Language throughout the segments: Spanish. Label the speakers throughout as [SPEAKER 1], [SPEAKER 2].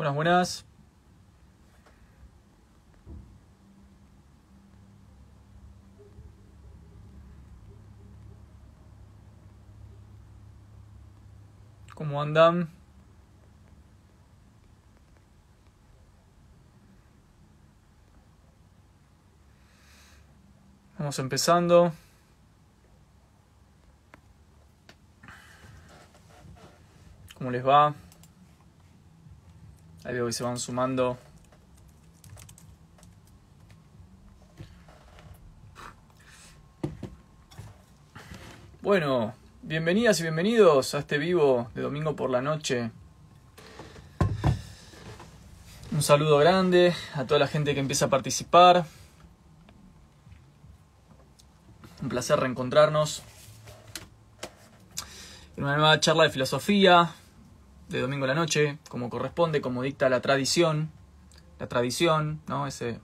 [SPEAKER 1] Buenas, buenas. ¿Cómo andan? Vamos empezando. ¿Cómo les va? Ahí veo que se van sumando. Bueno, bienvenidas y bienvenidos a este vivo de domingo por la noche. Un saludo grande a toda la gente que empieza a participar. Un placer reencontrarnos en una nueva charla de filosofía de domingo a la noche, como corresponde, como dicta la tradición, la tradición, ¿no? Ese,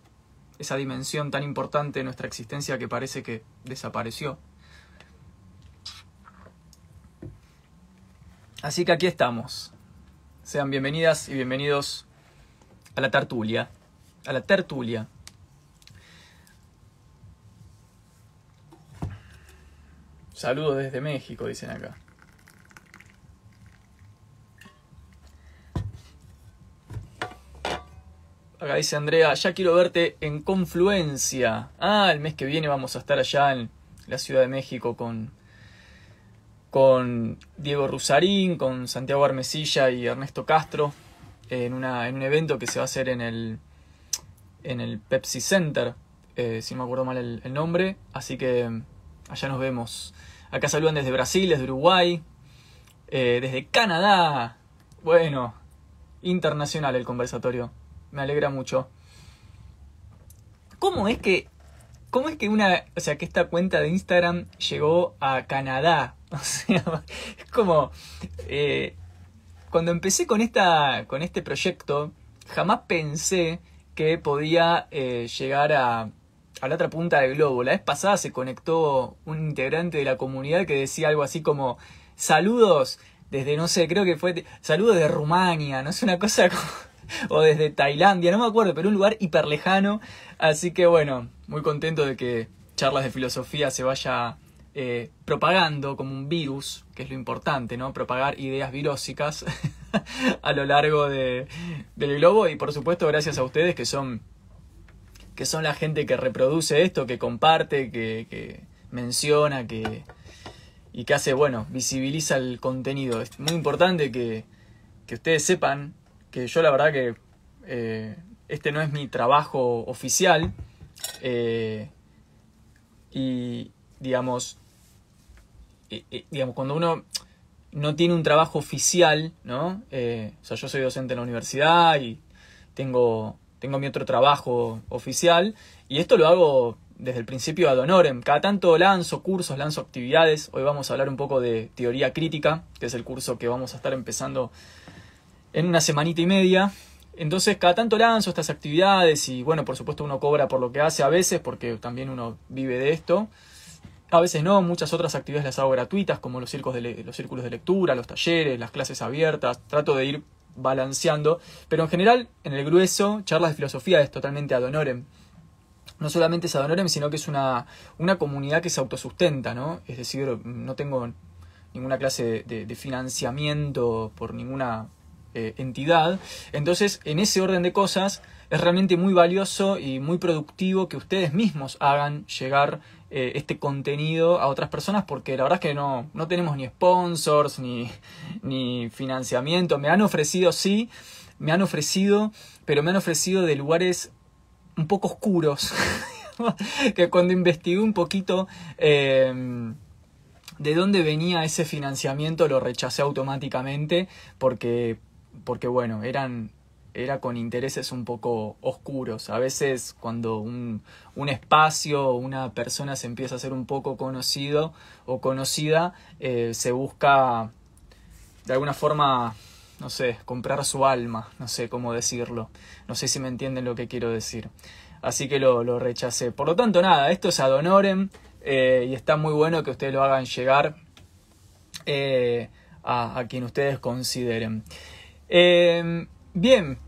[SPEAKER 1] esa dimensión tan importante de nuestra existencia que parece que desapareció. Así que aquí estamos. Sean bienvenidas y bienvenidos a la tertulia. A la tertulia. Saludos desde México, dicen acá. Acá dice Andrea, ya quiero verte en Confluencia. Ah, el mes que viene vamos a estar allá en la Ciudad de México con, con Diego Rusarín, con Santiago Armesilla y Ernesto Castro en, una, en un evento que se va a hacer en el, en el Pepsi Center, eh, si no me acuerdo mal el, nombre. Así que allá nos vemos. Acá saludan desde Brasil, desde Uruguay, eh, desde Canadá. Bueno, internacional el conversatorio me alegra mucho. ¿Cómo es que cómo es que una, o sea, que esta cuenta de Instagram llegó a Canadá? O sea, es como eh, cuando empecé con esta con este proyecto jamás pensé que podía eh, llegar a, a la otra punta del globo. La vez pasada se conectó un integrante de la comunidad que decía algo así como saludos desde no sé, creo que fue saludos de Rumania, no es una cosa como o desde Tailandia, no me acuerdo, pero un lugar hiper lejano. Así que bueno, muy contento de que charlas de filosofía se vaya eh, propagando como un virus, que es lo importante, ¿no? Propagar ideas virósicas a lo largo de, del globo y por supuesto gracias a ustedes que son que son la gente que reproduce esto, que comparte, que, que menciona, que y que hace, bueno, visibiliza el contenido. Es muy importante que, que ustedes sepan que yo la verdad que eh, este no es mi trabajo oficial eh, y digamos, digamos, cuando uno no tiene un trabajo oficial, ¿no? Eh, o sea, yo soy docente en la universidad y tengo, tengo mi otro trabajo oficial y esto lo hago desde el principio ad honorem. Cada tanto lanzo cursos, lanzo actividades. Hoy vamos a hablar un poco de teoría crítica, que es el curso que vamos a estar empezando en una semanita y media. Entonces cada tanto lanzo estas actividades y bueno, por supuesto uno cobra por lo que hace a veces porque también uno vive de esto. A veces no, muchas otras actividades las hago gratuitas como los, de los círculos de lectura, los talleres, las clases abiertas. Trato de ir balanceando, pero en general, en el grueso, charlas de filosofía es totalmente ad honorem. No solamente es ad honorem, sino que es una, una comunidad que se autosustenta, ¿no? Es decir, no tengo ninguna clase de financiamiento por ninguna eh, entidad. Entonces, en ese orden de cosas, es realmente muy valioso y muy productivo que ustedes mismos hagan llegar eh, este contenido a otras personas porque la verdad es que no, no tenemos ni sponsors ni, ni financiamiento. Me han ofrecido, sí, me han ofrecido, pero me han ofrecido de lugares un poco oscuros. que cuando investigué un poquito em, de dónde venía ese financiamiento lo rechacé automáticamente porque porque bueno, eran era con intereses un poco oscuros. A veces cuando un, un espacio o una persona se empieza a ser un poco conocido o conocida, eh, se busca de alguna forma, no sé, comprar su alma, no sé cómo decirlo. No sé si me entienden lo que quiero decir. Así que lo, lo rechacé. Por lo tanto, nada, esto es ad eh, y está muy bueno que ustedes lo hagan llegar eh, a, a quien ustedes consideren. Em, bien.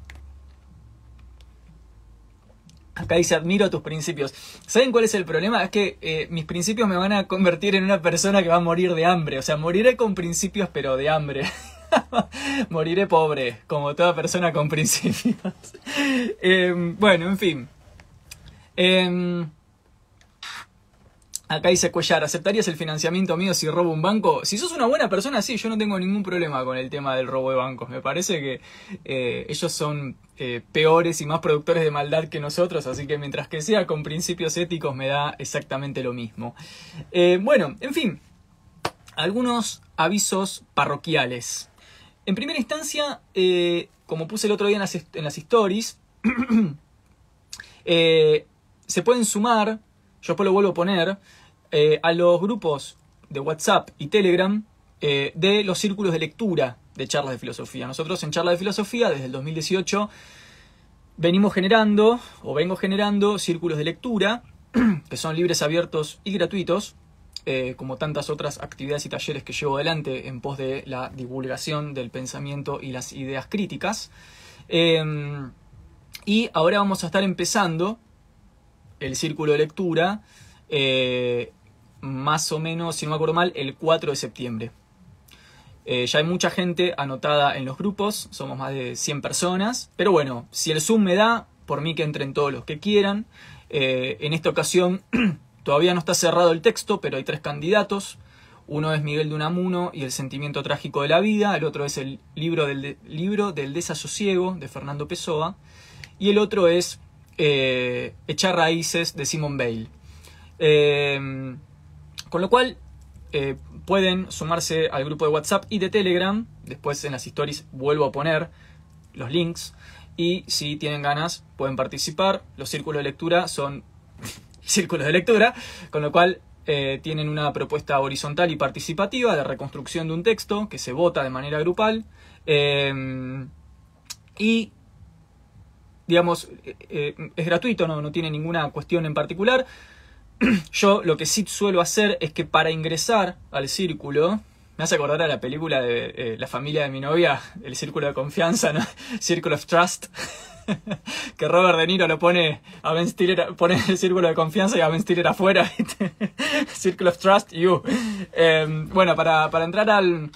[SPEAKER 1] Acá dice, admiro tus principios. ¿Saben cuál es el problema? Es que eh, mis principios me van a convertir en una persona que va a morir de hambre. O sea, moriré con principios, pero de hambre. moriré pobre, como toda persona con principios. Em, bueno, en fin. Em, Acá dice Cuellar, ¿aceptarías el financiamiento mío si robo un banco? Si sos una buena persona, sí, yo no tengo ningún problema con el tema del robo de bancos. Me parece que eh, ellos son eh, peores y más productores de maldad que nosotros, así que mientras que sea con principios éticos me da exactamente lo mismo. Eh, bueno, en fin, algunos avisos parroquiales. En primera instancia, como puse el otro día en las, stories, eh, se pueden sumar, yo después lo vuelvo a poner, eh, a los grupos de WhatsApp y Telegram de los círculos de lectura de charlas de filosofía. Nosotros en charlas de filosofía, desde el 2018, venimos generando, o vengo generando, círculos de lectura, que son libres, abiertos y gratuitos, eh, como tantas otras actividades y talleres que llevo adelante en pos de la divulgación del pensamiento y las ideas críticas. Em, y ahora vamos a estar empezando el círculo de lectura, eh, más o menos, si no me acuerdo mal, el 4 de septiembre. Eh, ya hay mucha gente anotada en los grupos, somos más de 100 personas, pero bueno, si el Zoom me da, por mí que entren todos los que quieran. en esta ocasión Todavía no está cerrado el texto, pero hay tres candidatos. Uno es Miguel de Unamuno y el sentimiento trágico de la vida. El otro es el libro del, libro del desasosiego de Fernando Pessoa. Y el otro es eh, Echar raíces de Simon Bale. Con lo cual eh, pueden sumarse al grupo de WhatsApp y de Telegram. Después en las stories vuelvo a poner los links. Y si tienen ganas pueden participar. Los círculos de lectura son círculos de lectura, con lo cual eh, tienen una propuesta horizontal y participativa de reconstrucción de un texto que se vota de manera grupal. Em, y, digamos, eh, es gratuito, no tiene ninguna cuestión en particular. Yo lo que sí suelo hacer es que para ingresar al círculo, me hace acordar a la película de La familia de mi novia, El Círculo de Confianza, ¿no? Circle of Trust. que Robert De Niro lo pone a Ben Stiller, pone el círculo de confianza y a Ben Stiller afuera. Circle of Trust, you. Em, bueno, para, entrar al,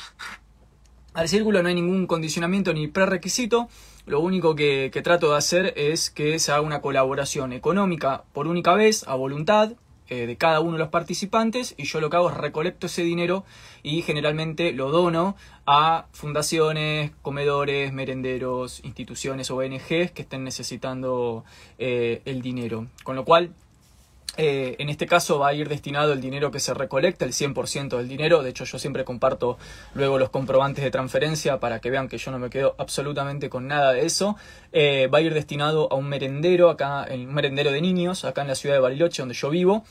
[SPEAKER 1] al círculo no hay ningún condicionamiento ni prerequisito. Lo único que, trato de hacer es que se haga una colaboración económica por única vez, a voluntad, eh, de cada uno de los participantes y yo lo que hago es recolecto ese dinero y generalmente lo dono a fundaciones, comedores, merenderos, instituciones, ONGs que estén necesitando eh, el dinero. Con lo cual eh, en este caso va a ir destinado el dinero que se recolecta, el 100% del dinero. De hecho, yo siempre comparto luego los comprobantes de transferencia para que vean que yo no me quedo absolutamente con nada de eso. Eh, va a ir destinado a un merendero, acá, un merendero de niños, acá en la ciudad de Bariloche, donde yo vivo.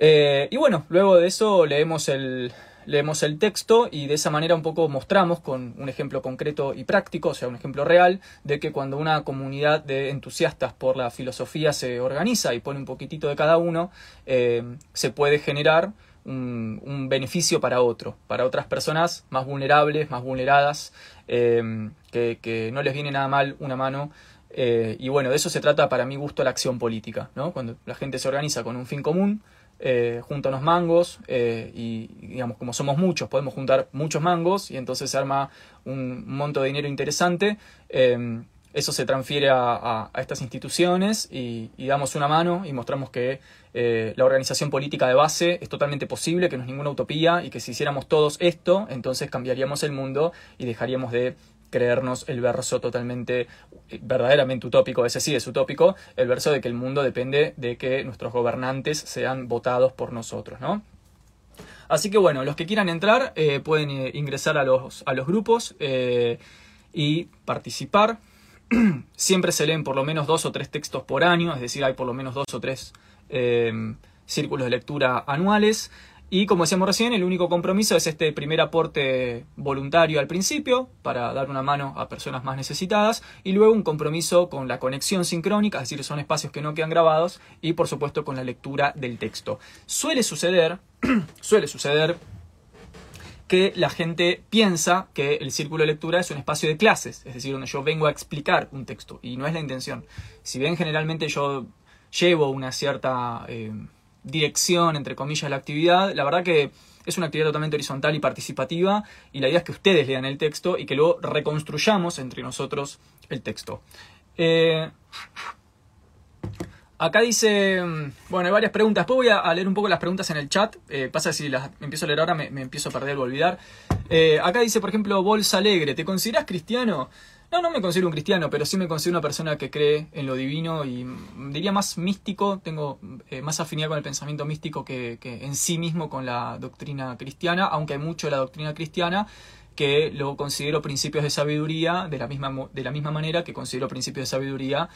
[SPEAKER 1] Eh, y bueno, luego de eso leemos el, leemos el texto y de esa manera un poco mostramos con un ejemplo concreto y práctico, o sea, un ejemplo real, de que cuando una comunidad de entusiastas por la filosofía se organiza y pone un poquitito de cada uno, eh, se puede generar un, beneficio para otro, para otras personas más vulnerables, más vulneradas, eh, que, no les viene nada mal una mano. Eh, y bueno, de eso se trata para mi gusto la acción política, ¿no? Cuando la gente se organiza con un fin común, eh, junta unos mangos eh, y digamos como somos muchos podemos juntar muchos mangos y entonces se arma un monto de dinero interesante em, eso se transfiere a, estas instituciones y, damos una mano y mostramos que eh, la organización política de base es totalmente posible, que no es ninguna utopía y que si hiciéramos todos esto, entonces cambiaríamos el mundo y dejaríamos de creernos el verso totalmente, eh, verdaderamente utópico, ese sí es utópico, el verso de que el mundo depende de que nuestros gobernantes sean votados por nosotros, ¿no? Así que bueno, los que quieran entrar eh, pueden eh, ingresar a los, a los grupos y participar. Siempre se leen por lo menos dos o tres textos por año, es decir, hay por lo menos dos o tres círculos de lectura anuales. Y como decíamos recién, el único compromiso es este primer aporte voluntario al principio para dar una mano a personas más necesitadas y luego un compromiso con la conexión sincrónica, es decir, son espacios que no quedan grabados y por supuesto con la lectura del texto. Suele suceder, suele suceder que la gente piensa que el círculo de lectura es un espacio de clases, es decir, donde yo vengo a explicar un texto, y no es la intención. Si bien generalmente yo llevo una cierta eh, dirección, entre comillas, la actividad, la verdad que es una actividad totalmente horizontal y participativa, y la idea es que ustedes lean el texto y que luego reconstruyamos entre nosotros el texto. Eh, Acá dice, mm, bueno, hay varias preguntas. Después voy a leer un poco las preguntas en el chat. Eh, pasa si las empiezo a leer ahora me, empiezo a perder o olvidar. Eh, acá dice, por ejemplo, Bolsa Alegre. ¿Te consideras cristiano? No, no me considero un cristiano, pero sí me considero una persona que cree en lo divino y mm, diría más místico. Tengo eh, más afinidad con el pensamiento místico que, en sí mismo con la doctrina cristiana, aunque hay mucho de la doctrina cristiana que lo considero principios de sabiduría de la misma, de la misma manera que considero principios de sabiduría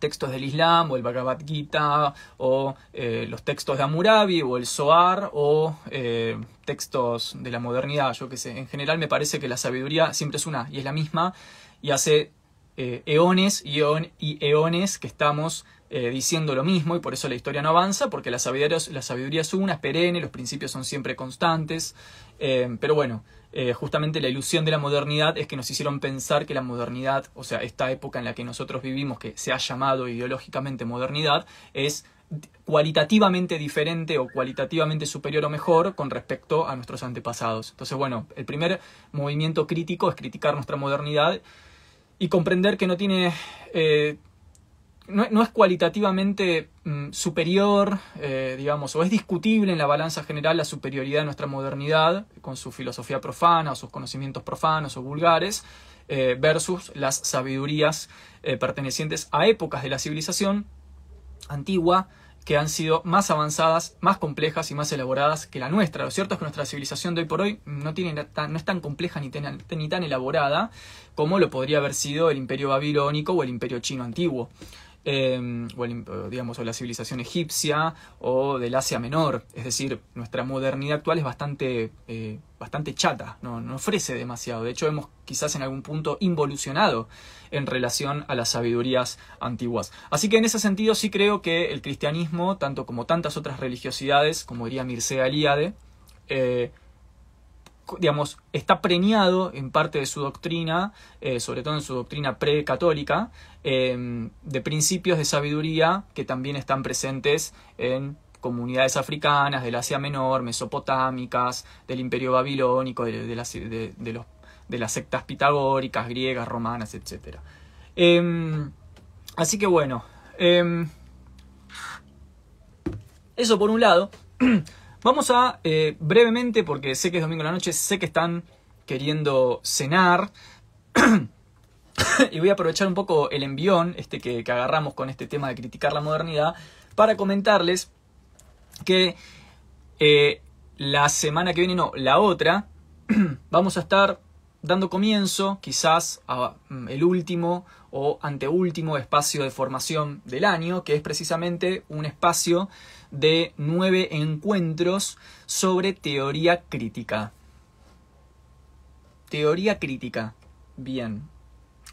[SPEAKER 1] textos del Islam o el Bhagavad Gita o eh, los textos de Amurabi o el Zohar o eh, textos de la modernidad, yo qué sé. En general me parece que la sabiduría siempre es una y es la misma y hace eh, eones y, eones que estamos diciendo lo mismo y por eso la historia no avanza, porque la sabiduría, la sabiduría es una, es perenne, los principios son siempre constantes, pero bueno, eh, justamente la ilusión de la modernidad es que nos hicieron pensar que la modernidad, o sea, esta época en la que nosotros vivimos, que se ha llamado ideológicamente modernidad, es cualitativamente diferente o cualitativamente superior o mejor con respecto a nuestros antepasados. Entonces, bueno, el primer movimiento crítico es criticar nuestra modernidad y comprender que no tiene eh, no, es cualitativamente mm, superior, eh, digamos, o es discutible en la balanza general la superioridad de nuestra modernidad, con su filosofía profana, o sus conocimientos profanos o vulgares, eh, versus las sabidurías eh, pertenecientes a épocas de la civilización antigua, que han sido más avanzadas, más complejas y más elaboradas que la nuestra. Lo cierto es que nuestra civilización de hoy por hoy no, tiene no es tan compleja ni, ni tan elaborada como lo podría haber sido el imperio babilónico o el imperio chino antiguo. Em, o, digamos, o la civilización egipcia o del Asia Menor. Es decir, nuestra modernidad actual es bastante, eh, bastante chata, no, no, ofrece demasiado. De hecho, hemos quizás en algún punto involucionado en relación a las sabidurías antiguas. Así que en ese sentido sí creo que el cristianismo, tanto como tantas otras religiosidades, como diría Mircea Eliade, eh, digamos, está preñado en parte de su doctrina, eh, sobre todo en su doctrina precatólica, eh, de principios de sabiduría que también están presentes en comunidades africanas, del Asia Menor, mesopotámicas, del Imperio Babilónico, de, las, de, los, de las, sectas pitagóricas, griegas, romanas, etc. Em, así que bueno, em, eso por un lado. Vamos a, eh, brevemente, porque sé que es domingo la noche, sé que están queriendo cenar. y voy a aprovechar un poco el envión este que, agarramos con este tema de criticar la modernidad para comentarles que eh, la semana que viene, no, la otra, vamos a estar dando comienzo quizás a mm, el último o anteúltimo espacio de formación del año, que es precisamente un espacio de nueve encuentros sobre teoría crítica. Teoría crítica. Bien.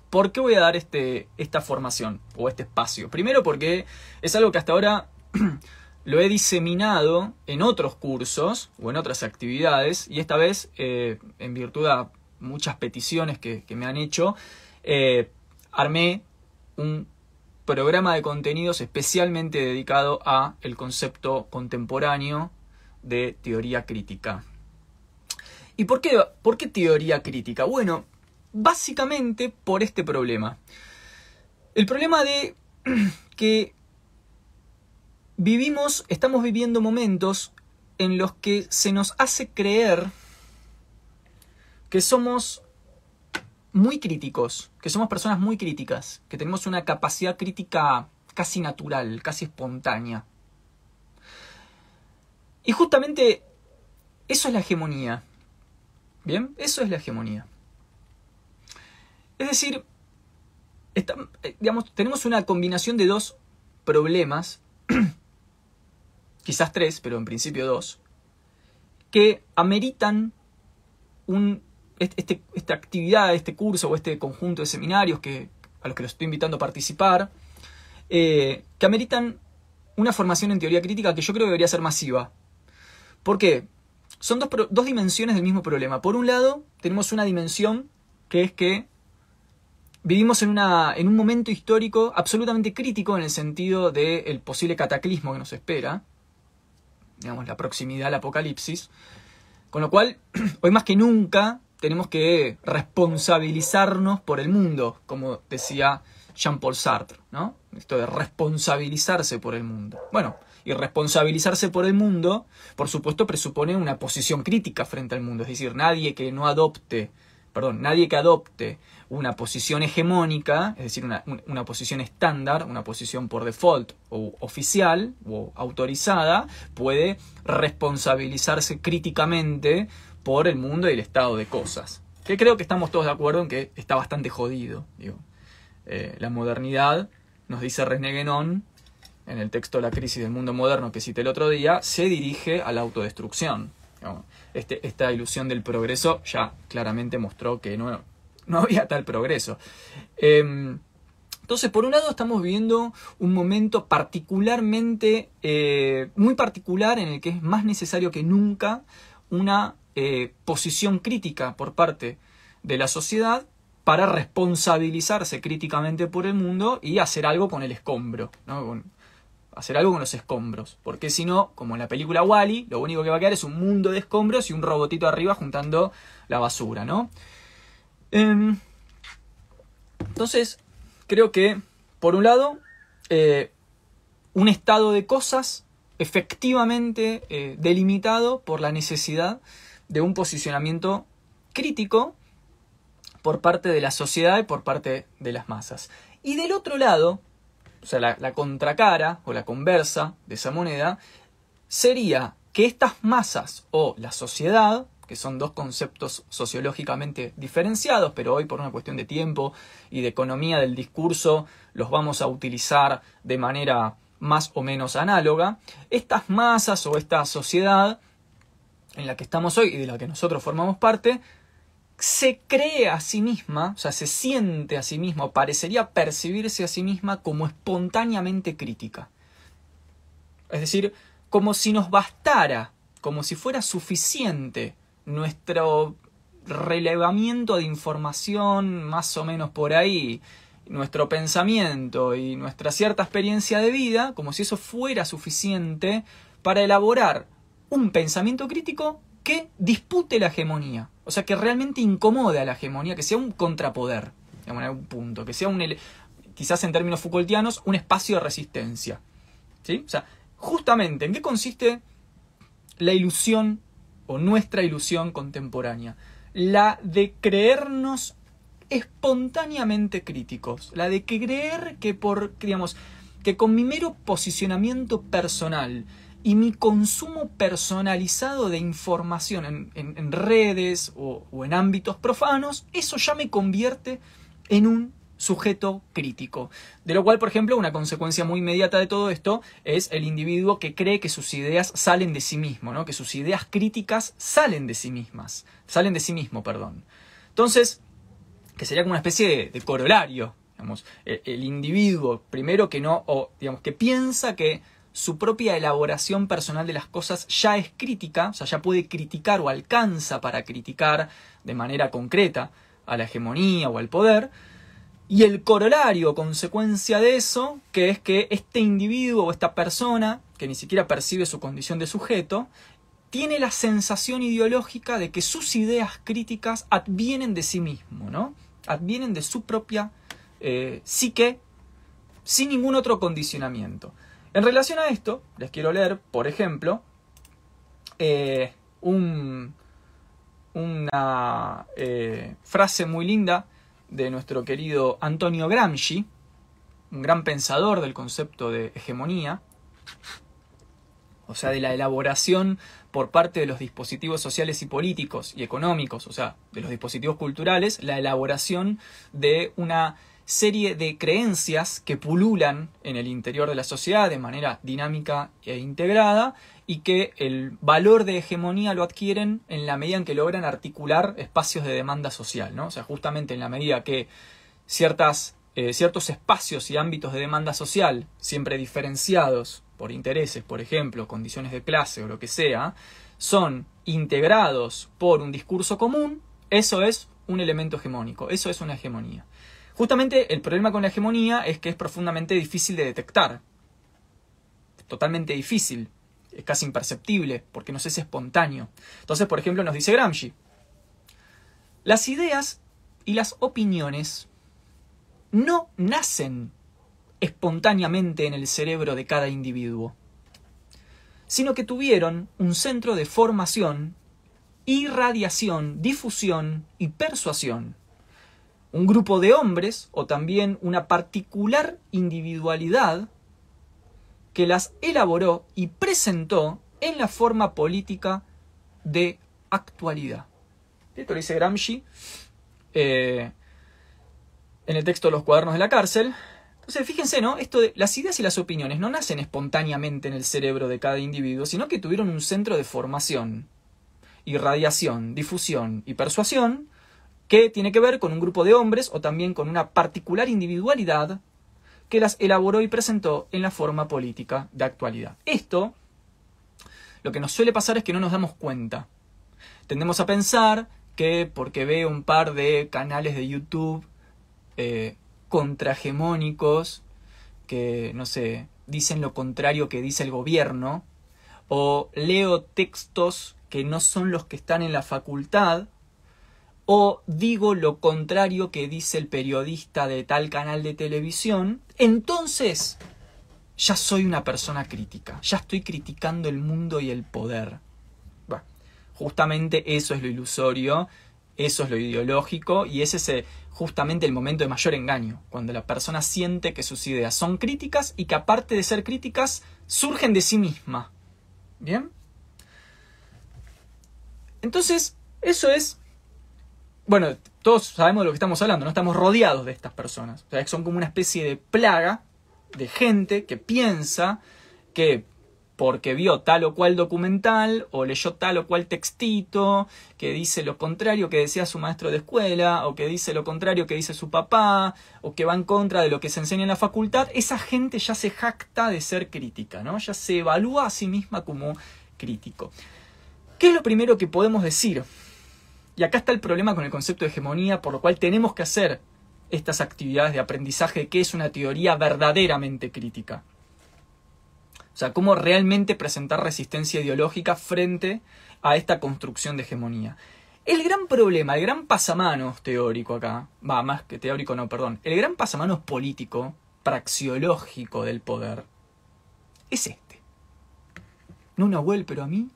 [SPEAKER 1] ¿Por qué voy a dar este, esta formación o este espacio? Primero porque es algo que hasta ahora lo he diseminado en otros cursos o en otras actividades y esta vez, eh, en virtud de muchas peticiones que, me han hecho, eh, armé un programa de contenidos especialmente dedicado a el concepto contemporáneo de teoría crítica. ¿Y por qué, por qué teoría crítica? Bueno, básicamente por este problema. El problema de que vivimos, estamos viviendo momentos en los que se nos hace creer que somos muy críticos, que somos personas muy críticas, que tenemos una capacidad crítica casi natural, casi espontánea. Y justamente eso es la hegemonía. ¿Bien? Eso es la hegemonía. Es decir, eh, digamos, tenemos una combinación de dos problemas, quizás tres, pero en principio dos, que ameritan un este, esta actividad, este curso o este conjunto de seminarios que, a los que los estoy invitando a participar, eh, que ameritan una formación en teoría crítica que yo creo que debería ser masiva. ¿Por qué? son dos, dos dimensiones del mismo problema. Por un lado, tenemos una dimensión que es que vivimos en, una, en un momento histórico absolutamente crítico en el sentido del posible cataclismo que nos espera, digamos, la proximidad al apocalipsis, con lo cual, hoy más que nunca, tenemos que responsabilizarnos por el mundo, como decía Jean-Paul Sartre, ¿no? Esto de responsabilizarse por el mundo. Bueno, y responsabilizarse por el mundo, por supuesto, presupone una posición crítica frente al mundo, es decir, nadie que no adopte, perdón, nadie que adopte una posición hegemónica, es decir, una, una, posición estándar, una posición por default o oficial o autorizada, puede responsabilizarse críticamente por el mundo y el estado de cosas. Que creo que estamos todos de acuerdo en que está bastante jodido. Digo. Eh, la modernidad, nos dice René Guénon, en el texto La crisis del mundo moderno que cité el otro día, se dirige a la autodestrucción. Este, esta ilusión del progreso ya claramente mostró que no, no había tal progreso. Em, entonces, por un lado estamos viviendo un momento particularmente, eh, muy particular en el que es más necesario que nunca una eh, posición crítica por parte de la sociedad para responsabilizarse críticamente por el mundo y hacer algo con el escombro, ¿no? hacer algo con los escombros, porque si no, como en la película Wally, lo único que va a quedar es un mundo de escombros y un robotito arriba juntando la basura, ¿no? Em, entonces, creo que, por un lado, eh, un estado de cosas efectivamente eh, delimitado por la necesidad de un posicionamiento crítico por parte de la sociedad y por parte de las masas. Y del otro lado, o sea, la, la contracara o la conversa de esa moneda, sería que estas masas o la sociedad que son dos conceptos sociológicamente diferenciados, pero hoy por una cuestión de tiempo y de economía del discurso los vamos a utilizar de manera más o menos análoga, estas masas o esta sociedad en la que estamos hoy y de la que nosotros formamos parte, se cree a sí misma, o sea, se siente a sí misma, parecería percibirse a sí misma como espontáneamente crítica. Es decir, como si nos bastara, como si fuera suficiente nuestro relevamiento de información más o menos por ahí, nuestro pensamiento y nuestra cierta experiencia de vida, como si eso fuera suficiente para elaborar un pensamiento crítico que dispute la hegemonía. O sea, que realmente incomode a la hegemonía, que sea un contrapoder, digamos, en algún punto, que sea un, quizás en términos Foucaultianos, un espacio de resistencia. ¿Sí? O sea, justamente, ¿en qué consiste la ilusión o nuestra ilusión contemporánea, la de creernos espontáneamente críticos, la de creer que por, digamos, que con mi mero posicionamiento personal y mi consumo personalizado de información en, redes o en ámbitos profanos, eso ya me convierte en un sujeto crítico. De lo cual, por ejemplo, una consecuencia muy inmediata de todo esto es el individuo que cree que sus ideas salen de sí mismo, ¿no? que sus ideas críticas salen de sí mismas, salen de sí mismo, perdón. Entonces, que sería como una especie de, corolario, digamos, el, el, individuo, primero que no, o digamos, que piensa que su propia elaboración personal de las cosas ya es crítica, o sea, ya puede criticar o alcanza para criticar de manera concreta a la hegemonía o al poder, y el corolario, consecuencia de eso, que es que este individuo o esta persona, que ni siquiera percibe su condición de sujeto, tiene la sensación ideológica de que sus ideas críticas advienen de sí mismo, ¿no? Advienen de su propia eh, psique sin ningún otro condicionamiento. En relación a esto, les quiero leer, por ejemplo, eh, un, una eh, frase muy linda de nuestro querido Antonio Gramsci, un gran pensador del concepto de hegemonía, o sea, de la elaboración por parte de los dispositivos sociales y políticos y económicos, o sea, de los dispositivos culturales, la elaboración de una serie de creencias que pululan en el interior de la sociedad de manera dinámica e integrada y que el valor de hegemonía lo adquieren en la medida en que logran articular espacios de demanda social, ¿no? O sea, justamente en la medida que ciertas, eh, ciertos espacios y ámbitos de demanda social, siempre diferenciados por intereses, por ejemplo, condiciones de clase o lo que sea, son integrados por un discurso común, eso es un elemento hegemónico, eso es una hegemonía. Justamente el problema con la hegemonía es que es profundamente difícil de detectar. Totalmente difícil. Es casi imperceptible, porque no es espontáneo. Entonces, por ejemplo, nos dice Gramsci, las ideas y las opiniones no nacen espontáneamente en el cerebro de cada individuo, sino que tuvieron un centro de formación, irradiación, difusión y persuasión un grupo de hombres o también una particular individualidad que las elaboró y presentó en la forma política de actualidad. Esto lo dice Gramsci eh, en el texto de los cuadernos de la cárcel. Entonces, fíjense, ¿no? Esto de las ideas y las opiniones no nacen espontáneamente en el cerebro de cada individuo, sino que tuvieron un centro de formación, irradiación, difusión y persuasión que tiene que ver con un grupo de hombres o también con una particular individualidad que las elaboró y presentó en la forma política de actualidad. Esto, lo que nos suele pasar es que no nos damos cuenta. Tendemos a pensar que porque veo un par de canales de YouTube eh, contrahegemónicos que, no sé, dicen lo contrario que dice el gobierno, o leo textos que no son los que están en la facultad, o digo lo contrario que dice el periodista de tal canal de televisión, entonces ya soy una persona crítica, ya estoy criticando el mundo y el poder. justamente eso es lo ilusorio, eso es lo ideológico y ese es eh, justamente el momento de mayor engaño, cuando la persona siente que sus ideas son críticas y que aparte de ser críticas, surgen de sí misma. ¿Bien? Entonces, eso es bueno, todos sabemos de lo que estamos hablando, no estamos rodeados de estas personas. O sea, son como una especie de plaga de gente que piensa que porque vio tal o cual documental o leyó tal o cual textito que dice lo contrario que decía su maestro de escuela o que dice lo contrario que dice su papá o que va en contra de lo que se enseña en la facultad, esa gente ya se jacta de ser crítica, ¿no? Ya se evalúa a sí misma como crítico. ¿Qué es lo primero que podemos decir y acá está el problema con el concepto de hegemonía, por lo cual tenemos que hacer estas actividades de aprendizaje que es una teoría verdaderamente crítica. O sea, cómo realmente presentar resistencia ideológica frente a esta construcción de hegemonía. El gran problema, el gran pasamanos teórico acá, va, más que teórico no, perdón, el gran pasamanos político, praxiológico del poder, es este. No, Nahuel, pero a mí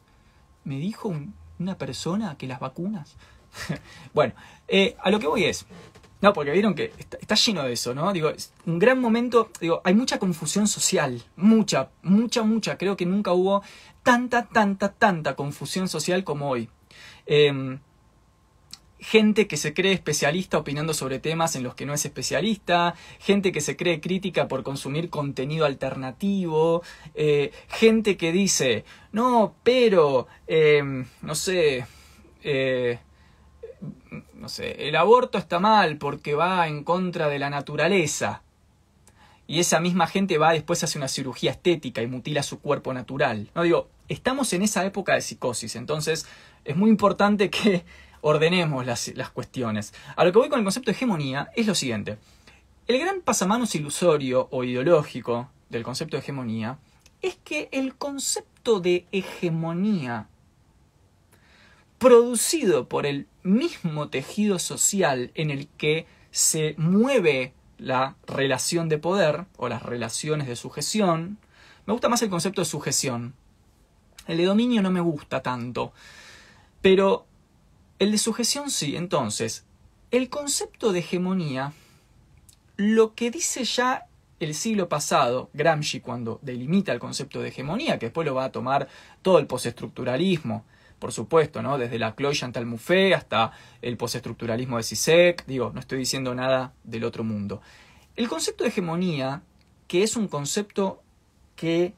[SPEAKER 1] me dijo un, una persona que las vacunas. bueno, eh, a lo que voy es. No, porque vieron que está, lleno de eso, ¿no? Digo, es un gran momento, digo, hay mucha confusión social, mucha, mucha, mucha. Creo que nunca hubo tanta, tanta, tanta confusión social como hoy. Eh, gente que se cree especialista opinando sobre temas en los que no es especialista, gente que se cree crítica por consumir contenido alternativo, eh, gente que dice, no, pero, em, no sé, eh, no sé, el aborto está mal porque va en contra de la naturaleza. Y esa misma gente va después hace una cirugía estética y mutila su cuerpo natural. No digo, estamos en esa época de psicosis, entonces es muy importante que ordenemos las, cuestiones. A lo que voy con el concepto de hegemonía es lo siguiente. El gran pasamanos ilusorio o ideológico del concepto de hegemonía es que el concepto de hegemonía producido por el mismo tejido social en el que se mueve la relación de poder o las relaciones de sujeción, me gusta más el concepto de sujeción. El de dominio no me gusta tanto, pero el de sujeción sí, entonces, el concepto de hegemonía, lo que dice ya el siglo pasado, Gramsci cuando delimita el concepto de hegemonía, que después lo va a tomar todo el postestructuralismo, por supuesto, ¿no? Desde la Cloy Chantal Mouffe hasta el postestructuralismo de Sisek, digo, no estoy diciendo nada del otro mundo. El concepto de hegemonía, que es un concepto que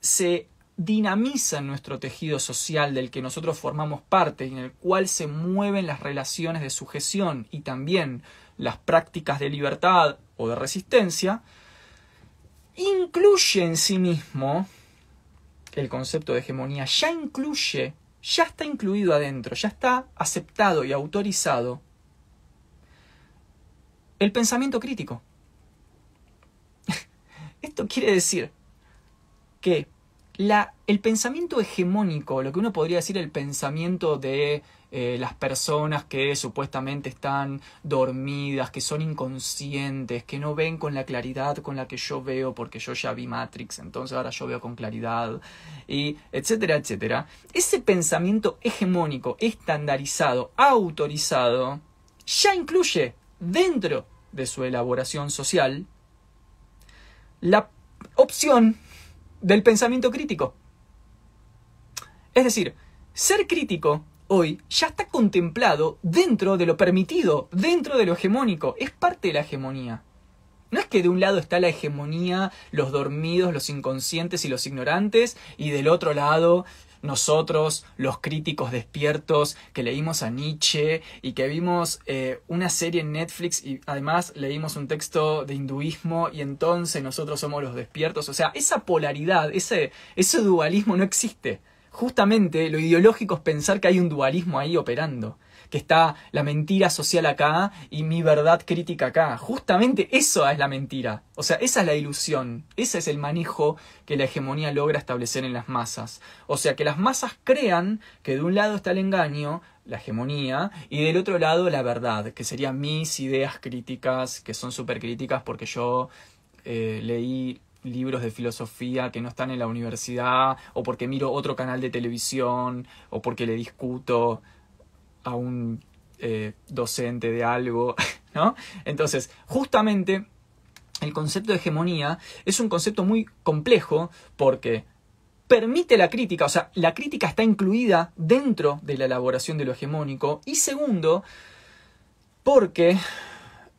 [SPEAKER 1] se dinamiza nuestro tejido social del que nosotros formamos parte y en el cual se mueven las relaciones de sujeción y también las prácticas de libertad o de resistencia, incluye en sí mismo el concepto de hegemonía ya incluye, ya está incluido adentro, ya está aceptado y autorizado el pensamiento crítico. Esto quiere decir que la, el pensamiento hegemónico, lo que uno podría decir el pensamiento de eh, las personas que supuestamente están dormidas, que son inconscientes, que no ven con la claridad con la que yo veo porque yo ya vi Matrix, entonces ahora yo veo con claridad, y etcétera, etcétera. Ese pensamiento hegemónico, estandarizado, autorizado, ya incluye dentro de su elaboración social la opción del pensamiento crítico. Es decir, ser crítico hoy ya está contemplado dentro de lo permitido, dentro de lo hegemónico, es parte de la hegemonía. No es que de un lado está la hegemonía, los dormidos, los inconscientes y los ignorantes, y del otro lado nosotros, los críticos despiertos, que leímos a Nietzsche y que vimos eh, una serie en Netflix y además leímos un texto de hinduismo y entonces nosotros somos los despiertos. O sea, esa polaridad, ese, ese dualismo no existe justamente lo ideológico es pensar que hay un dualismo ahí operando, que está la mentira social acá y mi verdad crítica acá. Justamente eso es la mentira. O sea, esa es la ilusión, ese es el manejo que la hegemonía logra establecer en las masas. O sea, que las masas crean que de un lado está el engaño, la hegemonía, y del otro lado la verdad, que serían mis ideas críticas, que son súper críticas porque yo eh, leí libros de filosofía que no están en la universidad, o porque miro otro canal de televisión, o porque le discuto a un eh, docente de algo, ¿no? Entonces, justamente el concepto de hegemonía es un concepto muy complejo porque permite la crítica, o sea, la crítica está incluida dentro de la elaboración de lo hegemónico, y segundo, porque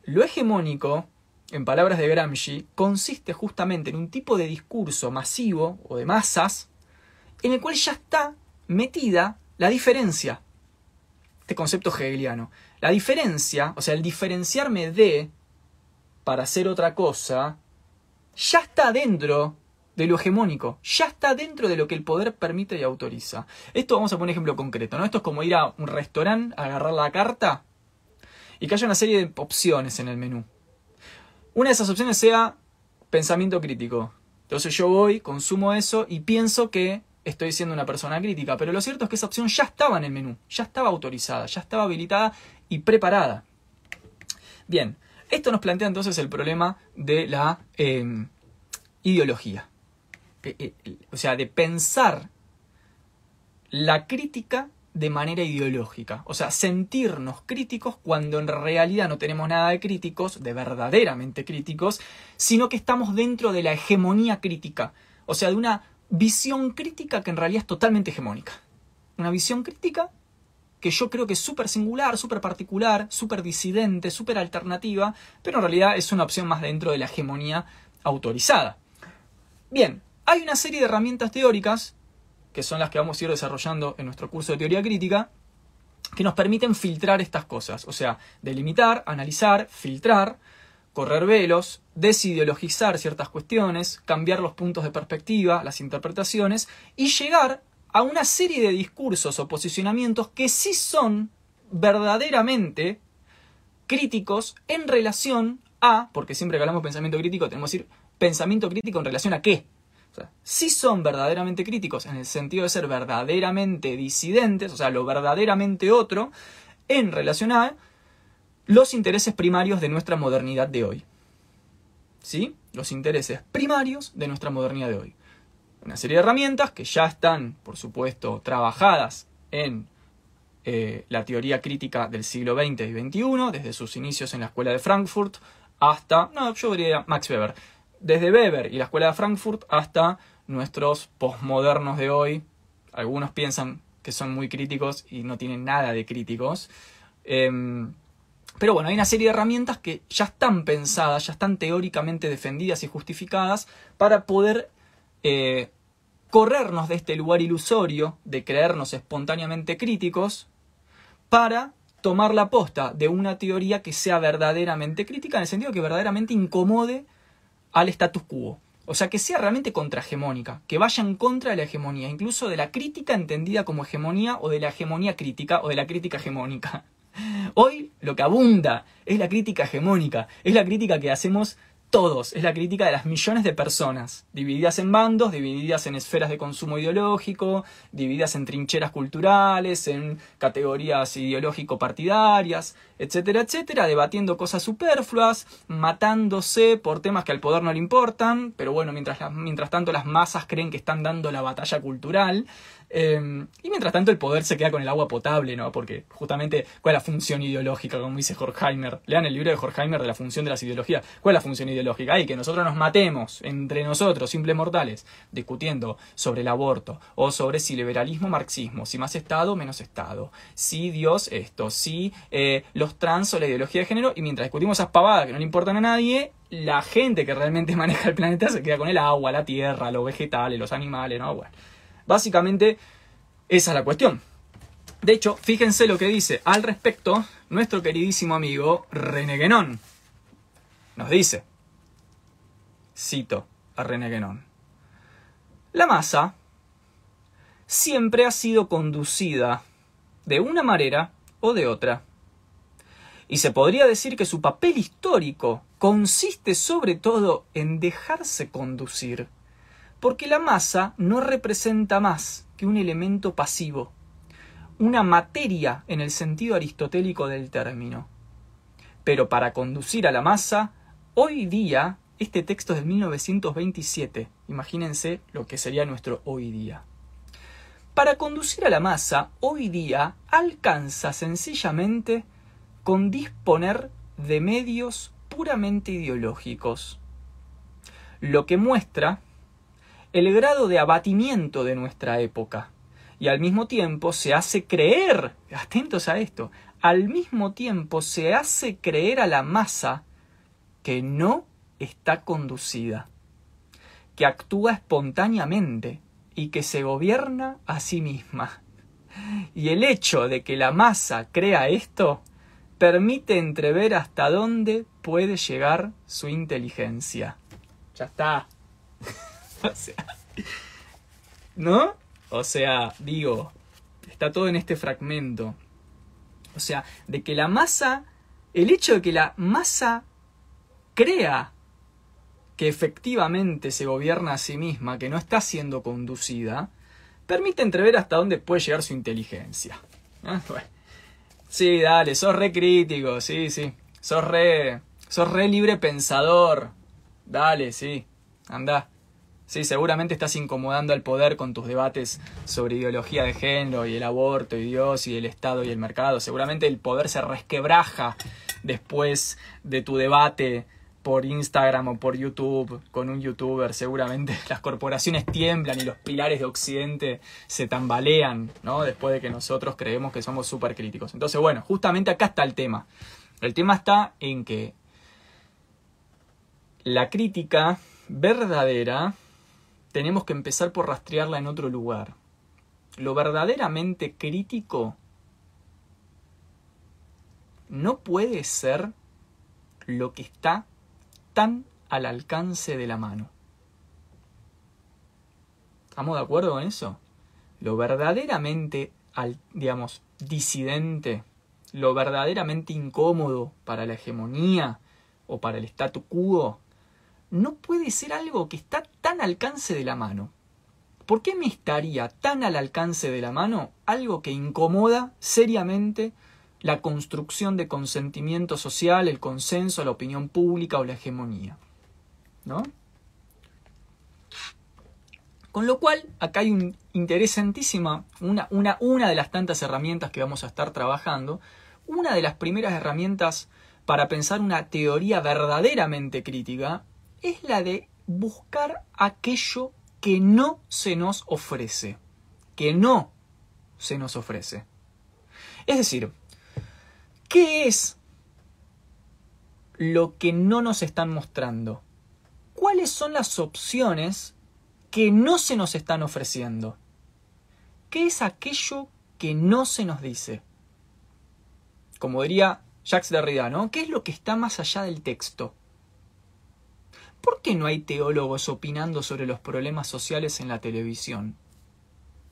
[SPEAKER 1] lo hegemónico en palabras de Gramsci, consiste justamente en un tipo de discurso masivo o de masas en el cual ya está metida la diferencia. Este concepto hegeliano. La diferencia, o sea, el diferenciarme de para hacer otra cosa, ya está dentro de lo hegemónico, ya está dentro de lo que el poder permite y autoriza. Esto vamos a poner un ejemplo concreto, ¿no? Esto es como ir a un restaurante, agarrar la carta y que haya una serie de opciones en el menú. Una de esas opciones sea pensamiento crítico. Entonces yo voy, consumo eso y pienso que estoy siendo una persona crítica. Pero lo cierto es que esa opción ya estaba en el menú, ya estaba autorizada, ya estaba habilitada y preparada. Bien, esto nos plantea entonces el problema de la em, ideología. Eh, eh, o sea, de pensar la crítica de manera ideológica. O sea, sentirnos críticos cuando en realidad no tenemos nada de críticos, de verdaderamente críticos, sino que estamos dentro de la hegemonía crítica. O sea, de una visión crítica que en realidad es totalmente hegemónica. Una visión crítica que yo creo que es súper singular, súper particular, súper disidente, súper alternativa, pero en realidad es una opción más dentro de la hegemonía autorizada. Bien, hay una serie de herramientas teóricas que son las que vamos a ir desarrollando en nuestro curso de teoría crítica, que nos permiten filtrar estas cosas, o sea, delimitar, analizar, filtrar, correr velos, desideologizar ciertas cuestiones, cambiar los puntos de perspectiva, las interpretaciones, y llegar a una serie de discursos o posicionamientos que sí son verdaderamente críticos en relación a, porque siempre que hablamos de pensamiento crítico tenemos que decir pensamiento crítico en relación a qué, si son verdaderamente críticos en el sentido de ser verdaderamente disidentes, o sea, lo verdaderamente otro, en relación a los intereses primarios de nuestra modernidad de hoy. ¿Sí? Los intereses primarios de nuestra modernidad de hoy. Una serie de herramientas que ya están, por supuesto, trabajadas en eh, la teoría crítica del siglo XX y XXI, desde sus inicios en la Escuela de Frankfurt hasta, no, yo diría Max Weber desde Weber y la Escuela de Frankfurt hasta nuestros posmodernos de hoy. Algunos piensan que son muy críticos y no tienen nada de críticos. Em, pero bueno, hay una serie de herramientas que ya están pensadas, ya están teóricamente defendidas y justificadas para poder eh, corrernos de este lugar ilusorio de creernos espontáneamente críticos para tomar la posta de una teoría que sea verdaderamente crítica, en el sentido que verdaderamente incomode al status quo. O sea, que sea realmente contrahegemónica, que vaya en contra de la hegemonía, incluso de la crítica entendida como hegemonía o de la hegemonía crítica o de la crítica hegemónica. Hoy lo que abunda es la crítica hegemónica, es la crítica que hacemos todos, es la crítica de las millones de personas, divididas en bandos, divididas en esferas de consumo ideológico, divididas en trincheras culturales, en categorías ideológico-partidarias, etcétera, etcétera, debatiendo cosas superfluas, matándose por temas que al poder no le importan, pero bueno, mientras, mientras tanto las masas creen que están dando la batalla cultural, Em, y mientras tanto el poder se queda con el agua potable, ¿no? Porque justamente, ¿cuál es la función ideológica, como dice Horkheimer? Lean el libro de Horkheimer de la función de las ideologías. ¿Cuál es la función ideológica? Ay, que nosotros nos matemos entre nosotros, simples mortales, discutiendo sobre el aborto o sobre si liberalismo marxismo, si más Estado, menos Estado, si Dios esto, si eh, los trans o la ideología de género, y mientras discutimos esas pavadas que no le importan a nadie, la gente que realmente maneja el planeta se queda con el agua, la tierra, los vegetales, los animales, ¿no? Bueno. Básicamente, esa es la cuestión. De hecho, fíjense lo que dice al respecto nuestro queridísimo amigo René Guénon. Nos dice, cito a René Guénon, la masa siempre ha sido conducida de una manera o de otra. Y se podría decir que su papel histórico consiste sobre todo en dejarse conducir porque la masa no representa más que un elemento pasivo, una materia en el sentido aristotélico del término. Pero para conducir a la masa, hoy día, este texto es de 1927, imagínense lo que sería nuestro hoy día. Para conducir a la masa, hoy día alcanza sencillamente con disponer de medios puramente ideológicos, lo que muestra el grado de abatimiento de nuestra época. Y al mismo tiempo se hace creer, atentos a esto, al mismo tiempo se hace creer a la masa que no está conducida, que actúa espontáneamente y que se gobierna a sí misma. Y el hecho de que la masa crea esto permite entrever hasta dónde puede llegar su inteligencia. Ya está. ¿no? O sea, digo, está todo en este fragmento. O sea, de que la masa, el hecho de que la masa crea que efectivamente se gobierna a sí misma, que no está siendo conducida, permite entrever hasta dónde puede llegar su inteligencia. Ah, sí, dale, sos re crítico, sí, sí. Sos re, sos re libre pensador. Dale, sí. Anda. Sí, seguramente estás incomodando al poder con tus debates sobre ideología de género y el aborto y Dios y el Estado y el mercado. Seguramente el poder se resquebraja después de tu debate por Instagram o por YouTube con un youtuber. Seguramente las corporaciones tiemblan y los pilares de Occidente se tambalean, ¿no? Después de que nosotros creemos que somos súper críticos. Entonces, bueno, justamente acá está el tema. El tema está en que la crítica verdadera tenemos que empezar por rastrearla en otro lugar. Lo verdaderamente crítico no puede ser lo que está tan al alcance de la mano. ¿Estamos de acuerdo con eso? Lo verdaderamente, digamos, disidente, lo verdaderamente incómodo para la hegemonía o para el statu quo, no puede ser algo que está tan al alcance de la mano. ¿Por qué me estaría tan al alcance de la mano algo que incomoda seriamente la construcción de consentimiento social, el consenso, la opinión pública o la hegemonía? ¿No? Con lo cual, acá hay un interesantísima, una, una, una de las tantas herramientas que vamos a estar trabajando, una de las primeras herramientas para pensar una teoría verdaderamente crítica es la de buscar aquello que no se nos ofrece. Que no se nos ofrece. Es decir, ¿qué es lo que no nos están mostrando? ¿Cuáles son las opciones que no se nos están ofreciendo? ¿Qué es aquello que no se nos dice? Como diría Jacques Derrida, ¿no? ¿Qué es lo que está más allá del texto? ¿Por qué no hay teólogos opinando sobre los problemas sociales en la televisión?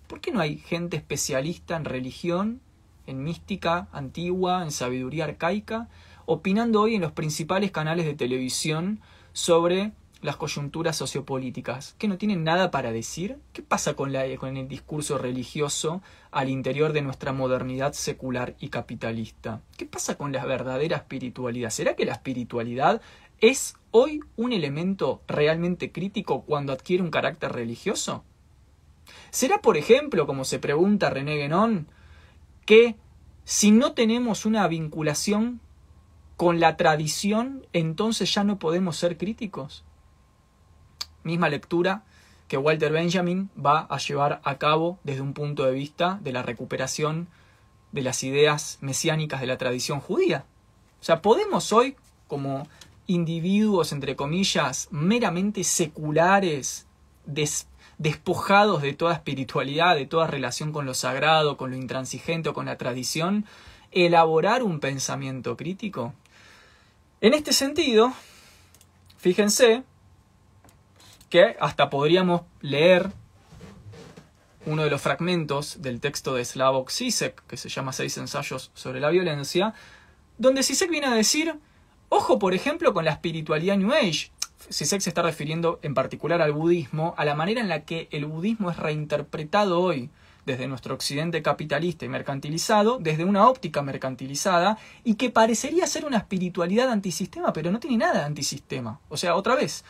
[SPEAKER 1] ¿Por qué no hay gente especialista en religión, en mística antigua, en sabiduría arcaica, opinando hoy en los principales canales de televisión sobre las coyunturas sociopolíticas, que no tienen nada para decir. ¿Qué pasa con, la, con el discurso religioso al interior de nuestra modernidad secular y capitalista? ¿Qué pasa con la verdadera espiritualidad? ¿Será que la espiritualidad es hoy un elemento realmente crítico cuando adquiere un carácter religioso? ¿Será, por ejemplo, como se pregunta René Guénon, que si no tenemos una vinculación con la tradición, entonces ya no podemos ser críticos? misma lectura que Walter Benjamin va a llevar a cabo desde un punto de vista de la recuperación de las ideas mesiánicas de la tradición judía. O sea, podemos hoy, como individuos, entre comillas, meramente seculares, despojados de toda espiritualidad, de toda relación con lo sagrado, con lo intransigente o con la tradición, elaborar un pensamiento crítico. En este sentido, fíjense que hasta podríamos leer uno de los fragmentos del texto de Slavoj Zizek, que se llama Seis ensayos sobre la violencia, donde Zizek viene a decir, ojo por ejemplo con la espiritualidad New Age. Zizek se está refiriendo en particular al budismo, a la manera en la que el budismo es reinterpretado hoy desde nuestro occidente capitalista y mercantilizado, desde una óptica mercantilizada, y que parecería ser una espiritualidad antisistema, pero no tiene nada de antisistema. O sea, otra vez,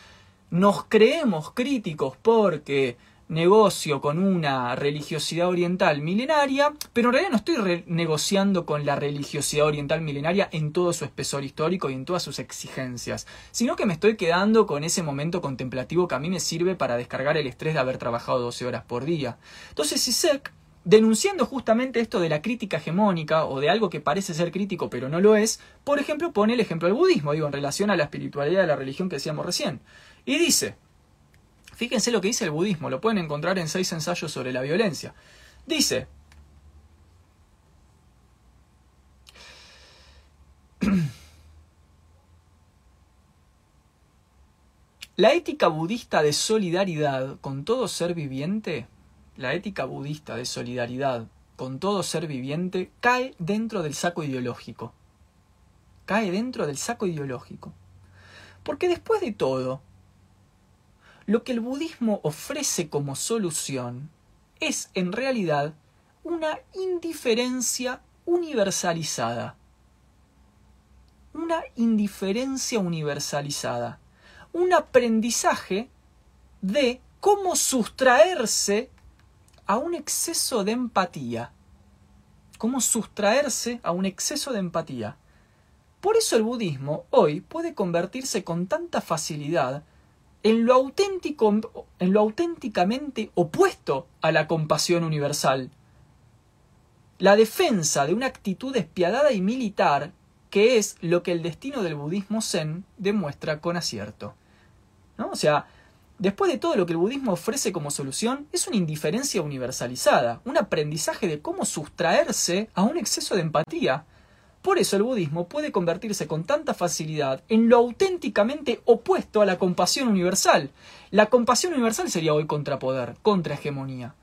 [SPEAKER 1] nos creemos críticos porque negocio con una religiosidad oriental milenaria, pero en realidad no estoy negociando con la religiosidad oriental milenaria en todo su espesor histórico y en todas sus exigencias, sino que me estoy quedando con ese momento contemplativo que a mí me sirve para descargar el estrés de haber trabajado 12 horas por día. Entonces, Sisek, denunciando justamente esto de la crítica hegemónica o de algo que parece ser crítico pero no lo es, por ejemplo, pone el ejemplo del budismo, digo, en relación a la espiritualidad de la religión que decíamos recién. Y dice, fíjense lo que dice el budismo, lo pueden encontrar en seis ensayos sobre la violencia. Dice, La ética budista de solidaridad con todo ser viviente, la ética budista de solidaridad con todo ser viviente cae dentro del saco ideológico. Cae dentro del saco ideológico. Porque después de todo, lo que el budismo ofrece como solución es en realidad una indiferencia universalizada. Una indiferencia universalizada. Un aprendizaje de cómo sustraerse a un exceso de empatía. Cómo sustraerse a un exceso de empatía. Por eso el budismo hoy puede convertirse con tanta facilidad en lo, auténtico, en lo auténticamente opuesto a la compasión universal. La defensa de una actitud despiadada y militar, que es lo que el destino del budismo zen demuestra con acierto. ¿No? O sea, después de todo lo que el budismo ofrece como solución, es una indiferencia universalizada, un aprendizaje de cómo sustraerse a un exceso de empatía, por eso el budismo puede convertirse con tanta facilidad en lo auténticamente opuesto a la compasión universal. La compasión universal sería hoy contrapoder, contrahegemonía.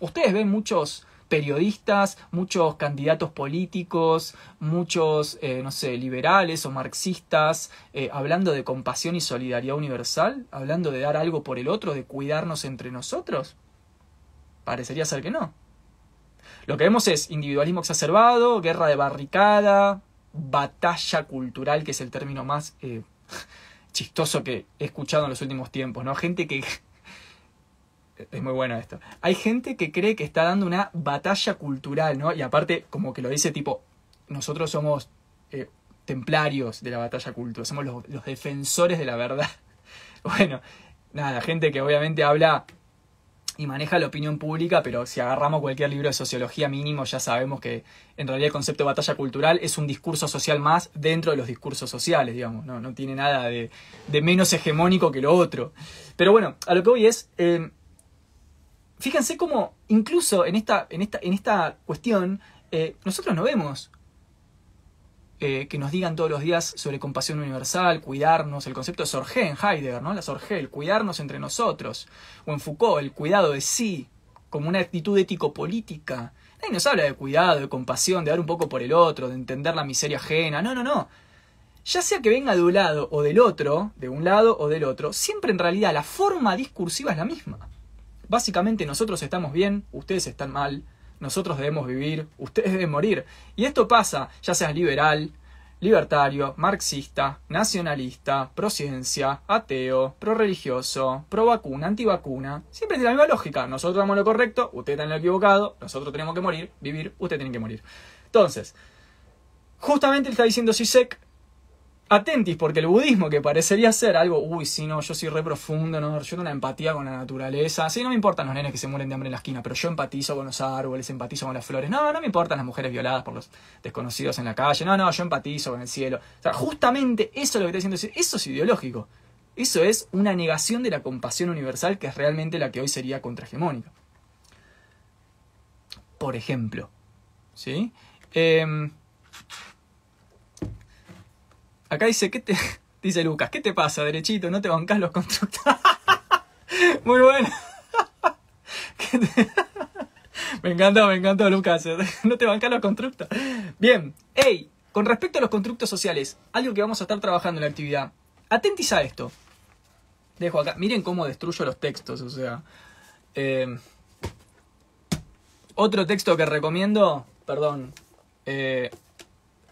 [SPEAKER 1] Ustedes ven muchos periodistas, muchos candidatos políticos, muchos, eh, no sé, liberales o marxistas, eh, hablando de compasión y solidaridad universal, hablando de dar algo por el otro, de cuidarnos entre nosotros. Parecería ser que no. Lo que vemos es individualismo exacerbado, guerra de barricada, batalla cultural, que es el término más eh, chistoso que he escuchado en los últimos tiempos, ¿no? Gente que... es muy bueno esto. Hay gente que cree que está dando una batalla cultural, ¿no? Y aparte, como que lo dice tipo, nosotros somos eh, templarios de la batalla cultural, somos los, los defensores de la verdad. Bueno, nada, gente que obviamente habla y maneja la opinión pública, pero si agarramos cualquier libro de sociología mínimo ya sabemos que en realidad el concepto de batalla cultural es un discurso social más dentro de los discursos sociales, digamos, no, no tiene nada de, menos hegemónico que lo otro. Pero bueno, a lo que voy es, eh, fíjense cómo incluso en esta, en esta, en esta cuestión eh, nosotros no vemos eh, que nos digan todos los días sobre compasión universal, cuidarnos, el concepto de Sorge en Heidegger, ¿no? La Sorge, el cuidarnos entre nosotros, o en Foucault, el cuidado de sí, como una actitud ético-política. Nadie nos habla de cuidado, de compasión, de dar un poco por el otro, de entender la miseria ajena. No, no, no. Ya sea que venga de un lado o del otro, de un lado o del otro, siempre en realidad la forma discursiva es la misma. Básicamente nosotros estamos bien, ustedes están mal, nosotros debemos vivir, ustedes deben morir. Y esto pasa, ya seas liberal, libertario, marxista, nacionalista, prociencia, ateo, pro-religioso, pro-vacuna, antivacuna. Siempre tiene la misma lógica. Nosotros damos lo correcto, usted está en lo equivocado, nosotros tenemos que morir, vivir, usted tiene que morir. Entonces, justamente está diciendo Sisek, atentis, porque el budismo, que parecería ser algo, uy, si no, yo soy re profundo, no, yo tengo una empatía con la naturaleza. Sí, no me importan los nenes que se mueren de hambre en la esquina, pero yo empatizo con los árboles, empatizo con las flores. No, no me importan las mujeres violadas por los desconocidos en la calle. No, no, yo empatizo con el cielo. O sea, justamente eso es lo que está diciendo, eso es ideológico. Eso es una negación de la compasión universal que es realmente la que hoy sería contrahegemónica. Por ejemplo, ¿sí? Eh, Acá dice, ¿qué te... Dice Lucas, ¿qué te pasa, derechito? ¿No te bancas los constructos? Muy bueno. me encantó, me encantó, Lucas. No te bancas los constructos. Bien, hey, con respecto a los constructos sociales, algo que vamos a estar trabajando en la actividad. Atentis a esto. Dejo acá. Miren cómo destruyo los textos, o sea. Eh, otro texto que recomiendo, perdón, eh,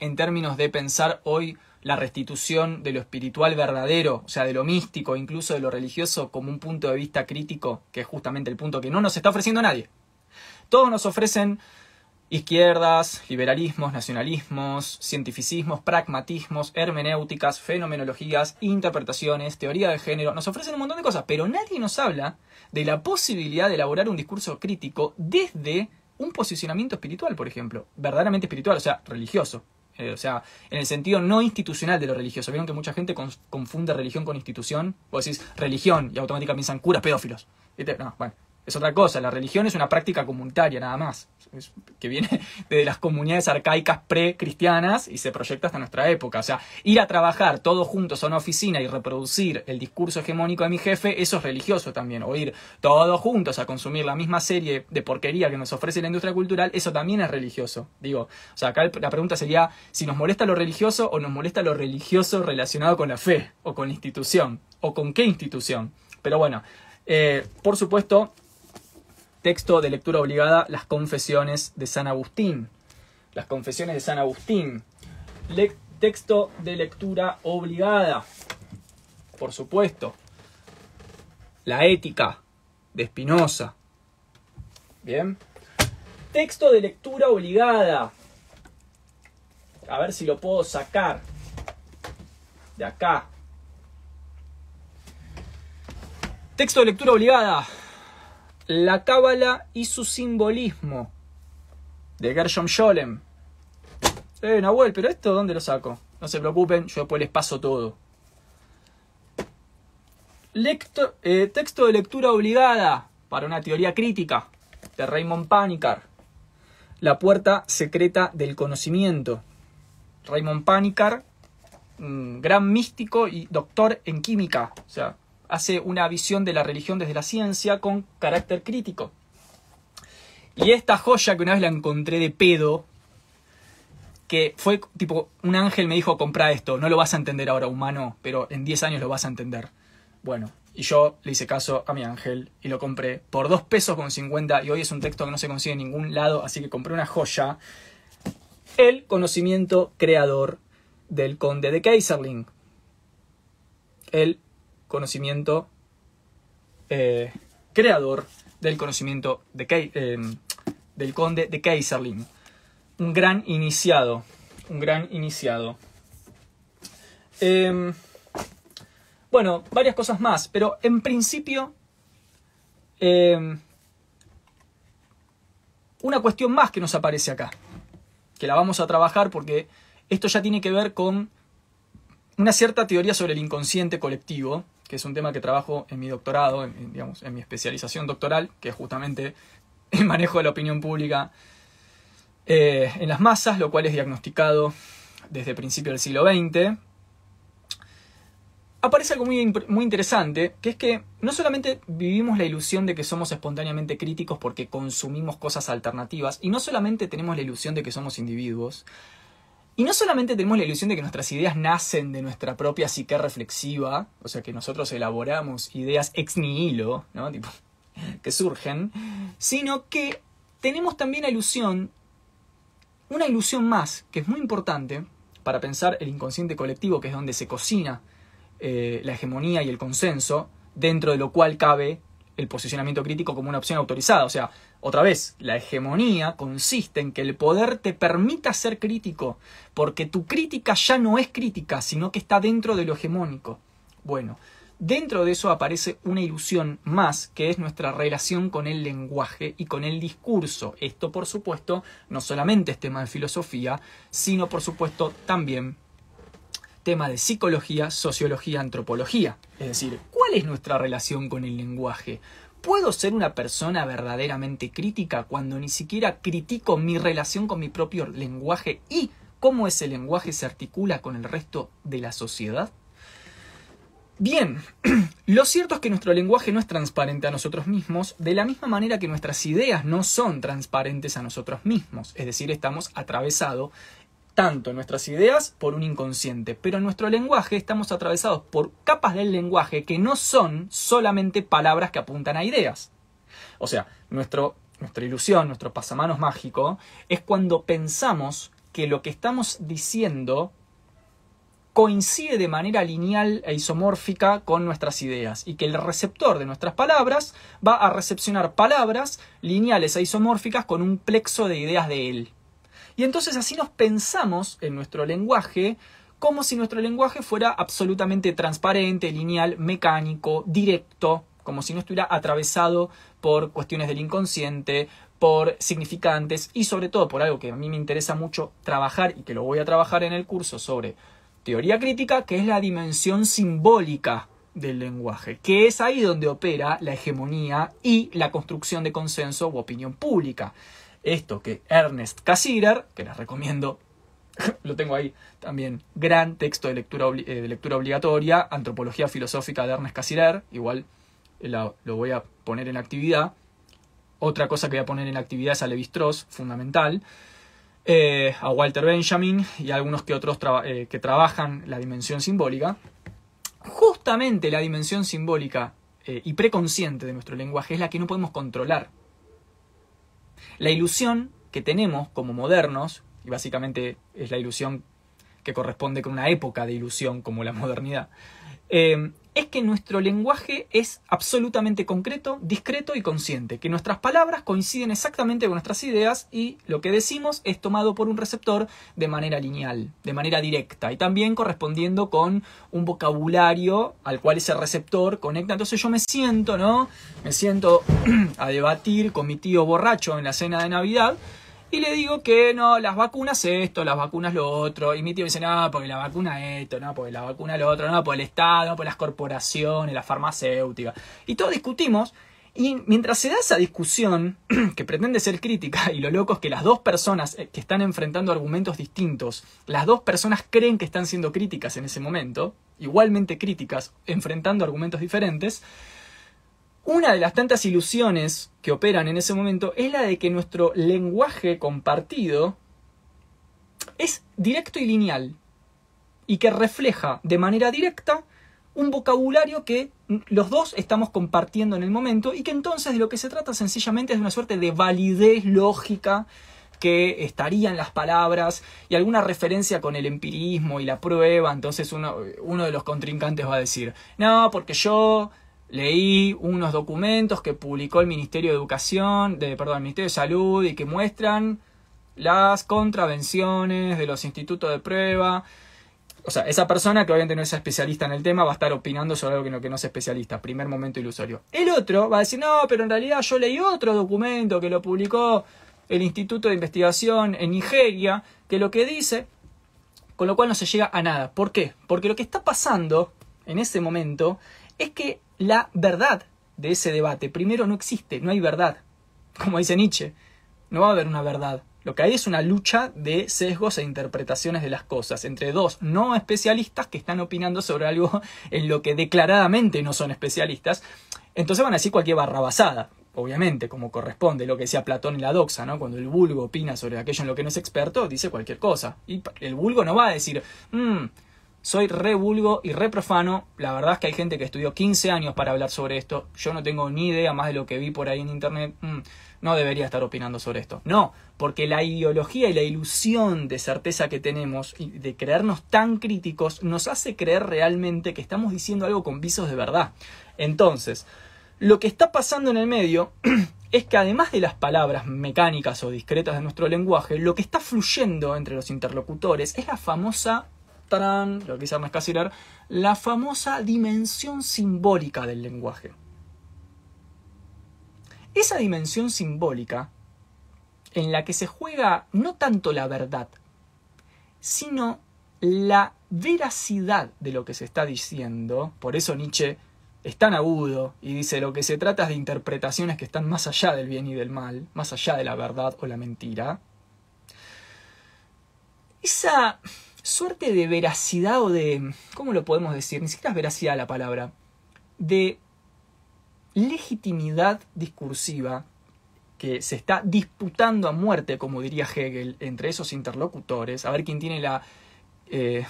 [SPEAKER 1] en términos de pensar hoy la restitución de lo espiritual verdadero, o sea, de lo místico, incluso de lo religioso, como un punto de vista crítico, que es justamente el punto que no nos está ofreciendo nadie. Todos nos ofrecen izquierdas, liberalismos, nacionalismos, cientificismos, pragmatismos, hermenéuticas, fenomenologías, interpretaciones, teoría de género, nos ofrecen un montón de cosas, pero nadie nos habla de la posibilidad de elaborar un discurso crítico desde un posicionamiento espiritual, por ejemplo, verdaderamente espiritual, o sea, religioso. Eh, o sea, en el sentido no institucional de lo religioso. Vieron que mucha gente confunde religión con institución. Vos decís religión y automáticamente piensan curas pedófilos. No, bueno, es otra cosa. La religión es una práctica comunitaria, nada más. Que viene de las comunidades arcaicas pre-cristianas y se proyecta hasta nuestra época. O sea, ir a trabajar todos juntos a una oficina y reproducir el discurso hegemónico de mi jefe, eso es religioso también. O ir todos juntos a consumir la misma serie de porquería que nos ofrece la industria cultural, eso también es religioso. Digo, o sea, acá la pregunta sería si nos molesta lo religioso o nos molesta lo religioso relacionado con la fe o con la institución o con qué institución. Pero bueno, eh, por supuesto, Texto de lectura obligada, las confesiones de San Agustín. Las confesiones de San Agustín. texto de lectura obligada. Por supuesto. La ética de Spinoza. Bien. Texto de lectura obligada. A ver si lo puedo sacar. De acá. Texto de lectura obligada. La Cábala y su simbolismo. De Gershom Scholem. Eh, Nahuel, pero esto ¿dónde lo saco? No se preocupen, yo después les paso todo. Eh, texto de lectura obligada para una teoría crítica de Raymond Panikkar. La puerta secreta del conocimiento. Raymond Panikkar, gran místico y doctor en química. O sea, hace una visión de la religión desde la ciencia con carácter crítico. Y esta joya que una vez la encontré de pedo, que fue tipo, un ángel me dijo, compra esto, no lo vas a entender ahora humano, pero en 10 años lo vas a entender. Bueno, y yo le hice caso a mi ángel y lo compré por 2 pesos con 50 y hoy es un texto que no se consigue en ningún lado, así que compré una joya. El conocimiento creador del conde de Kaiserling. El conocimiento eh, creador del conocimiento de, eh, del conde de Kaiserling. Un gran iniciado, un gran iniciado. Em, bueno, varias cosas más, pero en principio em, una cuestión más que nos aparece acá, que la vamos a trabajar porque esto ya tiene que ver con una cierta teoría sobre el inconsciente colectivo, que es un tema que trabajo en mi doctorado, en, digamos, en mi especialización doctoral, que es justamente el manejo de la opinión pública eh, en las masas, lo cual es diagnosticado desde principios del siglo XX, aparece algo muy, muy interesante, que es que no solamente vivimos la ilusión de que somos espontáneamente críticos porque consumimos cosas alternativas, y no solamente tenemos la ilusión de que somos individuos, y no solamente tenemos la ilusión de que nuestras ideas nacen de nuestra propia psique reflexiva, o sea que nosotros elaboramos ideas ex nihilo, ¿no? Tipo, que surgen, sino que tenemos también la ilusión, una ilusión más, que es muy importante para pensar el inconsciente colectivo, que es donde se cocina eh, la hegemonía y el consenso, dentro de lo cual cabe el posicionamiento crítico como una opción autorizada. O sea, otra vez, la hegemonía consiste en que el poder te permita ser crítico, porque tu crítica ya no es crítica, sino que está dentro de lo hegemónico. Bueno, dentro de eso aparece una ilusión más, que es nuestra relación con el lenguaje y con el discurso. Esto, por supuesto, no solamente es tema de filosofía, sino, por supuesto, también tema de psicología, sociología, antropología. Es decir, ¿cuál es nuestra relación con el lenguaje? ¿Puedo ser una persona verdaderamente crítica cuando ni siquiera critico mi relación con mi propio lenguaje y cómo ese lenguaje se articula con el resto de la sociedad? Bien, lo cierto es que nuestro lenguaje no es transparente a nosotros mismos, de la misma manera que nuestras ideas no son transparentes a nosotros mismos, es decir, estamos atravesados tanto nuestras ideas por un inconsciente, pero en nuestro lenguaje estamos atravesados por capas del lenguaje que no son solamente palabras que apuntan a ideas. O sea, nuestro, nuestra ilusión, nuestro pasamanos mágico, es cuando pensamos que lo que estamos diciendo coincide de manera lineal e isomórfica con nuestras ideas y que el receptor de nuestras palabras va a recepcionar palabras lineales e isomórficas con un plexo de ideas de él. Y entonces así nos pensamos en nuestro lenguaje como si nuestro lenguaje fuera absolutamente transparente, lineal, mecánico, directo, como si no estuviera atravesado por cuestiones del inconsciente, por significantes y sobre todo por algo que a mí me interesa mucho trabajar y que lo voy a trabajar en el curso sobre teoría crítica, que es la dimensión simbólica del lenguaje, que es ahí donde opera la hegemonía y la construcción de consenso u opinión pública. Esto que Ernest Cassirer, que les recomiendo, lo tengo ahí también, gran texto de lectura, eh, de lectura obligatoria, Antropología Filosófica de Ernest Cassirer, igual eh, lo, voy a poner en actividad. Otra cosa que voy a poner en actividad es a Levi Strauss, fundamental. Eh, a Walter Benjamin y a algunos que otros que trabajan la dimensión simbólica. Justamente la dimensión simbólica y preconsciente de nuestro lenguaje es la que no podemos controlar. La ilusión que tenemos como modernos, y básicamente es la ilusión que corresponde con una época de ilusión como la modernidad, eh, es que nuestro lenguaje es absolutamente concreto, discreto y consciente, que nuestras palabras coinciden exactamente con nuestras ideas y lo que decimos es tomado por un receptor de manera lineal, de manera directa y también correspondiendo con un vocabulario al cual ese receptor conecta. Entonces yo me siento, ¿no? Me siento a debatir con mi tío borracho en la cena de Navidad y le digo que no, las vacunas esto, las vacunas lo otro. Y mi tío dice, no, porque la vacuna esto, no, porque la vacuna lo otro, no, por el Estado, no, por las corporaciones, la farmacéutica. Y todos discutimos. Y mientras se da esa discusión, que pretende ser crítica, y lo loco es que las dos personas eh, que están enfrentando argumentos distintos, las dos personas creen que están siendo críticas en ese momento, igualmente críticas, enfrentando argumentos diferentes, una de las tantas ilusiones que operan en ese momento es la de que nuestro lenguaje compartido es directo y lineal y que refleja de manera directa un vocabulario que los dos estamos compartiendo en el momento y que entonces de lo que se trata sencillamente es de una suerte de validez lógica que estaría en las palabras y alguna referencia con el empirismo y la prueba, entonces uno, uno de los contrincantes va a decir, no, porque yo leí unos documentos que publicó el Ministerio de Educación, de, perdón, el Ministerio de Salud y que muestran las contravenciones de los institutos de prueba. O sea, esa persona que obviamente no es especialista en el tema va a estar opinando sobre algo que no, que no es especialista. Primer momento ilusorio. El otro va a decir, no, pero en realidad yo leí otro documento que lo publicó el Instituto de Investigación en Nigeria, que lo que dice, con lo cual no se llega a nada. ¿Por qué? Porque lo que está pasando en ese momento es que la verdad de ese debate, primero no existe, no hay verdad. Como dice Nietzsche, no va a haber una verdad, Lo que hay es una lucha de sesgos e interpretaciones de las cosas entre dos no especialistas que están opinando sobre algo en lo que declaradamente no son especialistas. Entonces van a decir cualquier barrabasada, obviamente, como corresponde lo que decía Platón en la doxa, ¿no? Cuando el vulgo opina sobre aquello en lo que no es experto, dice cualquier cosa. Y el vulgo no va a decir, mmm, soy re vulgo y re profano. La verdad es que hay gente que estudió 15 años para hablar sobre esto. Yo no tengo ni idea más de lo que vi por ahí en internet. Mm, no debería estar opinando sobre esto. No, porque la ideología y la ilusión de certeza que tenemos y de creernos tan críticos nos hace creer realmente que estamos diciendo algo con visos de verdad. Entonces, lo que está pasando en el medio es que además de las palabras mecánicas o discretas de nuestro lenguaje, lo que está fluyendo entre los interlocutores es la famosa lo que casi la famosa dimensión simbólica del lenguaje. Esa dimensión simbólica en la que se juega no tanto la verdad, sino la veracidad de lo que se está diciendo. Por eso Nietzsche es tan agudo y dice lo que se trata es de interpretaciones que están más allá del bien y del mal, más allá de la verdad o la mentira. Esa suerte de veracidad o de... ¿Cómo lo podemos decir? Ni siquiera es veracidad la palabra. De legitimidad discursiva que se está disputando a muerte, como diría Hegel, entre esos interlocutores, a ver quién tiene la, eh,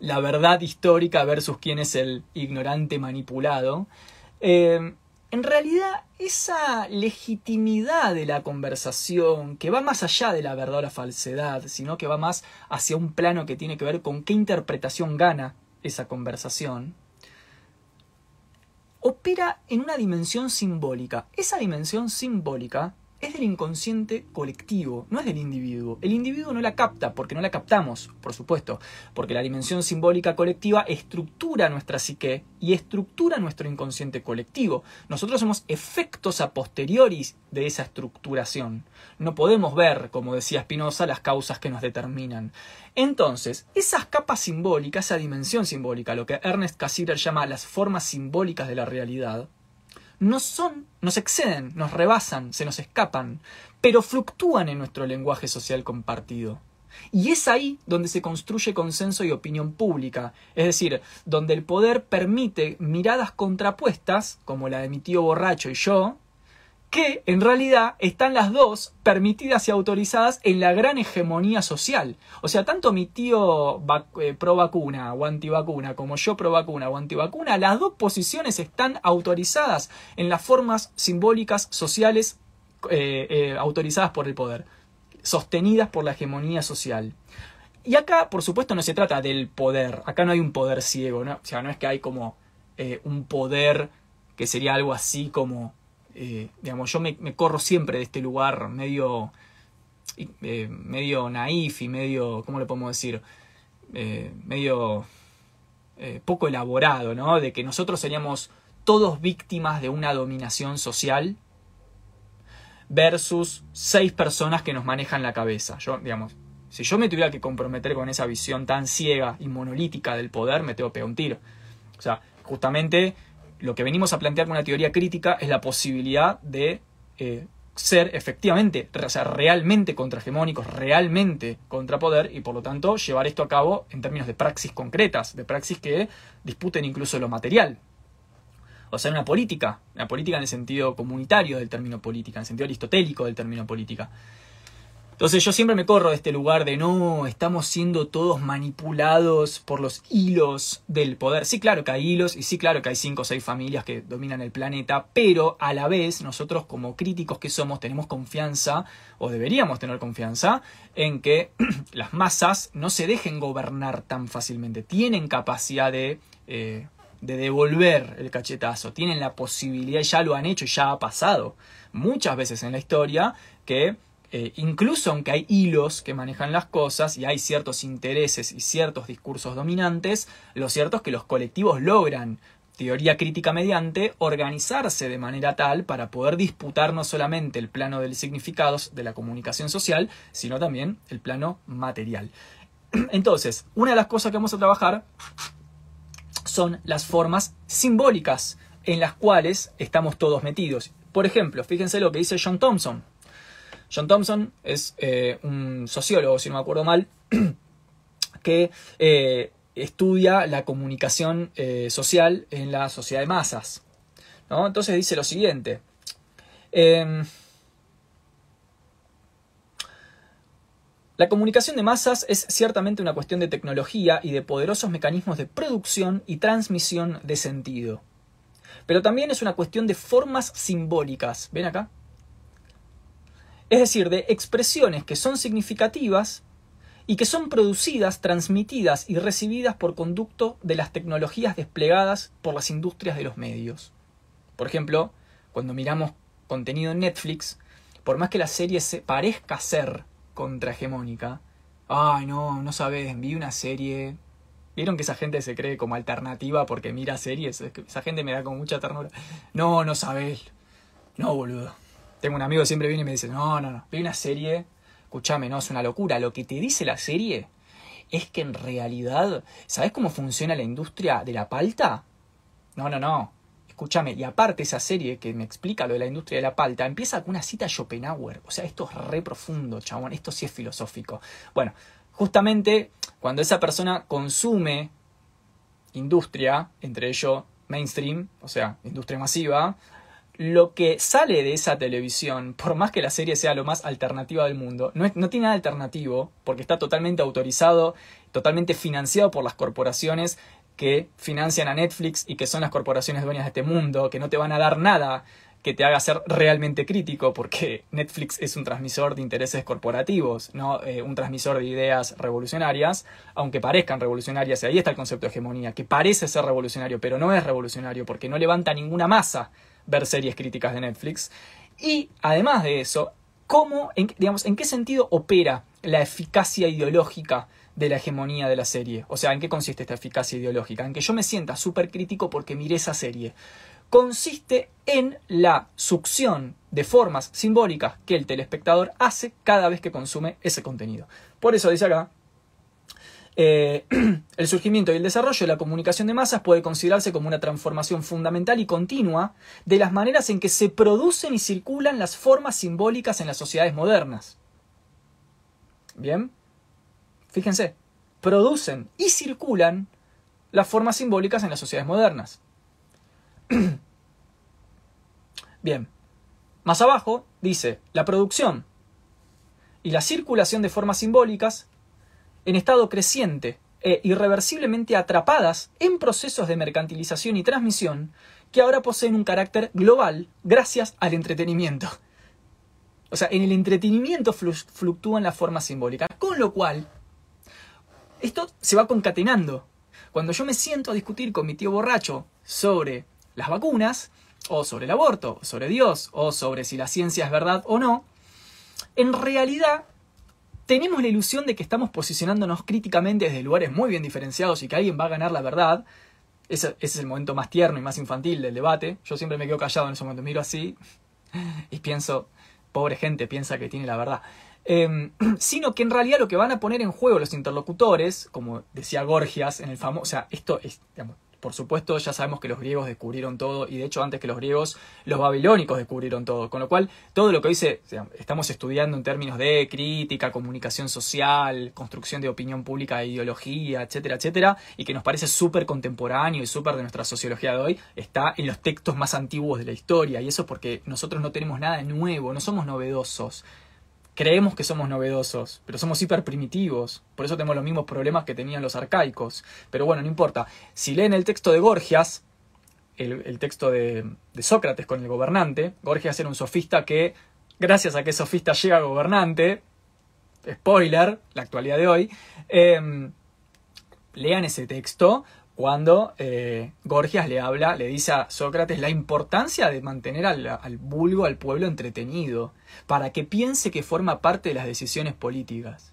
[SPEAKER 1] la verdad histórica versus quién es el ignorante manipulado. Eh, en realidad esa legitimidad de la conversación, que va más allá de la verdad o la falsedad, sino que va más hacia un plano que tiene que ver con qué interpretación gana esa conversación, opera en una dimensión simbólica. Esa dimensión simbólica es del inconsciente colectivo, no es del individuo. El individuo no la capta, porque no la captamos, por supuesto, porque la dimensión simbólica colectiva estructura nuestra psique y estructura nuestro inconsciente colectivo. Nosotros somos efectos a posteriori de esa estructuración. No podemos ver, como decía Spinoza, las causas que nos determinan. Entonces, esas capas simbólicas, esa dimensión simbólica, lo que Ernest Cassirer llama las formas simbólicas de la realidad, no son, nos exceden, nos rebasan, se nos escapan, pero fluctúan en nuestro lenguaje social compartido. Y es ahí donde se construye consenso y opinión pública, es decir, donde el poder permite miradas contrapuestas, como la de mi tío borracho y yo, que en realidad están las dos permitidas y autorizadas en la gran hegemonía social. O sea, tanto mi tío eh, pro vacuna o antivacuna como yo pro vacuna o antivacuna, las dos posiciones están autorizadas en las formas simbólicas sociales eh, eh, autorizadas por el poder, sostenidas por la hegemonía social. Y acá, por supuesto, no se trata del poder, acá no hay un poder ciego, ¿no? o sea, no es que hay como un poder que sería algo así como eh, digamos, yo me, corro siempre de este lugar medio, eh, medio naif y medio, ¿cómo le podemos decir? Eh, medio poco elaborado, ¿no? De que nosotros seríamos todos víctimas de una dominación social versus seis personas que nos manejan la cabeza. Yo, digamos, si yo me tuviera que comprometer con esa visión tan ciega y monolítica del poder, me tengo que pegar un tiro. O sea, justamente lo que venimos a plantear con una teoría crítica es la posibilidad de eh, ser efectivamente, o sea, realmente contrahegemónicos, realmente contrapoder y por lo tanto llevar esto a cabo en términos de praxis concretas, de praxis que disputen incluso lo material. O sea, una política, una política en el sentido comunitario del término política, en el sentido aristotélico del término política. Entonces yo siempre me corro de este lugar de no, estamos siendo todos manipulados por los hilos del poder. Sí, claro que hay hilos y sí, claro que hay cinco o seis familias que dominan el planeta, pero a la vez nosotros como críticos que somos tenemos confianza, o deberíamos tener confianza, en que las masas no se dejen gobernar tan fácilmente. Tienen capacidad de... Eh, de devolver el cachetazo, tienen la posibilidad, ya lo han hecho, ya ha pasado muchas veces en la historia, que eh, incluso aunque hay hilos que manejan las cosas y hay ciertos intereses y ciertos discursos dominantes, lo cierto es que los colectivos logran, teoría crítica mediante, organizarse de manera tal para poder disputar no solamente el plano de los significados de la comunicación social, sino también el plano material. Entonces, una de las cosas que vamos a trabajar son las formas simbólicas en las cuales estamos todos metidos. Por ejemplo, fíjense lo que dice John Thompson. John Thompson es eh, un sociólogo, si no me acuerdo mal, que eh, estudia la comunicación eh, social en la sociedad de masas. Entonces dice lo siguiente. Em, la comunicación de masas es ciertamente una cuestión de tecnología y de poderosos mecanismos de producción y transmisión de sentido. Pero también es una cuestión de formas simbólicas. ¿Ven acá? Es decir, de expresiones que son significativas y que son producidas, transmitidas y recibidas por conducto de las tecnologías desplegadas por las industrias de los medios. Por ejemplo, cuando miramos contenido en Netflix, por más que la serie se parezca ser contrahegemónica, ay no, no sabes, vi una serie. ¿Vieron que esa gente se cree como alternativa porque mira series? Esa gente me da como mucha ternura. No, no sabes. No, boludo. Tengo un amigo que siempre viene y me dice, no, no, no, vi una serie escúchame, no, es una locura. Lo que te dice la serie es que en realidad, ¿sabes cómo funciona la industria de la palta? No, no, no. Escúchame, y aparte esa serie que me explica lo de la industria de la palta, empieza con una cita a Schopenhauer. O sea, esto es re profundo, chabón, esto sí es filosófico. Bueno, justamente cuando esa persona consume industria, entre ellos mainstream, o sea, industria masiva, lo que sale de esa televisión, por más que la serie sea lo más alternativa del mundo, no, no, tiene nada alternativo, porque está totalmente autorizado, totalmente financiado por las corporaciones que financian a Netflix y que son las corporaciones dueñas de este mundo, que no te van a dar nada que te haga ser realmente crítico, porque Netflix es un transmisor de intereses corporativos, no eh, un transmisor de ideas revolucionarias, aunque parezcan revolucionarias, y ahí está el concepto de hegemonía, que parece ser revolucionario, pero no es revolucionario, porque no levanta ninguna masa ver series críticas de Netflix. Y además de eso, ¿cómo, digamos, en qué sentido opera la eficacia ideológica de la hegemonía de la serie? O sea, ¿en qué consiste esta eficacia ideológica? En que yo me sienta súper crítico porque miré esa serie. Consiste en la succión de formas simbólicas que el telespectador hace cada vez que consume ese contenido. Por eso dice acá, eh, el surgimiento y el desarrollo de la comunicación de masas puede considerarse como una transformación fundamental y continua de las maneras en que se producen y circulan las formas simbólicas en las sociedades modernas. Bien, fíjense, producen y circulan las formas simbólicas en las sociedades modernas. Bien, más abajo dice, la producción y la circulación de formas simbólicas en estado creciente e irreversiblemente atrapadas en procesos de mercantilización y transmisión que ahora poseen un carácter global gracias al entretenimiento. O sea, en el entretenimiento fluctúan las formas simbólicas, con lo cual esto se va concatenando. Cuando yo me siento a discutir con mi tío borracho sobre las vacunas, o sobre el aborto, o sobre Dios, o sobre si la ciencia es verdad o no, en realidad tenemos la ilusión de que estamos posicionándonos críticamente desde lugares muy bien diferenciados y que alguien va a ganar la verdad. Ese, es el momento más tierno y más infantil del debate. Yo siempre me quedo callado en ese momento, miro así y pienso, pobre gente, piensa que tiene la verdad. Em, sino que en realidad lo que van a poner en juego los interlocutores, como decía Gorgias en el famoso, o sea, esto es, por supuesto, ya sabemos que los griegos descubrieron todo y de hecho antes que los griegos, los babilónicos descubrieron todo. Con lo cual, todo lo que hoy estamos estudiando en términos de crítica, comunicación social, construcción de opinión pública ideología, etcétera, etcétera, y que nos parece súper contemporáneo y súper de nuestra sociología de hoy, está en los textos más antiguos de la historia. Y eso porque nosotros no tenemos nada nuevo, no somos novedosos creemos que somos novedosos, pero somos hiper primitivos. Por eso tenemos los mismos problemas que tenían los arcaicos. Pero bueno, no importa. Si leen el texto de Gorgias, el, texto de, Sócrates con el gobernante, Gorgias era un sofista que, gracias a que sofista llega gobernante, spoiler, la actualidad de hoy, em, lean ese texto cuando eh, Gorgias le habla, le dice a Sócrates la importancia de mantener al, al, vulgo, al pueblo entretenido, para que piense que forma parte de las decisiones políticas.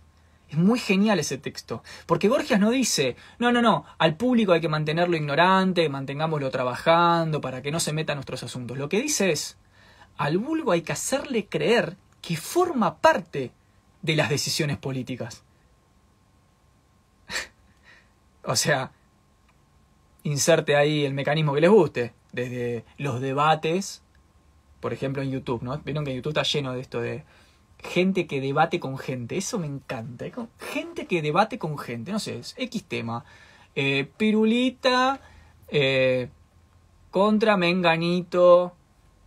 [SPEAKER 1] Es muy genial ese texto, porque Gorgias no dice, no, no, no, al público hay que mantenerlo ignorante, mantengámoslo trabajando para que no se meta en nuestros asuntos. Lo que dice es, al vulgo hay que hacerle creer que forma parte de las decisiones políticas. o sea, inserte ahí el mecanismo que les guste, desde los debates, por ejemplo en YouTube, ¿no? Vieron que YouTube está lleno de esto de gente que debate con gente. Eso me encanta. Gente que debate con gente. No sé, es X tema. Eh, pirulita eh, contra Menganito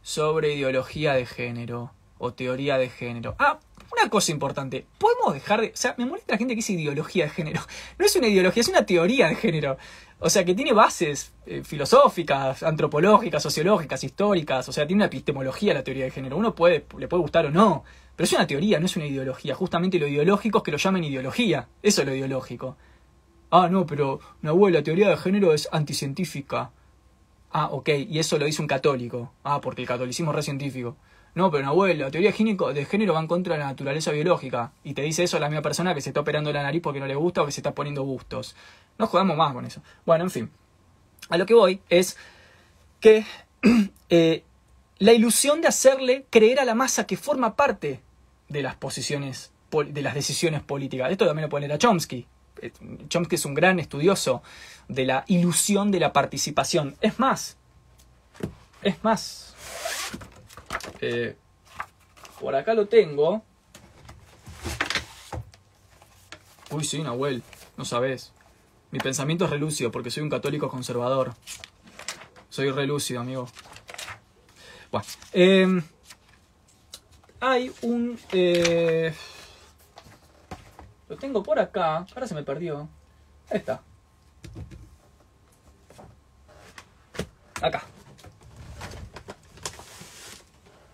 [SPEAKER 1] sobre ideología de género o teoría de género. Ah, una cosa importante. Podemos dejar de... O sea, me molesta la gente que dice ideología de género. No es una ideología, es una teoría de género. O sea, que tiene bases eh, filosóficas, antropológicas, sociológicas, históricas. O sea, tiene una epistemología la teoría de género. Uno puede, le puede gustar o no. Pero es una teoría, no es una ideología. Justamente lo ideológico es que lo llamen ideología. Eso es lo ideológico. Ah, no, pero abuela, la teoría de género es anticientífica. Ah, ok, y eso lo dice un católico. Ah, porque el catolicismo es re científico. No, pero abuela, la teoría de género va en contra de la naturaleza biológica. Y te dice eso la misma persona que se está operando la nariz porque no le gusta o que se está poniendo gustos. No jugamos más con eso. Bueno, en fin. A lo que voy es que eh, la ilusión de hacerle creer a la masa que forma parte de las posiciones, de las decisiones políticas. Esto también lo pone a Chomsky. Eh, Chomsky es un gran estudioso de la ilusión de la participación. Es más, es más, eh, por acá lo tengo. Uy, sí, Nahuel, no sabes. Mi pensamiento es relúcido porque soy un católico conservador. Soy relúcido, amigo. Bueno, em, hay un... Eh, lo tengo por acá. Ahora se me perdió. Ahí está. Acá.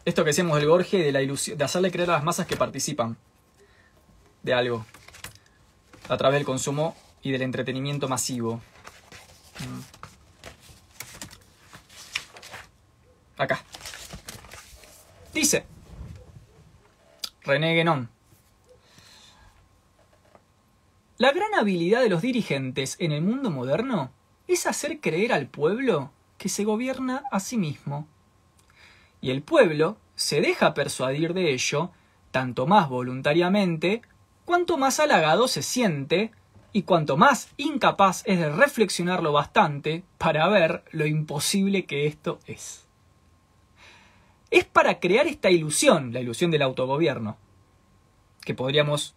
[SPEAKER 1] Esto que decíamos del Gorge de la ilusión, de hacerle creer a las masas que participan de algo a través del consumo y del entretenimiento masivo. Mm. Acá. Dice René Guénon. La gran habilidad de los dirigentes en el mundo moderno es hacer creer al pueblo que se gobierna a sí mismo. Y el pueblo se deja persuadir de ello tanto más voluntariamente cuanto más halagado se siente y cuanto más incapaz es de reflexionarlo bastante para ver lo imposible que esto es. Es para crear esta ilusión, la ilusión del autogobierno, que podríamos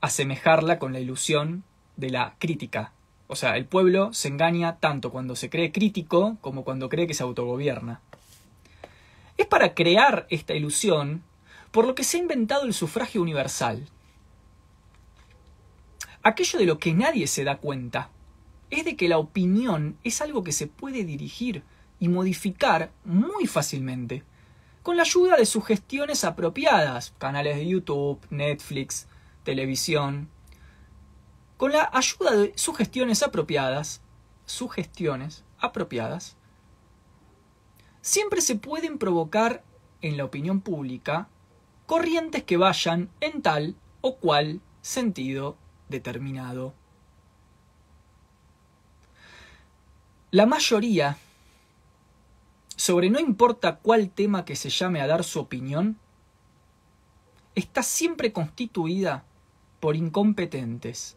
[SPEAKER 1] asemejarla con la ilusión de la crítica. O sea, el pueblo se engaña tanto cuando se cree crítico como cuando cree que se autogobierna. Es para crear esta ilusión por lo que se ha inventado el sufragio universal, Aquello de lo que nadie se da cuenta es de que la opinión es algo que se puede dirigir y modificar muy fácilmente, con la ayuda de sugestiones apropiadas, canales de YouTube, Netflix, televisión. Con la ayuda de sugestiones apropiadas, sugestiones apropiadas, siempre se pueden provocar en la opinión pública corrientes que vayan en tal o cual sentido determinado. La mayoría, sobre no importa cuál tema que se llame a dar su opinión, está siempre constituida por incompetentes,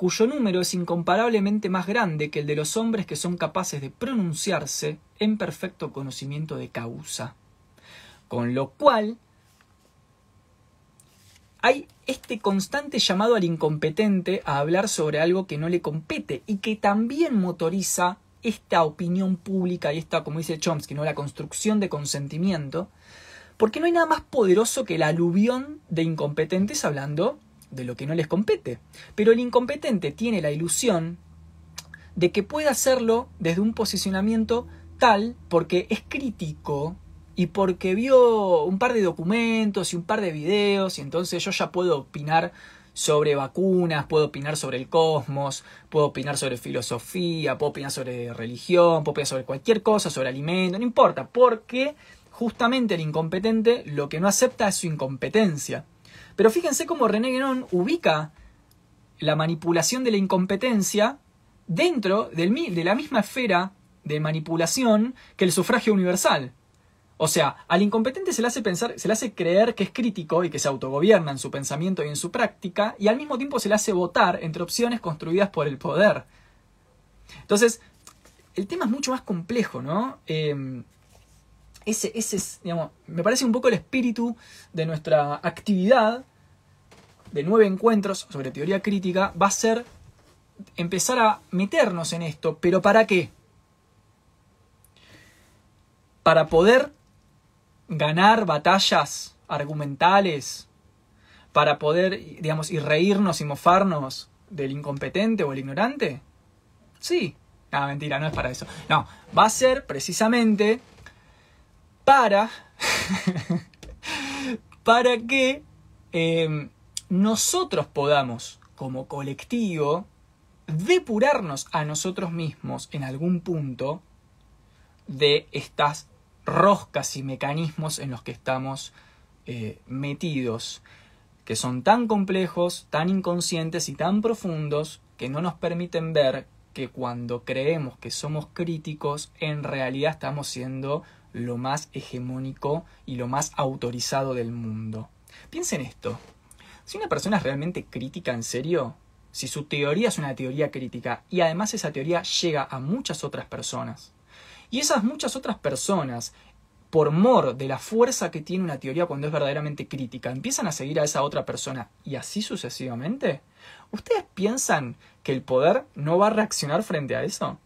[SPEAKER 1] cuyo número es incomparablemente más grande que el de los hombres que son capaces de pronunciarse en perfecto conocimiento de causa. Con lo cual, hay este constante llamado al incompetente a hablar sobre algo que no le compete y que también motoriza esta opinión pública y esta, como dice Chomsky, ¿no? la construcción de consentimiento, porque no hay nada más poderoso que el aluvión de incompetentes hablando de lo que no les compete. Pero el incompetente tiene la ilusión de que puede hacerlo desde un posicionamiento tal porque es crítico y porque vio un par de documentos y un par de videos y entonces yo ya puedo opinar sobre vacunas, puedo opinar sobre el cosmos, puedo opinar sobre filosofía, puedo opinar sobre religión, puedo opinar sobre cualquier cosa, sobre alimento, no importa, porque justamente el incompetente lo que no acepta es su incompetencia. Pero fíjense cómo René Guénon ubica la manipulación de la incompetencia dentro de la misma esfera de manipulación que el sufragio universal. O sea, al incompetente se le hace pensar, se le hace creer que es crítico y que se autogobierna en su pensamiento y en su práctica, y al mismo tiempo se le hace votar entre opciones construidas por el poder. Entonces, el tema es mucho más complejo, ¿no? Em, ese, ese es, digamos, me parece un poco el espíritu de nuestra actividad de nueve encuentros sobre teoría crítica, va a ser empezar a meternos en esto, pero ¿para qué? Para poder ganar batallas argumentales, para poder, digamos, y reírnos y mofarnos del incompetente o el ignorante? Sí. No, mentira, no es para eso. No, va a ser precisamente para, para que em, nosotros podamos, como colectivo, depurarnos a nosotros mismos en algún punto de estas roscas y mecanismos en los que estamos eh, metidos, que son tan complejos, tan inconscientes y tan profundos que no nos permiten ver que cuando creemos que somos críticos, en realidad estamos siendo lo más hegemónico y lo más autorizado del mundo. Piensen esto. Si una persona es realmente crítica en serio, si su teoría es una teoría crítica y además esa teoría llega a muchas otras personas, y esas muchas otras personas, por mor de la fuerza que tiene una teoría cuando es verdaderamente crítica, empiezan a seguir a esa otra persona y así sucesivamente, ¿ustedes piensan que el poder no va a reaccionar frente a eso?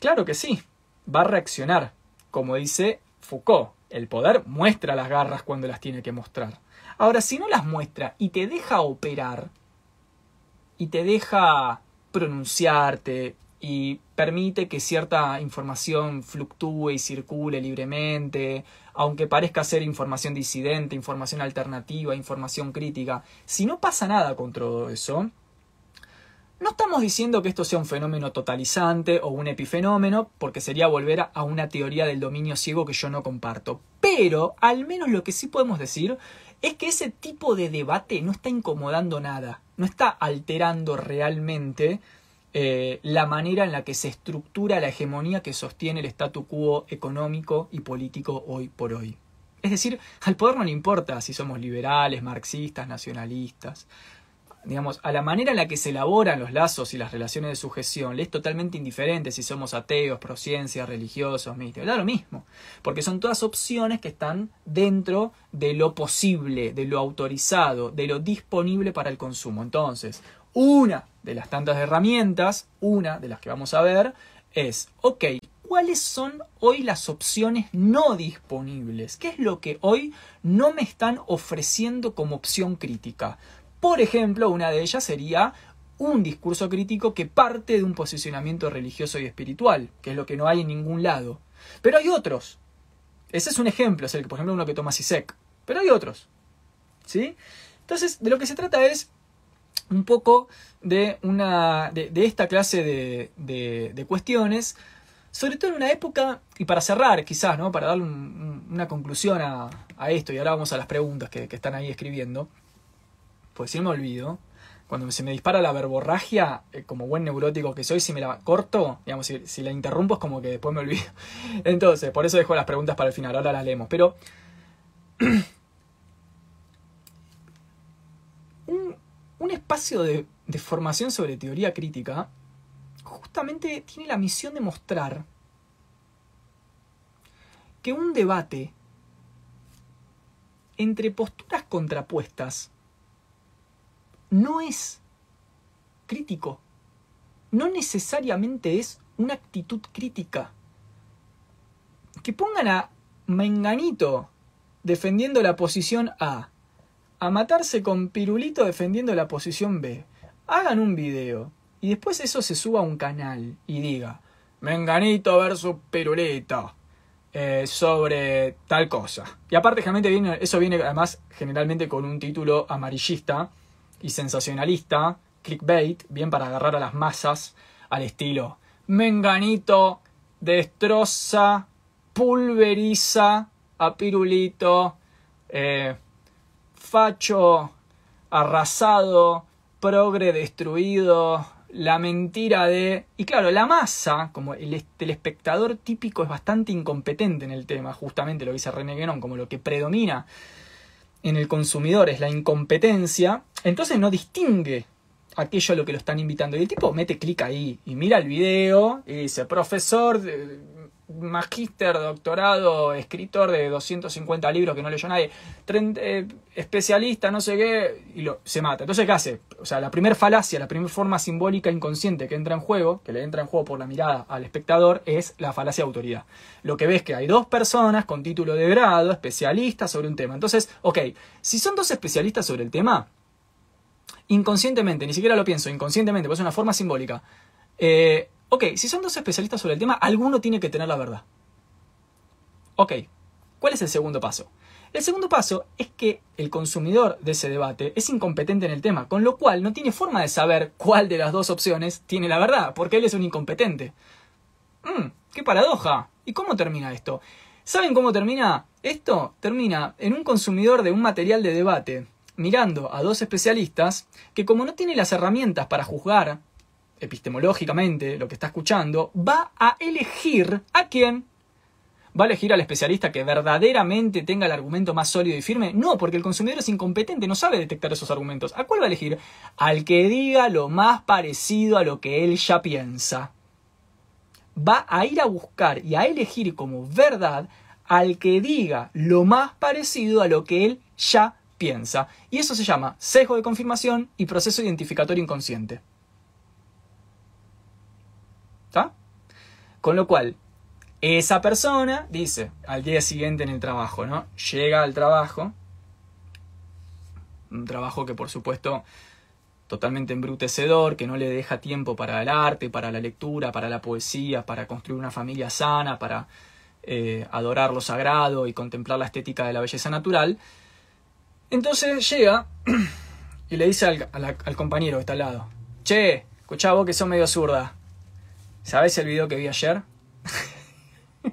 [SPEAKER 1] Claro que sí, va a reaccionar. Como dice Foucault, el poder muestra las garras cuando las tiene que mostrar. Ahora, si no las muestra y te deja operar, y te deja pronunciarte, y permite que cierta información fluctúe y circule libremente, aunque parezca ser información disidente, información alternativa, información crítica, si no pasa nada con todo eso, no estamos diciendo que esto sea un fenómeno totalizante o un epifenómeno, porque sería volver a una teoría del dominio ciego que yo no comparto. Pero, al menos lo que sí podemos decir es que ese tipo de debate no está incomodando nada, no está alterando realmente eh, la manera en la que se estructura la hegemonía que sostiene el statu quo económico y político hoy por hoy. Es decir, al poder no le importa si somos liberales, marxistas, nacionalistas digamos, a la manera en la que se elaboran los lazos y las relaciones de sujeción, le es totalmente indiferente si somos ateos, prociencias, religiosos, místicos, da lo mismo, porque son todas opciones que están dentro de lo posible, de lo autorizado, de lo disponible para el consumo. Entonces, una de las tantas herramientas, una de las que vamos a ver, es, ok, ¿cuáles son hoy las opciones no disponibles? ¿Qué es lo que hoy no me están ofreciendo como opción crítica? Por ejemplo, una de ellas sería un discurso crítico que parte de un posicionamiento religioso y espiritual, que es lo que no hay en ningún lado. Pero hay otros. Ese es un ejemplo, es el que, por ejemplo, uno que toma Sisek. Pero hay otros. ¿Sí? Entonces, de lo que se trata es un poco de, una, de, esta clase de, de, cuestiones, sobre todo en una época, y para cerrar quizás, ¿no? para darle una conclusión a, esto, y ahora vamos a las preguntas que están ahí escribiendo, pues si me olvido, cuando se me dispara la verborragia, eh, como buen neurótico que soy, si me la corto, digamos, si, la interrumpo es como que después me olvido. Entonces, por eso dejo las preguntas para el final, ahora las leemos. Pero un, espacio de formación sobre teoría crítica justamente tiene la misión de mostrar que un debate entre posturas contrapuestas no es crítico. No necesariamente es una actitud crítica. Que pongan a Menganito defendiendo la posición A, a matarse con Pirulito defendiendo la posición B. Hagan un video y después eso se suba a un canal y diga Menganito versus Pirulito eh, sobre tal cosa. Y aparte, generalmente eso viene además generalmente con un título amarillista y sensacionalista, clickbait, bien para agarrar a las masas, al estilo Menganito destroza, pulveriza a Pirulito, eh, facho arrasado, progre destruido, la mentira de... Y claro, la masa, como el, espectador típico es bastante incompetente en el tema, justamente lo dice René Guénon, como lo que predomina en el consumidor es la incompetencia, entonces no distingue aquello a lo que lo están invitando. Y el tipo mete clic ahí y mira el video y dice, profesor magíster, doctorado, escritor de 250 libros que no leyó nadie, eh, especialista, no sé qué, y lo, se mata. Entonces, ¿qué hace? O sea, la primera falacia, la primera forma simbólica inconsciente que entra en juego, que le entra en juego por la mirada al espectador, es la falacia de autoridad. Lo que ves que hay dos personas con título de grado, especialistas sobre un tema. Entonces, ok, si son dos especialistas sobre el tema, inconscientemente, ni siquiera lo pienso, inconscientemente, pues es una forma simbólica. Eh, ok, si son dos especialistas sobre el tema, alguno tiene que tener la verdad. Ok, ¿cuál es el segundo paso? El segundo paso es que el consumidor de ese debate es incompetente en el tema, con lo cual no tiene forma de saber cuál de las dos opciones tiene la verdad, porque él es un incompetente. Mmm, qué paradoja. ¿Y cómo termina esto? ¿Saben cómo termina? Esto termina en un consumidor de un material de debate mirando a dos especialistas que como no tiene las herramientas para juzgar epistemológicamente lo que está escuchando, va a elegir a quién. ¿Va a elegir al especialista que verdaderamente tenga el argumento más sólido y firme? No, porque el consumidor es incompetente, no sabe detectar esos argumentos. ¿A cuál va a elegir? Al que diga lo más parecido a lo que él ya piensa. Va a ir a buscar y a elegir como verdad al que diga lo más parecido a lo que él ya piensa. Y eso se llama sesgo de confirmación y proceso identificatorio inconsciente. ¿Está? Con lo cual, esa persona dice al día siguiente en el trabajo, ¿no? Llega al trabajo, un trabajo que por supuesto totalmente embrutecedor, que no le deja tiempo para el arte, para la lectura, para la poesía, para construir una familia sana, para eh, adorar lo sagrado y contemplar la estética de la belleza natural, entonces llega y le dice al, compañero que está al lado, che, escuchá vos que sos medio zurda, ¿sabés el video que vi ayer?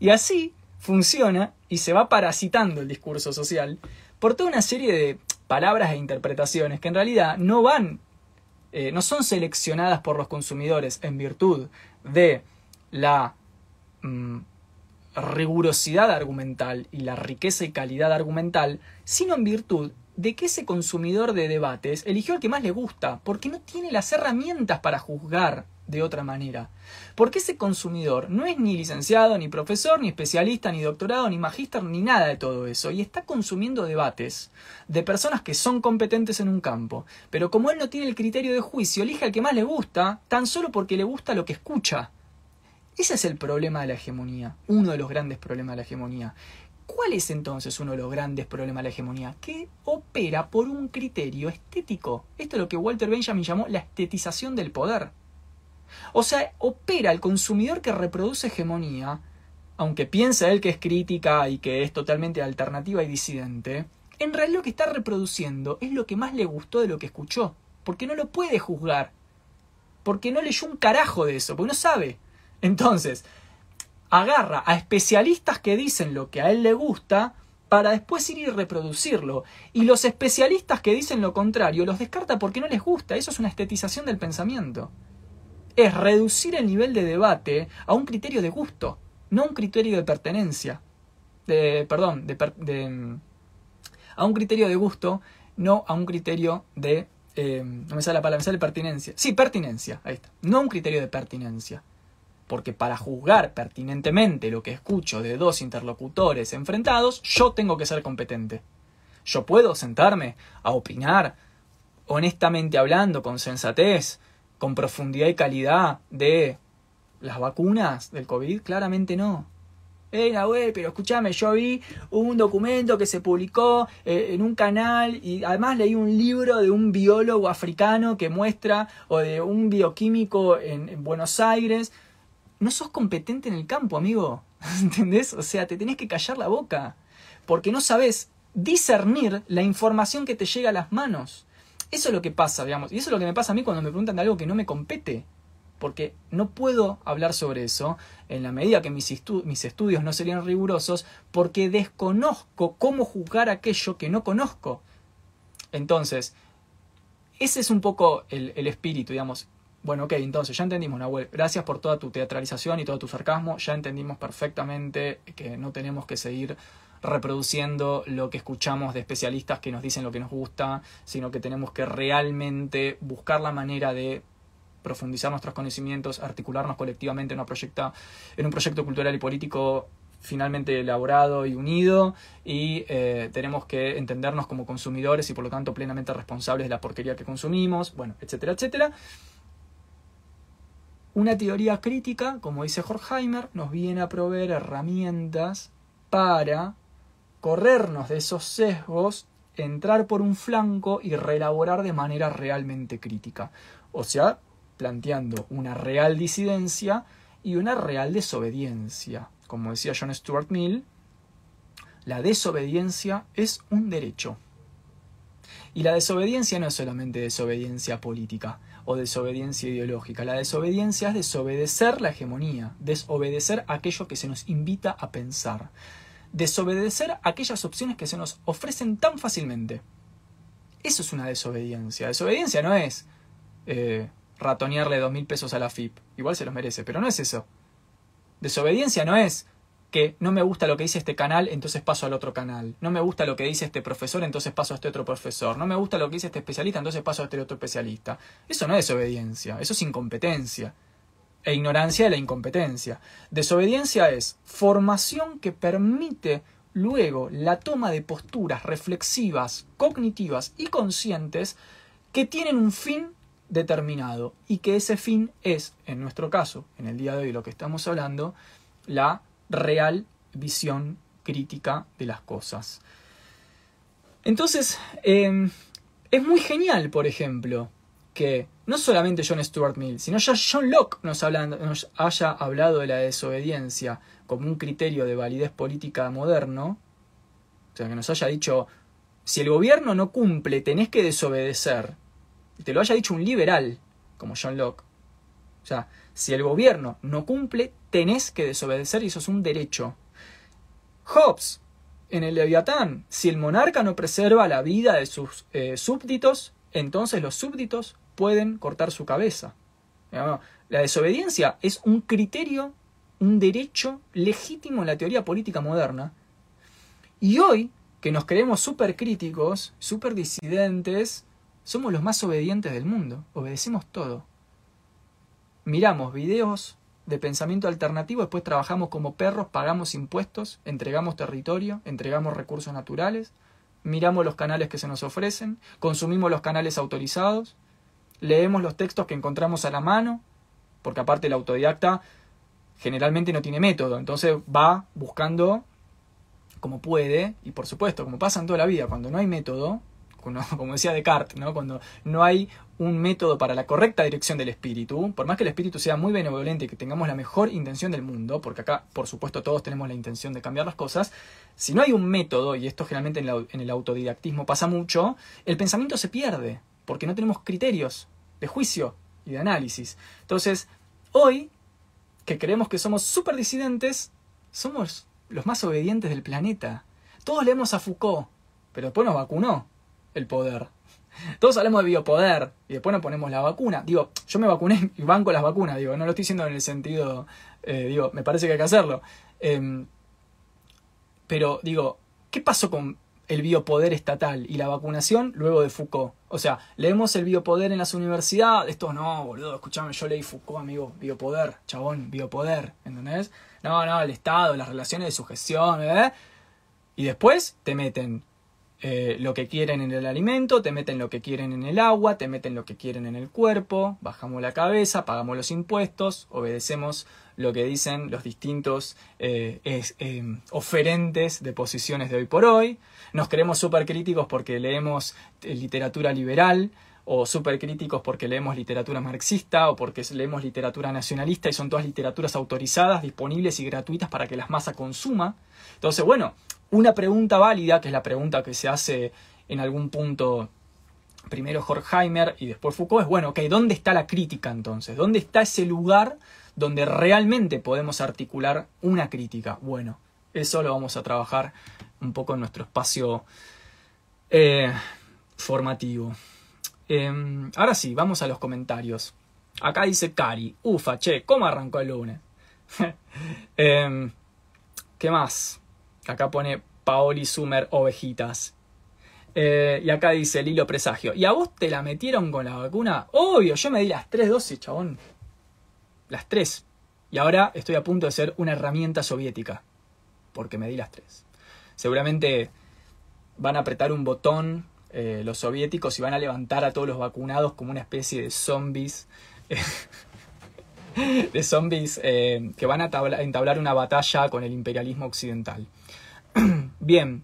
[SPEAKER 1] y así funciona y se va parasitando el discurso social por toda una serie de palabras e interpretaciones que en realidad no van, eh, no son seleccionadas por los consumidores en virtud de la mm, rigurosidad argumental y la riqueza y calidad argumental, sino en virtud de que ese consumidor de debates eligió el que más le gusta, porque no tiene las herramientas para juzgar de otra manera. Porque ese consumidor no es ni licenciado, ni profesor, ni especialista, ni doctorado, ni magíster, ni nada de todo eso, y está consumiendo debates de personas que son competentes en un campo, pero como él no tiene el criterio de juicio, elige al que más le gusta, tan solo porque le gusta lo que escucha. Ese es el problema de la hegemonía, uno de los grandes problemas de la hegemonía. ¿Cuál es entonces uno de los grandes problemas de la hegemonía? Que opera por un criterio estético. Esto es lo que Walter Benjamin llamó la estetización del poder. O sea, opera el consumidor que reproduce hegemonía, aunque piensa él que es crítica y que es totalmente alternativa y disidente, en realidad lo que está reproduciendo es lo que más le gustó de lo que escuchó, porque no lo puede juzgar, porque no leyó un carajo de eso, porque no sabe. Entonces, agarra a especialistas que dicen lo que a él le gusta para después ir y reproducirlo. Y los especialistas que dicen lo contrario los descarta porque no les gusta. Eso es una estetización del pensamiento. Es reducir el nivel de debate a un criterio de gusto, no un criterio de pertenencia. De, perdón, de, a un criterio de gusto, no a un criterio de... Eh, no me sale la palabra, me sale pertinencia. Sí, pertinencia, ahí está. No un criterio de pertinencia porque para juzgar pertinentemente lo que escucho de dos interlocutores enfrentados, yo tengo que ser competente. Yo puedo sentarme a opinar, honestamente hablando, con sensatez, con profundidad y calidad de las vacunas del COVID, claramente no. Eh, güey, pero escúchame, yo vi un documento que se publicó eh, en un canal y además leí un libro de un biólogo africano que muestra, o de un bioquímico en Buenos Aires, no sos competente en el campo, amigo. ¿Entendés? O sea, te tenés que callar la boca. Porque no sabes discernir la información que te llega a las manos. Eso es lo que pasa, digamos. Y eso es lo que me pasa a mí cuando me preguntan de algo que no me compete. Porque no puedo hablar sobre eso en la medida que mis, mis estudios no serían rigurosos porque desconozco cómo juzgar aquello que no conozco. Entonces, ese es un poco el, el espíritu, digamos. Bueno, ok, entonces ya entendimos, Nahuel. Gracias por toda tu teatralización y todo tu sarcasmo. Ya entendimos perfectamente que no tenemos que seguir reproduciendo lo que escuchamos de especialistas que nos dicen lo que nos gusta, sino que tenemos que realmente buscar la manera de profundizar nuestros conocimientos, articularnos colectivamente en, una proyecta, en un proyecto cultural y político finalmente elaborado y unido y eh, tenemos que entendernos como consumidores y por lo tanto plenamente responsables de la porquería que consumimos, bueno, etcétera, etcétera. Una teoría crítica, como dice Horkheimer, nos viene a proveer herramientas para corrernos de esos sesgos, entrar por un flanco y reelaborar de manera realmente crítica. O sea, planteando una real disidencia y una real desobediencia. Como decía John Stuart Mill, la desobediencia es un derecho. Y la desobediencia no es solamente desobediencia política o desobediencia ideológica. La desobediencia es desobedecer la hegemonía, desobedecer aquello que se nos invita a pensar, desobedecer aquellas opciones que se nos ofrecen tan fácilmente. Eso es una desobediencia. Desobediencia no es eh, ratonearle dos mil pesos a la FIP. Igual se los merece, pero no es eso. Desobediencia no es que no me gusta lo que dice este canal, entonces paso al otro canal. No me gusta lo que dice este profesor, entonces paso a este otro profesor. No me gusta lo que dice este especialista, entonces paso a este otro especialista. Eso no es desobediencia, eso es incompetencia. E ignorancia de la incompetencia. Desobediencia es formación que permite luego la toma de posturas reflexivas, cognitivas y conscientes que tienen un fin determinado y que ese fin es, en nuestro caso, en el día de hoy lo que estamos hablando, la real visión crítica de las cosas. Entonces, em, es muy genial, por ejemplo, que no solamente John Stuart Mill, sino ya John Locke nos, haya hablado de la desobediencia como un criterio de validez política moderno, o sea, que nos haya dicho, si el gobierno no cumple, tenés que desobedecer, te lo haya dicho un liberal como John Locke. O sea, si el gobierno no cumple, tenés que desobedecer y eso es un derecho. Hobbes, en el Leviatán, si el monarca no preserva la vida de sus eh, súbditos, entonces los súbditos pueden cortar su cabeza. La desobediencia es un criterio, un derecho legítimo en la teoría política moderna. Y hoy, que nos creemos súper críticos, súper disidentes, somos los más obedientes del mundo, obedecemos todo. Miramos videos de pensamiento alternativo, después trabajamos como perros, pagamos impuestos, entregamos territorio, entregamos recursos naturales, miramos los canales que se nos ofrecen, consumimos los canales autorizados, leemos los textos que encontramos a la mano, porque aparte el autodidacta generalmente no tiene método, entonces va buscando como puede, y por supuesto, como pasa en toda la vida, cuando no hay método, como decía Descartes, ¿no? cuando no hay un método para la correcta dirección del espíritu, por más que el espíritu sea muy benevolente y que tengamos la mejor intención del mundo, porque acá por supuesto todos tenemos la intención de cambiar las cosas, si no hay un método, y esto generalmente en, el autodidactismo pasa mucho, el pensamiento se pierde, porque no tenemos criterios de juicio y de análisis. Entonces, hoy, que creemos que somos súper disidentes, somos los más obedientes del planeta. Todos leemos a Foucault, pero después nos vacunó el poder. Todos hablamos de biopoder y después nos ponemos la vacuna. Digo, yo me vacuné y banco las vacunas, digo, no lo estoy diciendo en el sentido, eh, digo, me parece que hay que hacerlo. Em, pero digo, ¿qué pasó con el biopoder estatal y la vacunación luego de Foucault? O sea, leemos el biopoder en las universidades, esto no, boludo, escuchame, yo leí Foucault, amigo, biopoder, chabón, biopoder, ¿entendés? No, no, el Estado, las relaciones de sujeción, ¿eh? Y después te meten eh, lo que quieren en el alimento, te meten lo que quieren en el agua, te meten lo que quieren en el cuerpo, bajamos la cabeza, pagamos los impuestos, obedecemos lo que dicen los distintos eh, eh, oferentes de posiciones de hoy por hoy, nos creemos súper críticos porque leemos literatura liberal, o súper críticos porque leemos literatura marxista o porque leemos literatura nacionalista y son todas literaturas autorizadas, disponibles y gratuitas para que las masas consuma. Entonces, bueno, una pregunta válida, que es la pregunta que se hace en algún punto primero Horkheimer y después Foucault, es bueno, ok, ¿dónde está la crítica entonces? ¿Dónde está ese lugar donde realmente podemos articular una crítica? Bueno, eso lo vamos a trabajar un poco en nuestro espacio eh, formativo. Em, ahora sí, vamos a los comentarios. Acá dice Cari, ufa, che, ¿cómo arrancó el lunes? Em, ¿Qué más? Acá pone Paoli Sumer Ovejitas. Eh, y acá dice el hilo presagio. ¿Y a vos te la metieron con la vacuna? Obvio, yo me di las tres dosis, chabón. Las tres. Y ahora estoy a punto de ser una herramienta soviética. Porque me di las tres. Seguramente van a apretar un botón eh, los soviéticos y van a levantar a todos los vacunados como una especie de zombies. de zombies eh, que van a entablar una batalla con el imperialismo occidental. Bien.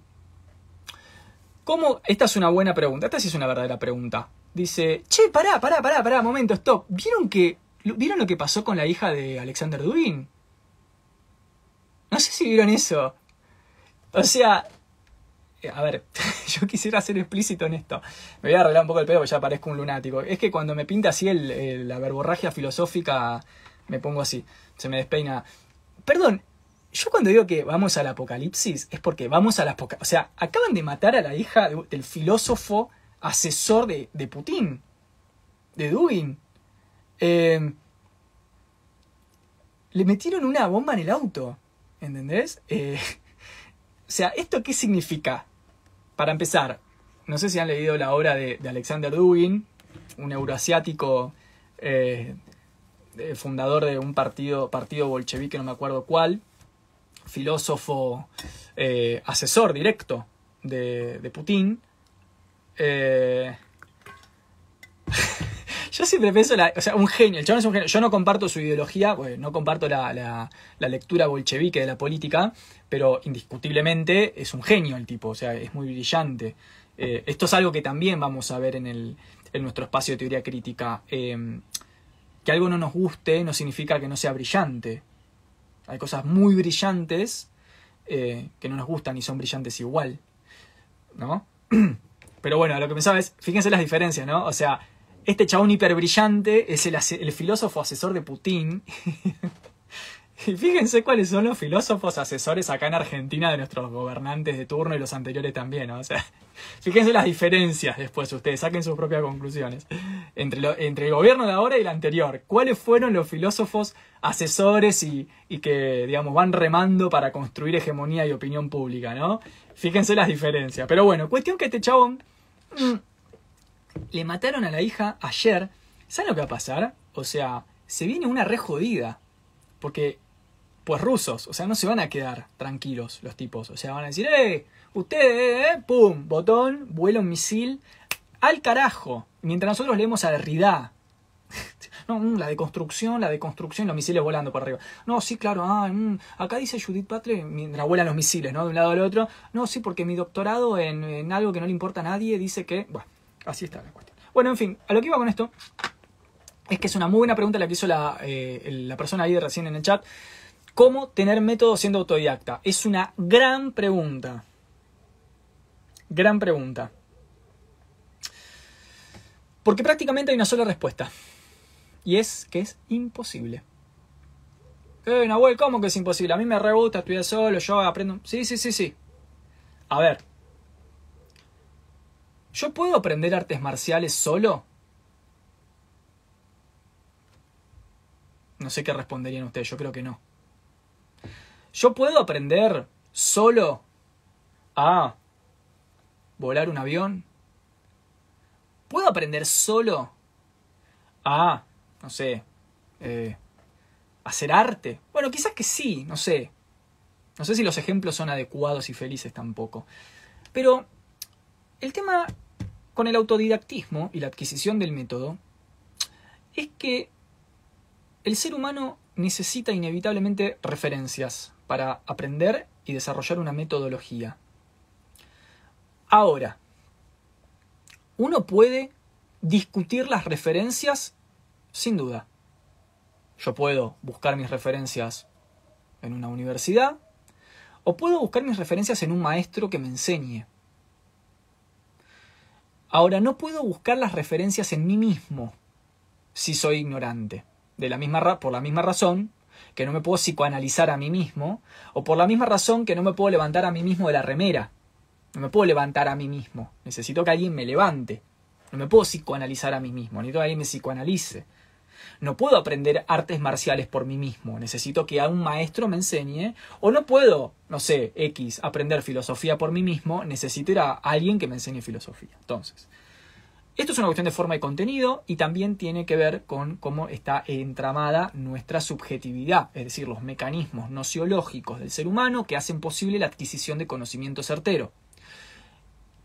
[SPEAKER 1] ¿Cómo? Esta es una buena pregunta. Esta sí es una verdadera pregunta. Dice, che, pará, pará, pará, pará, momento, stop. ¿Vieron que ¿Vieron lo que pasó con la hija de Alexander Dugin? No sé si vieron eso. O sea, eh, a ver, yo quisiera ser explícito en esto. Me voy a arreglar un poco el pedo porque ya parezco un lunático. Es que cuando me pinta así la verborragia filosófica, me pongo así. Se me despeina. Perdón, yo cuando digo que vamos al apocalipsis es porque vamos al apocalipsis. O sea, acaban de matar a la hija del filósofo asesor de, de Putin, de Dugin. Eh, le metieron una bomba en el auto. ¿Entendés? Eh, o sea, ¿esto qué significa? Para empezar, no sé si han leído la obra de, Alexander Dugin, un euroasiático eh, fundador de un partido, partido bolchevique, no me acuerdo cuál, filósofo, asesor directo de, de Putin. Yo siempre pienso, o sea, un genio, el chabón es un genio. Yo no comparto su ideología, no comparto la, lectura bolchevique de la política, pero indiscutiblemente es un genio el tipo, o sea, es muy brillante. Eh, esto es algo que también vamos a ver en, el, en nuestro espacio de teoría crítica. Em, que algo no nos guste no significa que no sea brillante. Hay cosas muy brillantes eh, que no nos gustan y son brillantes igual. ¿No? Pero bueno, lo que pensaba es, fíjense las diferencias, ¿no? O sea, este chabón hiperbrillante es el, filósofo asesor de Putin. y fíjense cuáles son los filósofos asesores acá en Argentina de nuestros gobernantes de turno y los anteriores también, O sea, fíjense las diferencias después, ustedes saquen sus propias conclusiones. Entre, el gobierno de ahora y el anterior, ¿cuáles fueron los filósofos asesores y, y que, digamos, van remando para construir hegemonía y opinión pública, ¿no? Fíjense las diferencias. Pero bueno, cuestión que este chabón... Mm, le mataron a la hija ayer. ¿Saben lo que va a pasar? O sea, se viene una re jodida. Porque, pues rusos, o sea, no se van a quedar tranquilos los tipos. O sea, van a decir, ¡eh! Ustedes, eh, ¡Pum! Botón, vuela un misil. Al carajo. Mientras nosotros leemos a Derrida. No, mm, la deconstrucción, la deconstrucción, los misiles volando por arriba. No, sí, claro, ah, mm, acá dice Judith Patre, mientras vuelan los misiles, ¿no? De un lado al otro. No, sí, porque mi doctorado en, en algo que no le importa a nadie dice que. Bueno, Así está la cuestión. Bueno, en fin, a lo que iba con esto es que es una muy buena pregunta la que hizo la, eh, la persona ahí de recién en el chat. ¿Cómo tener método siendo autodidacta? Es una gran pregunta. Gran pregunta. Porque prácticamente hay una sola respuesta. Y es que es imposible. Eh, Nahuel, ¿cómo que es imposible? A mí me re gusta estudiar solo, yo aprendo. Sí, sí, sí, sí. A ver, ¿Yo puedo aprender artes marciales solo? No sé qué responderían ustedes, yo creo que no. ¿Yo puedo aprender solo a volar un avión? ¿Puedo aprender solo a, no sé, eh, hacer arte? Bueno, quizás que sí, no sé. No sé si los ejemplos son adecuados y felices tampoco. Pero el tema con el autodidactismo y la adquisición del método es que el ser humano necesita inevitablemente referencias para aprender y desarrollar una metodología. Ahora, uno puede discutir las referencias sin duda. Yo puedo buscar mis referencias en una universidad o puedo buscar mis referencias en un maestro que me enseñe. Ahora, no puedo buscar las referencias en mí mismo si soy ignorante. De la misma por la misma razón que no me puedo psicoanalizar a mí mismo, o por la misma razón que no me puedo levantar a mí mismo de la remera. No me puedo levantar a mí mismo. Necesito que alguien me levante. No me puedo psicoanalizar a mí mismo. Necesito que alguien me psicoanalice. No puedo aprender artes marciales por mí mismo, necesito que a un maestro me enseñe, o no puedo, no sé, X, aprender filosofía por mí mismo, necesito ir a alguien que me enseñe filosofía. Entonces, esto es una cuestión de forma y contenido y también tiene que ver con cómo está entramada nuestra subjetividad, es decir, los mecanismos nociológicos del ser humano que hacen posible la adquisición de conocimiento certero.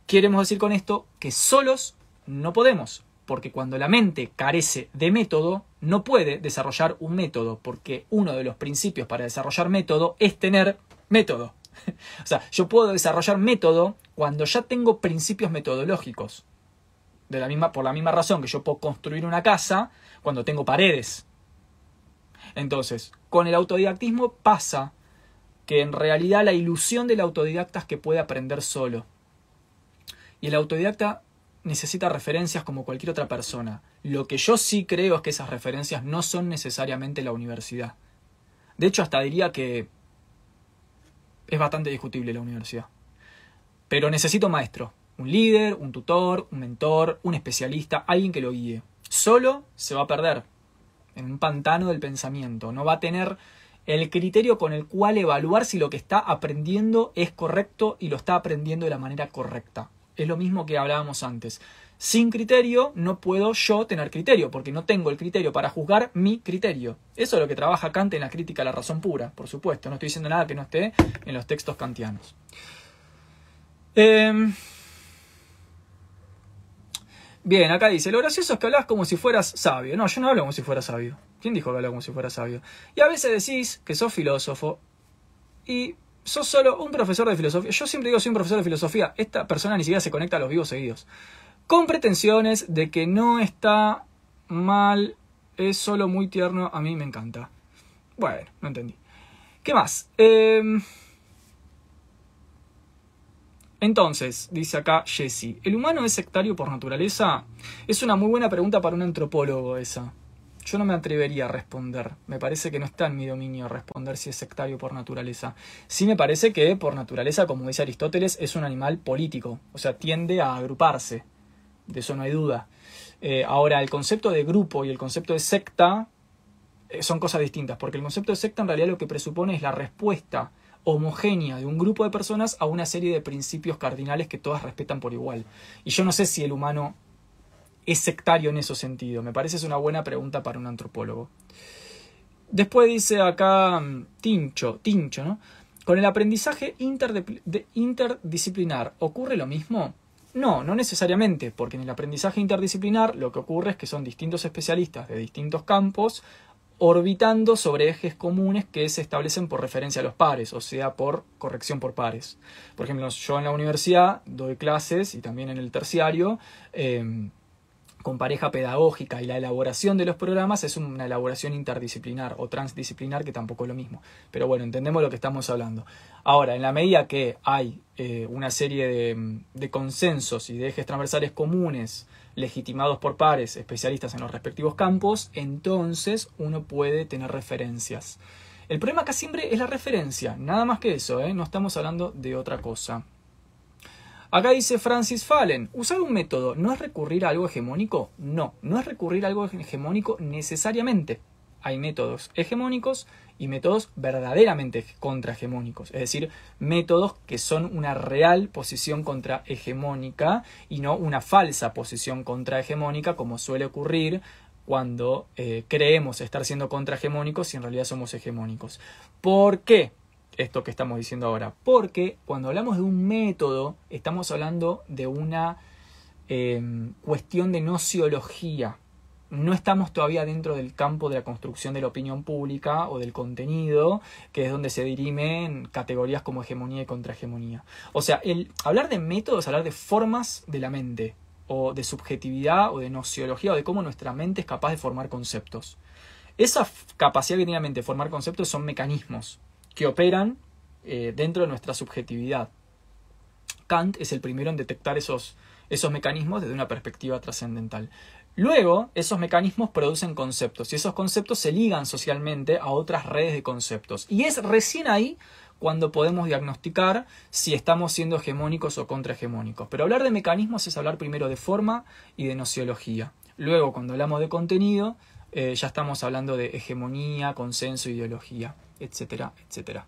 [SPEAKER 1] Queremos decir con esto que solos no podemos, porque cuando la mente carece de método, no puede desarrollar un método, porque uno de los principios para desarrollar método es tener método. o sea, yo puedo desarrollar método cuando ya tengo principios metodológicos. De la misma, por la misma razón que yo puedo construir una casa cuando tengo paredes. Entonces, con el autodidactismo pasa que en realidad la ilusión del autodidacta es que puede aprender solo. Y el autodidacta necesita referencias como cualquier otra persona. Lo que yo sí creo es que esas referencias no son necesariamente la universidad. De hecho, hasta diría que es bastante discutible la universidad. Pero necesito maestro, un líder, un tutor, un mentor, un especialista, alguien que lo guíe. Solo se va a perder en un pantano del pensamiento, no va a tener el criterio con el cual evaluar si lo que está aprendiendo es correcto y lo está aprendiendo de la manera correcta. Es lo mismo que hablábamos antes. Sin criterio no puedo yo tener criterio, porque no tengo el criterio para juzgar mi criterio. Eso es lo que trabaja Kant en la crítica a la razón pura, por supuesto. No estoy diciendo nada que no esté en los textos kantianos. Em, bien, acá dice, lo gracioso es que hablas como si fueras sabio. No, yo no hablo como si fuera sabio. ¿Quién dijo que hablo como si fuera sabio? Y a veces decís que sos filósofo y sos solo un profesor de filosofía. Yo siempre digo soy un profesor de filosofía. Esta persona ni siquiera se conecta a los vivos seguidos. Con pretensiones de que no está mal, es solo muy tierno, a mí me encanta. Bueno, no entendí. ¿Qué más? Em, entonces, dice acá Jesse, ¿el humano es sectario por naturaleza? Es una muy buena pregunta para un antropólogo esa. Yo no me atrevería a responder. Me parece que no está en mi dominio responder si es sectario por naturaleza. Sí me parece que por naturaleza, como dice Aristóteles, es un animal político. O sea, tiende a agruparse. De eso no hay duda. Eh, ahora, el concepto de grupo y el concepto de secta eh, son cosas distintas, porque el concepto de secta en realidad lo que presupone es la respuesta homogénea de un grupo de personas a una serie de principios cardinales que todas respetan por igual. Y yo no sé si el humano es sectario en ese sentido? Me parece es una buena pregunta para un antropólogo. Después dice acá mm, Tincho, Tincho, ¿no? Con el aprendizaje interdisciplinar, ¿ocurre lo mismo? No, no necesariamente, porque en el aprendizaje interdisciplinar lo que ocurre es que son distintos especialistas de distintos campos orbitando sobre ejes comunes que se establecen por referencia a los pares, o sea, por corrección por pares. Por ejemplo, yo en la universidad doy clases y también en el terciario. Eh, con pareja pedagógica y la elaboración de los programas es una elaboración interdisciplinar o transdisciplinar que tampoco es lo mismo. Pero bueno, entendemos lo que estamos hablando. Ahora, en la medida que hay eh, una serie de, consensos y de ejes transversales comunes legitimados por pares, especialistas en los respectivos campos, entonces uno puede tener referencias. El problema acá siempre es la referencia, nada más que eso, ¿eh? no estamos hablando de otra cosa. Acá dice Francis Fallen, ¿usar un método no es recurrir a algo hegemónico? No, no es recurrir a algo hegemónico necesariamente. Hay métodos hegemónicos y métodos verdaderamente contrahegemónicos, es decir, métodos que son una real posición contrahegemónica y no una falsa posición contrahegemónica como suele ocurrir cuando eh, creemos estar siendo contrahegemónicos y en realidad somos hegemónicos. ¿Por qué? Esto que estamos diciendo ahora. Porque cuando hablamos de un método, estamos hablando de una em, cuestión de nociología. No estamos todavía dentro del campo de la construcción de la opinión pública o del contenido, que es donde se dirimen categorías como hegemonía y contrahegemonía. O sea, el hablar de métodos hablar de formas de la mente, o de subjetividad, o de nociología, o de cómo nuestra mente es capaz de formar conceptos. Esa capacidad que tiene la mente de formar conceptos son mecanismos que operan eh, dentro de nuestra subjetividad. Kant es el primero en detectar esos, esos mecanismos desde una perspectiva trascendental. Luego, esos mecanismos producen conceptos y esos conceptos se ligan socialmente a otras redes de conceptos. Y es recién ahí cuando podemos diagnosticar si estamos siendo hegemónicos o contrahegemónicos. Pero hablar de mecanismos es hablar primero de forma y de nociología. Luego, cuando hablamos de contenido, eh, ya estamos hablando de hegemonía, consenso, ideología, etcétera, etcétera.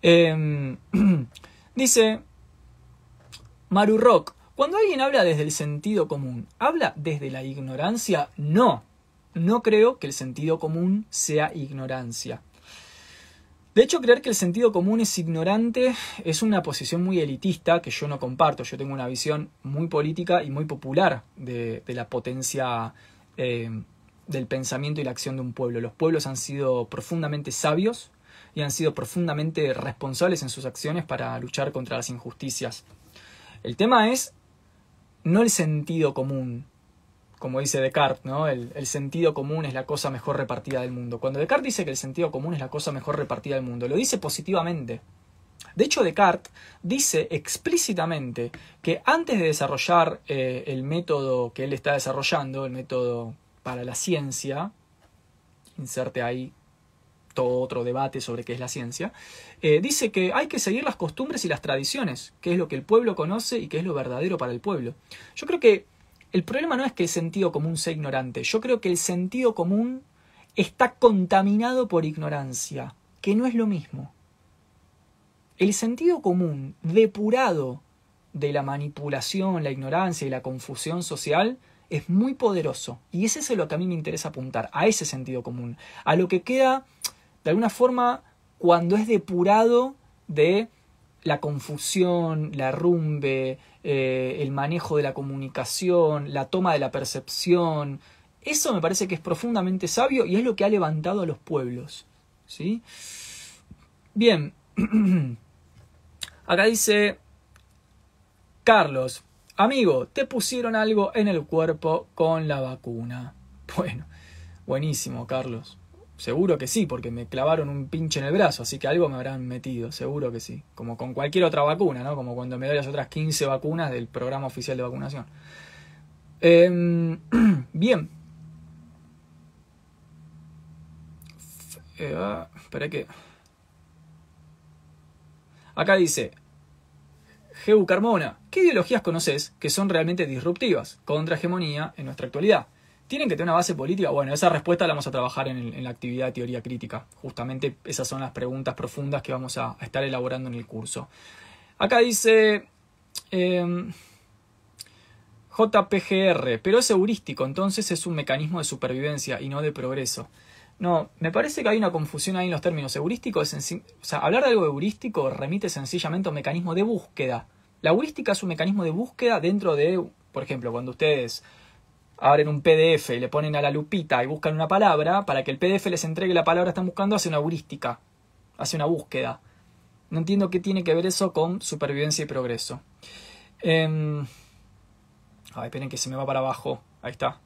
[SPEAKER 1] Em, dice Maru Rock, cuando alguien habla desde el sentido común, ¿habla desde la ignorancia? No, no creo que el sentido común sea ignorancia. De hecho, creer que el sentido común es ignorante es una posición muy elitista que yo no comparto. Yo tengo una visión muy política y muy popular de, la potencia eh, del pensamiento y la acción de un pueblo. Los pueblos han sido profundamente sabios y han sido profundamente responsables en sus acciones para luchar contra las injusticias. El tema es no el sentido común, como dice Descartes, ¿no? El, sentido común es la cosa mejor repartida del mundo. Cuando Descartes dice que el sentido común es la cosa mejor repartida del mundo, lo dice positivamente. De hecho, Descartes dice explícitamente que antes de desarrollar eh, el método que él está desarrollando, el método para la ciencia, inserte ahí todo otro debate sobre qué es la ciencia, eh, dice que hay que seguir las costumbres y las tradiciones, que es lo que el pueblo conoce y que es lo verdadero para el pueblo. Yo creo que el problema no es que el sentido común sea ignorante, yo creo que el sentido común está contaminado por ignorancia, que no es lo mismo. El sentido común depurado de la manipulación, la ignorancia y la confusión social es muy poderoso. Y ese es lo que a mí me interesa apuntar, a ese sentido común, a lo que queda, de alguna forma, cuando es depurado de la confusión, la rumbe, eh, el manejo de la comunicación, la toma de la percepción. Eso me parece que es profundamente sabio y es lo que ha levantado a los pueblos. ¿sí? Bien, acá dice Carlos, amigo, te pusieron algo en el cuerpo con la vacuna. Bueno, buenísimo, Carlos. Seguro que sí, porque me clavaron un pinche en el brazo, así que algo me habrán metido, seguro que sí. Como con cualquier otra vacuna, ¿no? Como cuando me doy las otras 15 vacunas del programa oficial de vacunación. Em, bien. Eh, ah, espera que. Acá dice. Geu Carmona, ¿qué ideologías conoces que son realmente disruptivas contra hegemonía en nuestra actualidad? ¿Tienen que tener una base política? Bueno, esa respuesta la vamos a trabajar en, la actividad de teoría crítica. Justamente esas son las preguntas profundas que vamos a, estar elaborando en el curso. Acá dice em, JPGR, pero es heurístico, entonces es un mecanismo de supervivencia y no de progreso. No, me parece que hay una confusión ahí en los términos heurísticos. o sea, hablar de algo heurístico remite sencillamente a un mecanismo de búsqueda. La heurística es un mecanismo de búsqueda dentro de, por ejemplo, cuando ustedes abren un PDF y le ponen a la lupita y buscan una palabra, para que el PDF les entregue la palabra que están buscando, hace una heurística, hace una búsqueda. No entiendo qué tiene que ver eso con supervivencia y progreso. Eh... Ay, esperen que se me va para abajo. Ahí está.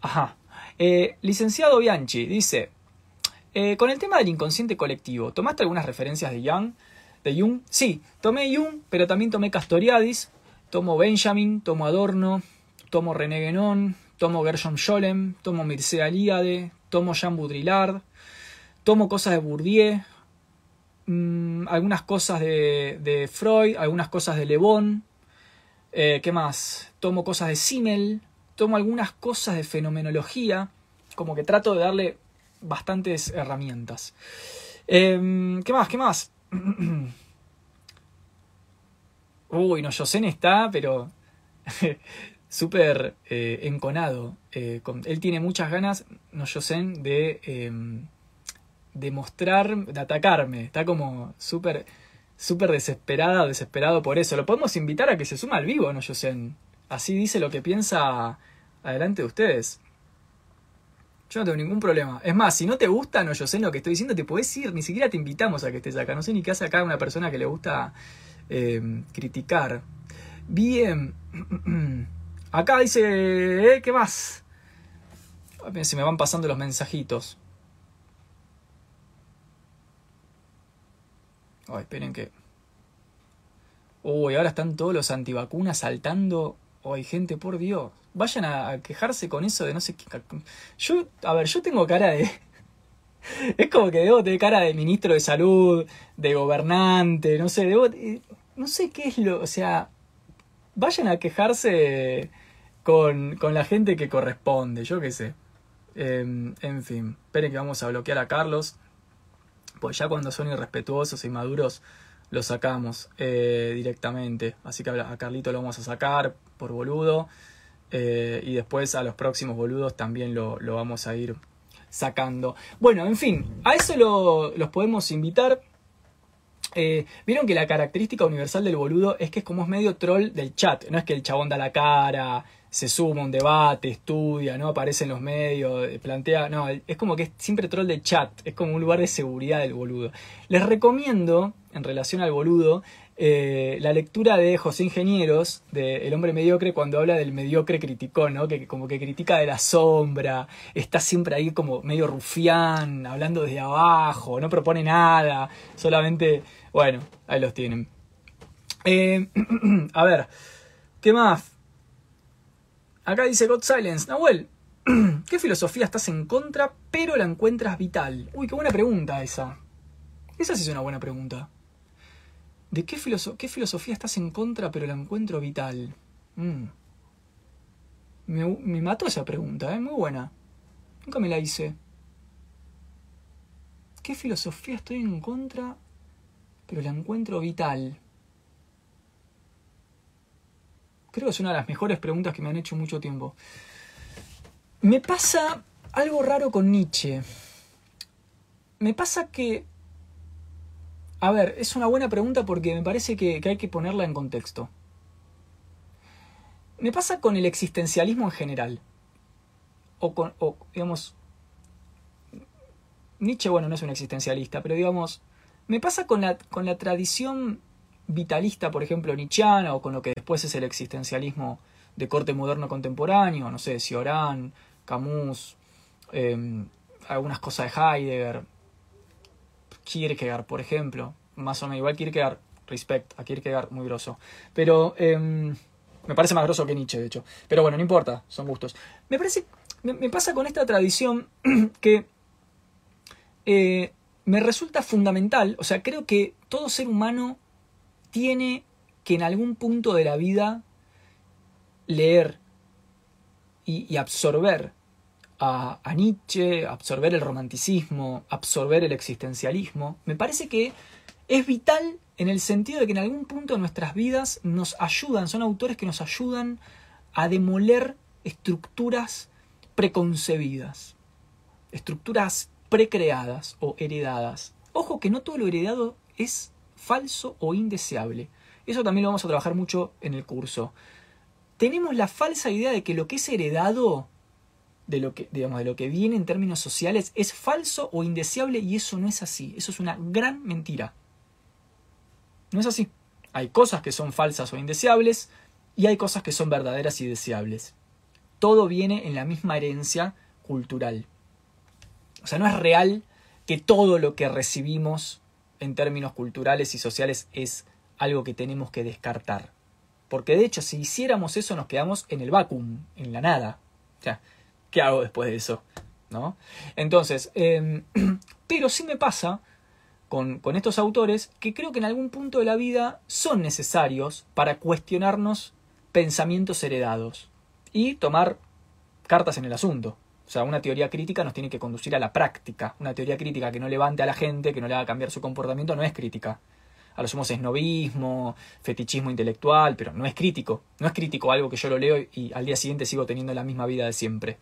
[SPEAKER 1] Ajá. Eh, licenciado Bianchi dice, eh, con el tema del inconsciente colectivo, ¿tomaste algunas referencias de Jung? ¿De Jung? Sí, tomé Jung, pero también tomé Castoriadis, Tomo Benjamin, tomo Adorno, tomo René Guénon, tomo Gershom Scholem, tomo Mircea Eliade, tomo Jean Baudrillard, tomo cosas de Bourdieu, mm, algunas cosas de, Freud, algunas cosas de Le Bon, eh, ¿qué más? Tomo cosas de Simmel, tomo algunas cosas de fenomenología, como que trato de darle bastantes herramientas. Em, ¿Qué más? ¿Qué más? Uy, no, Yosen está, pero súper eh, enconado. Eh, él tiene muchas ganas, no Yosen, de, em, de mostrar, de atacarme. Está como súper desesperada desesperado por eso. Lo podemos invitar a que se suma al vivo, no Yosen. Así dice lo que piensa adelante de ustedes. Yo no tengo ningún problema. Es más, si no te gusta, no yo sé lo que estoy diciendo, te puedes ir, ni siquiera te invitamos a que estés acá. No sé ni qué hace acá una persona que le gusta eh, criticar. Bien. Acá dice, ¿eh? ¿qué más? Se me van pasando los mensajitos. Ay, esperen que... Uy, ahora están todos los antivacunas saltando. Ay, gente, por Dios. Vayan a quejarse con eso de no sé qué... Yo, a ver, yo tengo cara de... Es como que debo tener cara de ministro de salud, de gobernante, no sé, debo no sé qué es lo, o sea, vayan a quejarse con, con la gente que corresponde, yo qué sé. Em, en fin, esperen que vamos a bloquear a Carlos. Pues ya cuando son irrespetuosos y maduros, lo sacamos eh, directamente. Así que a Carlito lo vamos a sacar por boludo. Eh, y después a los próximos boludos también lo, lo, vamos a ir sacando. Bueno, en fin, a eso lo, los podemos invitar. Eh, Vieron que la característica universal del boludo es que es como es medio troll del chat. No es que el chabón da la cara, se suma un debate, estudia, ¿no? Aparece en los medios, plantea. No, es como que es siempre troll de chat. Es como un lugar de seguridad del boludo. Les recomiendo, en relación al boludo, eh, la lectura de José Ingenieros, de El hombre mediocre, cuando habla del mediocre criticón, ¿no? Que como que critica de la sombra, está siempre ahí como medio rufián, hablando desde abajo, no propone nada, solamente, bueno, ahí los tienen. Eh, a ver, ¿qué más? Acá dice God Silence, Nahuel, ¿qué filosofía estás en contra pero la encuentras vital? Uy, qué buena pregunta esa. Esa sí es una buena pregunta. ¿De qué, filosofía estás en contra pero la encuentro vital? Mm. Me, mató esa pregunta, ¿eh? Muy buena. Nunca me la hice. ¿Qué filosofía estoy en contra pero la encuentro vital? Creo que es una de las mejores preguntas que me han hecho mucho tiempo. Me pasa algo raro con Nietzsche. Me pasa que a ver, es una buena pregunta porque me parece que, hay que ponerla en contexto. Me pasa con el existencialismo en general. O con, o, digamos, Nietzsche, bueno, no es un existencialista, pero digamos, me pasa con la, con la tradición vitalista, por ejemplo, nietzscheana, o con lo que después es el existencialismo de corte moderno contemporáneo, no sé, Cioran, Camus, em, algunas cosas de Heidegger, Kierkegaard, por ejemplo. Más o menos, igual Kierkegaard, respect a Kierkegaard, muy grosso. Pero em, me parece más grosso que Nietzsche, de hecho. Pero bueno, no importa, son gustos. Me parece, me, pasa con esta tradición que eh, me resulta fundamental, o sea, creo que todo ser humano tiene que en algún punto de la vida leer y absorber a, Nietzsche, absorber el romanticismo, absorber el existencialismo, me parece que es vital en el sentido de que en algún punto de nuestras vidas nos ayudan, son autores que nos ayudan a demoler estructuras preconcebidas, estructuras precreadas o heredadas. Ojo que no todo lo heredado es falso o indeseable. Eso también lo vamos a trabajar mucho en el curso. Tenemos la falsa idea de que lo que es heredado de lo que, digamos, de lo que viene en términos sociales es falso o indeseable y eso no es así. Eso es una gran mentira. No es así. Hay cosas que son falsas o indeseables y hay cosas que son verdaderas y deseables. Todo viene en la misma herencia cultural. O sea, no es real que todo lo que recibimos en términos culturales y sociales es algo que tenemos que descartar. Porque de hecho, si hiciéramos eso, nos quedamos en el vacuum, en la nada. O sea, ¿qué hago después de eso? ¿No? Entonces, em, pero sí me pasa con, con, estos autores que creo que en algún punto de la vida son necesarios para cuestionarnos pensamientos heredados y tomar cartas en el asunto. O sea, una teoría crítica nos tiene que conducir a la práctica. Una teoría crítica que no levante a la gente, que no le haga cambiar su comportamiento, no es crítica. A lo sumo es novismo, fetichismo intelectual, pero no es crítico. No es crítico algo que yo lo leo y al día siguiente sigo teniendo la misma vida de siempre.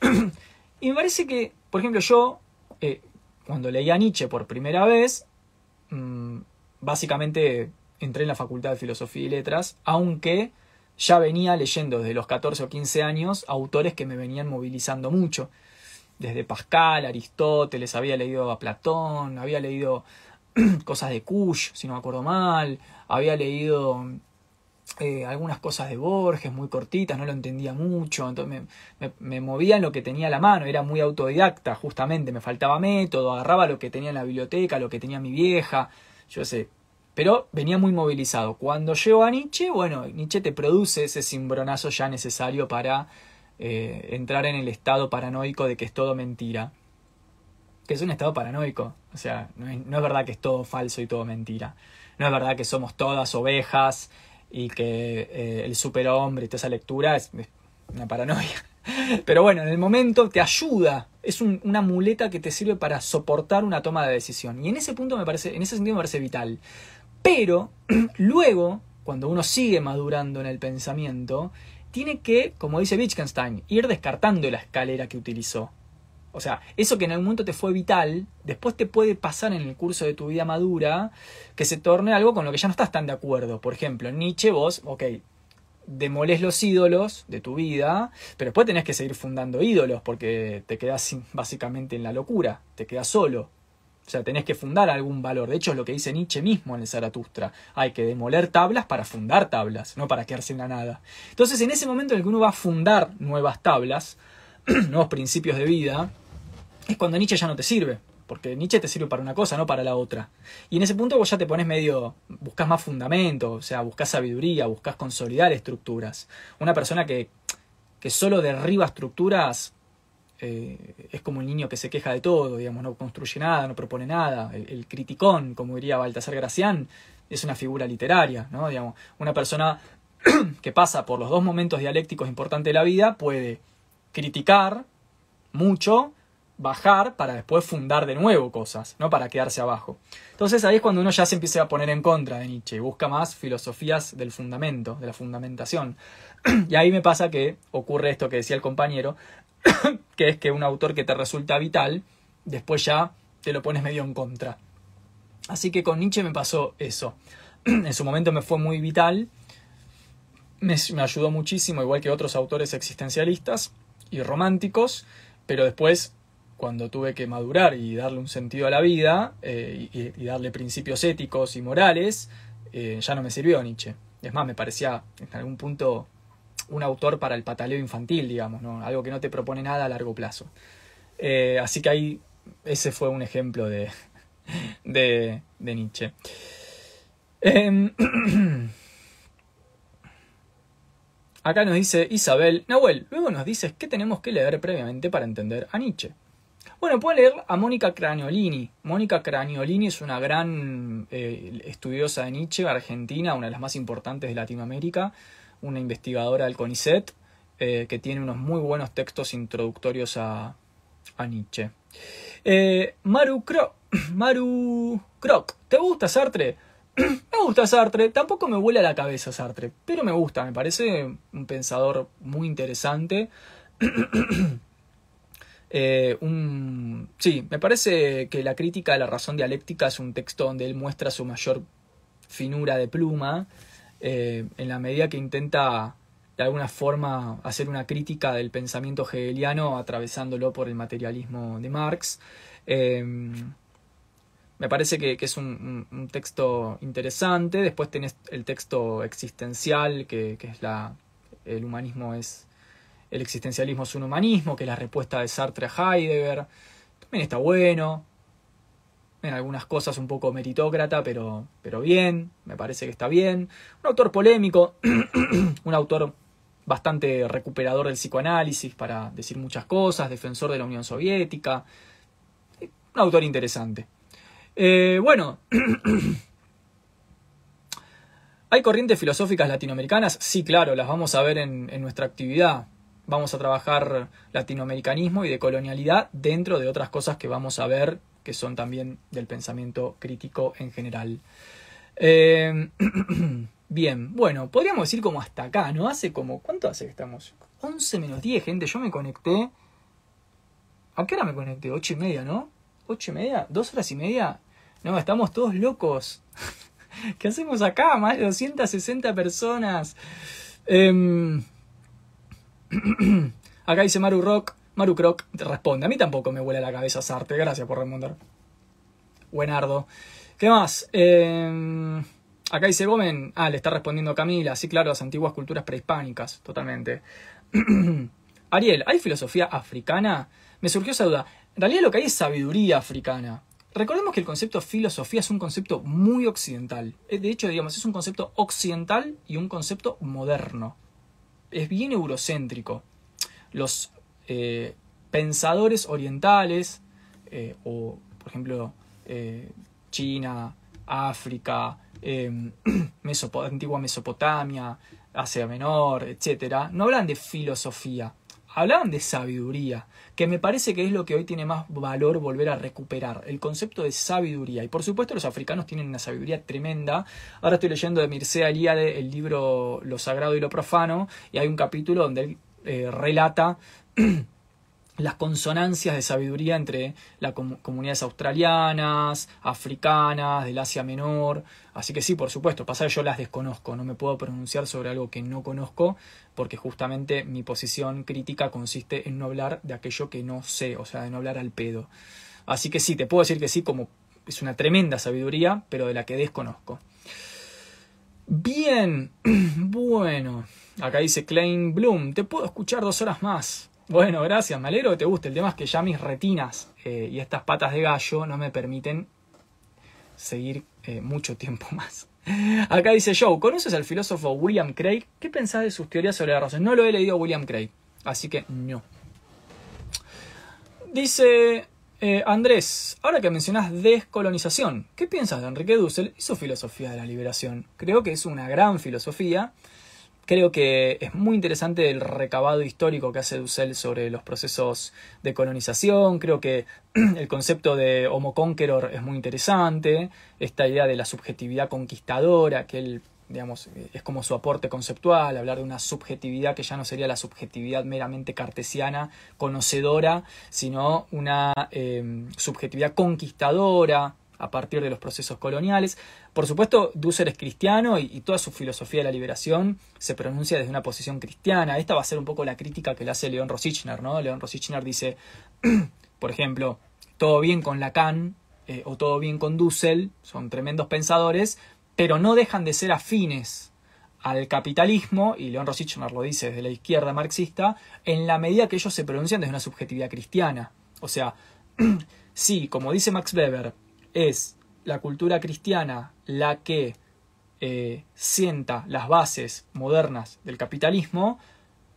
[SPEAKER 1] y me parece que, por ejemplo, yo, eh, cuando leí a Nietzsche por primera vez, mm, básicamente entré en la Facultad de Filosofía y Letras, aunque ya venía leyendo desde los 14 o 15 años autores que me venían movilizando mucho. Desde Pascal, Aristóteles, había leído a Platón, había leído cosas de Kush, si no me acuerdo mal, había leído eh, algunas cosas de Borges muy cortitas, no lo entendía mucho, entonces me, movía en lo que tenía la mano, era muy autodidacta, justamente, me faltaba método, agarraba lo que tenía en la biblioteca, lo que tenía mi vieja, yo sé, pero venía muy movilizado. Cuando llego a Nietzsche, bueno, Nietzsche te produce ese cimbronazo ya necesario para eh, entrar en el estado paranoico de que es todo mentira. Que es un estado paranoico, o sea, no es verdad que es todo falso y todo mentira. No es verdad que somos todas ovejas y que eh, el superhombre y toda esa lectura es, una paranoia. Pero bueno, en el momento te ayuda, es una muleta que te sirve para soportar una toma de decisión. Y en ese punto me parece, en ese sentido me parece vital. Pero luego, cuando uno sigue madurando en el pensamiento, tiene que, como dice Wittgenstein, ir descartando la escalera que utilizó. O sea, eso que en algún momento te fue vital, después te puede pasar en el curso de tu vida madura que se torne algo con lo que ya no estás tan de acuerdo. Por ejemplo, Nietzsche vos, ok, demolés los ídolos de tu vida, pero después tenés que seguir fundando ídolos porque te quedás básicamente en la locura, te quedas solo. O sea, tenés que fundar algún valor. De hecho, es lo que dice Nietzsche mismo en el Zaratustra. Hay que demoler tablas para fundar tablas, no para quedarse en la nada. Entonces, en ese momento en el que uno va a fundar nuevas tablas, nuevos principios de vida, es cuando Nietzsche ya no te sirve. Porque Nietzsche te sirve para una cosa, no para la otra. Y en ese punto vos ya te pones medio. buscas más fundamento, o sea, buscas sabiduría, buscas consolidar estructuras. Una persona que, que solo derriba estructuras eh, es como un niño que se queja de todo, digamos, no construye nada, no propone nada. El, criticón, como diría Baltasar Gracián, es una figura literaria, ¿no? Digamos, una persona que pasa por los dos momentos dialécticos importantes de la vida puede criticar mucho bajar para después fundar de nuevo cosas, no para quedarse abajo. Entonces ahí es cuando uno ya se empieza a poner en contra de Nietzsche y busca más filosofías del fundamento, de la fundamentación. y ahí me pasa que ocurre esto que decía el compañero, que es que un autor que te resulta vital, después ya te lo pones medio en contra. Así que con Nietzsche me pasó eso. en su momento me fue muy vital, me, me ayudó muchísimo, igual que otros autores existencialistas y románticos, pero después cuando tuve que madurar y darle un sentido a la vida eh, y, darle principios éticos y morales, eh, ya no me sirvió Nietzsche. Es más, me parecía en algún punto un autor para el pataleo infantil, digamos, ¿no? algo que no te propone nada a largo plazo. Eh, así que ahí ese fue un ejemplo de, de, de Nietzsche. Em, acá nos dice Isabel, Nahuel, luego nos dices qué tenemos que leer previamente para entender a Nietzsche. Bueno, pueden leer a Mónica Craniolini. Mónica Craniolini es una gran eh, estudiosa de Nietzsche, argentina, una de las más importantes de Latinoamérica, una investigadora del CONICET, eh, que tiene unos muy buenos textos introductorios a, Nietzsche. Eh, Maru, Cro Maru Croc, ¿te gusta Sartre? me gusta Sartre, tampoco me vuela la cabeza Sartre, pero me gusta, me parece un pensador muy interesante. Eh, un... Sí, me parece que la crítica a la razón dialéctica es un texto donde él muestra su mayor finura de pluma, eh, en la medida que intenta de alguna forma hacer una crítica del pensamiento hegeliano atravesándolo por el materialismo de Marx. Eh, me parece que, es un, texto interesante. Después tenés el texto existencial, que, que es la, el humanismo es el existencialismo es un humanismo, que es la respuesta de Sartre a Heidegger. También está bueno. En algunas cosas un poco meritócrata, pero, pero bien, me parece que está bien. Un autor polémico, un autor bastante recuperador del psicoanálisis para decir muchas cosas, defensor de la Unión Soviética. Un autor interesante. Eh, bueno, ¿hay corrientes filosóficas latinoamericanas? Sí, claro, las vamos a ver en, en nuestra actividad vamos a trabajar latinoamericanismo y de colonialidad dentro de otras cosas que vamos a ver que son también del pensamiento crítico en general. Eh, bien, bueno, podríamos decir como hasta acá, ¿no? Hace como, ¿cuánto hace que estamos? 11 menos 10, gente, yo me conecté. ¿A qué hora me conecté? 8 y media, ¿no? ¿8 y media? ¿Dos horas y media? No, estamos todos locos. ¿Qué hacemos acá? Más de 260 personas. Eh, Acá dice Maru Rock. Maru Croc responde. A mí tampoco me huele la cabeza Sarte. Gracias por responder. Buenardo. ¿Qué más? Em, acá dice Gomen. Ah, le está respondiendo Camila. Sí, claro, las antiguas culturas prehispánicas. Totalmente. Ariel, ¿hay filosofía africana? Me surgió esa duda. En realidad lo que hay es sabiduría africana. Recordemos que el concepto filosofía es un concepto muy occidental. Eh, de hecho, digamos, es un concepto occidental y un concepto moderno es bien eurocéntrico. Los eh, pensadores orientales, eh, o por ejemplo eh, China, África, eh, antigua Mesopotamia, Asia Menor, etc., no hablan de filosofía, hablaban de sabiduría, que me parece que es lo que hoy tiene más valor volver a recuperar, el concepto de sabiduría. Y por supuesto los africanos tienen una sabiduría tremenda. Ahora estoy leyendo de Mircea Eliade el libro Lo Sagrado y lo Profano, y hay un capítulo donde él eh, relata las consonancias de sabiduría entre las comunidades australianas, africanas, del Asia Menor. Así que sí, por supuesto, pasa que yo las desconozco, no me puedo pronunciar sobre algo que no conozco, porque justamente mi posición crítica consiste en no hablar de aquello que no sé, o sea, de no hablar al pedo. Así que sí, te puedo decir que sí, como es una tremenda sabiduría, pero de la que desconozco. Bien, bueno, acá dice Klein Bloom, te puedo escuchar dos horas más. Bueno, gracias, me alegro que te guste. El tema es que ya mis retinas eh, y estas patas de gallo no me permiten seguir eh, mucho tiempo más. Acá dice Joe, ¿conoces al filósofo William Craig? ¿Qué pensás de sus teorías sobre la razón? No lo he leído William Craig, así que no. Dice eh, Andrés, ahora que mencionas descolonización, ¿qué piensas de Enrique Dussel y su filosofía de la liberación? Creo que es una gran filosofía Creo que es muy interesante el recabado histórico que hace Dussel sobre los procesos de colonización. Creo que el concepto de Homo Conqueror es muy interesante. Esta idea de la subjetividad conquistadora, que él, digamos, es como su aporte conceptual, hablar de una subjetividad que ya no sería la subjetividad meramente cartesiana, conocedora, sino una eh, subjetividad conquistadora, a partir de los procesos coloniales. Por supuesto, Dussel es cristiano y, toda su filosofía de la liberación se pronuncia desde una posición cristiana. Esta va a ser un poco la crítica que le hace León Rosichner, ¿no? León Rosichner dice, por ejemplo, todo bien con Lacan eh, o todo bien con Dussel, son tremendos pensadores, pero no dejan de ser afines al capitalismo, y León Rosichner lo dice desde la izquierda marxista, en la medida que ellos se pronuncian desde una subjetividad cristiana. O sea, sí, como dice Max Weber, es la cultura cristiana la que eh, sienta las bases modernas del capitalismo,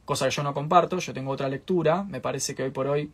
[SPEAKER 1] cosa que yo no comparto, yo tengo otra lectura, me parece que hoy por hoy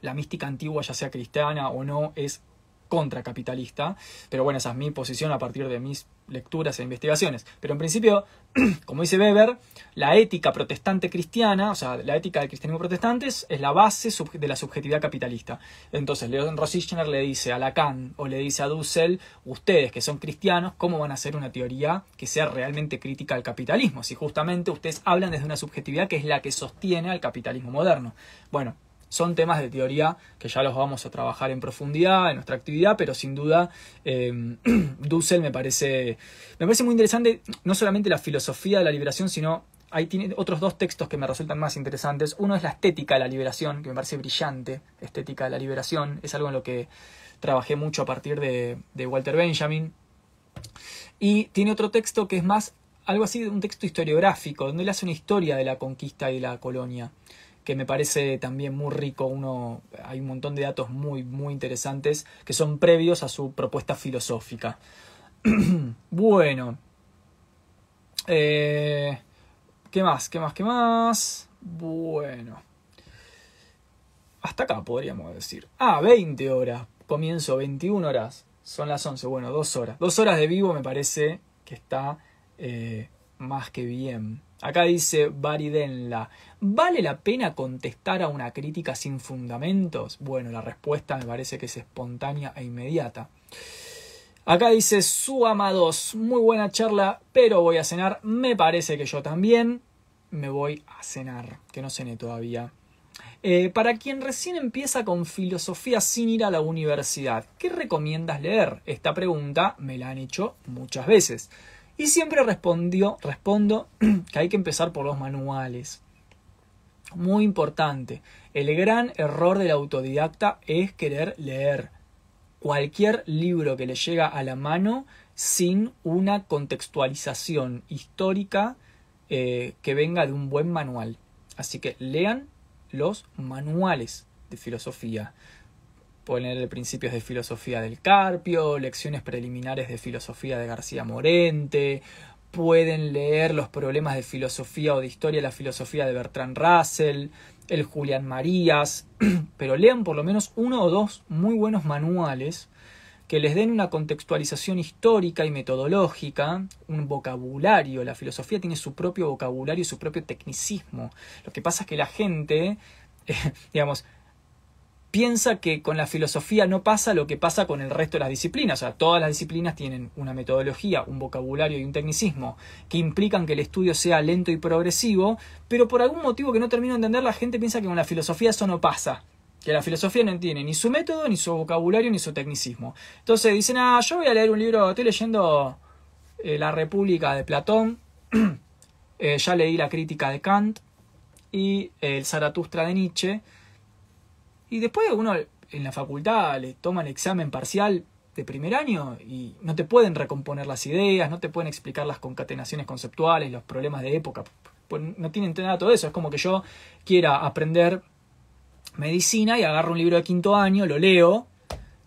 [SPEAKER 1] la mística antigua, ya sea cristiana o no, es contracapitalista, pero bueno, esa es mi posición a partir de mis lecturas e investigaciones. Pero en principio, como dice Weber, la ética protestante cristiana, o sea, la ética del cristianismo protestante es la base de la subjetividad capitalista. Entonces, Leon Rosichner le dice a Lacan o le dice a Dussel, ustedes que son cristianos, ¿cómo van a hacer una teoría que sea realmente crítica al capitalismo? Si justamente ustedes hablan desde una subjetividad que es la que sostiene al capitalismo moderno. Bueno, son temas de teoría que ya los vamos a trabajar en profundidad en nuestra actividad, pero sin duda eh, Dussel me parece, me parece muy interesante, no solamente la filosofía de la liberación, sino ahí tiene otros dos textos que me resultan más interesantes. Uno es la estética de la liberación, que me parece brillante, estética de la liberación, es algo en lo que trabajé mucho a partir de, de Walter Benjamin. Y tiene otro texto que es más algo así, un texto historiográfico, donde él hace una historia de la conquista y de la colonia que me parece también muy rico. Uno, hay un montón de datos muy, muy interesantes que son previos a su propuesta filosófica. bueno. Eh, ¿Qué más? ¿Qué más? ¿Qué más? Bueno. Hasta acá podríamos decir. Ah, 20 horas. Comienzo 21 horas. Son las 11. Bueno, dos horas. Dos horas de vivo me parece que está eh, más que bien. Acá dice Baridenla, ¿vale la pena contestar a una crítica sin fundamentos? Bueno, la respuesta me parece que es espontánea e inmediata. Acá dice Suamados, muy buena charla, pero voy a cenar. Me parece que yo también me voy a cenar, que no cené todavía. Eh, para quien recién empieza con filosofía sin ir a la universidad, ¿qué recomiendas leer? Esta pregunta me la han hecho muchas veces. Y siempre respondió, respondo que hay que empezar por los manuales. Muy importante. El gran error del autodidacta es querer leer cualquier libro que le llega a la mano sin una contextualización histórica eh, que venga de un buen manual. Así que lean los manuales de filosofía. Pueden leer Principios de Filosofía del Carpio, Lecciones Preliminares de Filosofía de García Morente, pueden leer los problemas de filosofía o de historia de la filosofía de Bertrand Russell, el Julián Marías, pero lean por lo menos uno o dos muy buenos manuales que les den una contextualización histórica y metodológica, un vocabulario. La filosofía tiene su propio vocabulario y su propio tecnicismo. Lo que pasa es que la gente, digamos, piensa que con la filosofía no pasa lo que pasa con el resto de las disciplinas. O sea, todas las disciplinas tienen una metodología, un vocabulario y un tecnicismo que implican que el estudio sea lento y progresivo, pero por algún motivo que no termino de entender, la gente piensa que con la filosofía eso no pasa. Que la filosofía no tiene ni su método, ni su vocabulario, ni su tecnicismo. Entonces dicen, ah, yo voy a leer un libro, estoy leyendo eh, La República de Platón, eh, ya leí la crítica de Kant y el Zaratustra de Nietzsche, y después uno en la facultad le toma el examen parcial de primer año y no te pueden recomponer las ideas, no te pueden explicar las concatenaciones conceptuales, los problemas de época. Pues no tienen nada todo eso. Es como que yo quiera aprender medicina y agarro un libro de quinto año, lo leo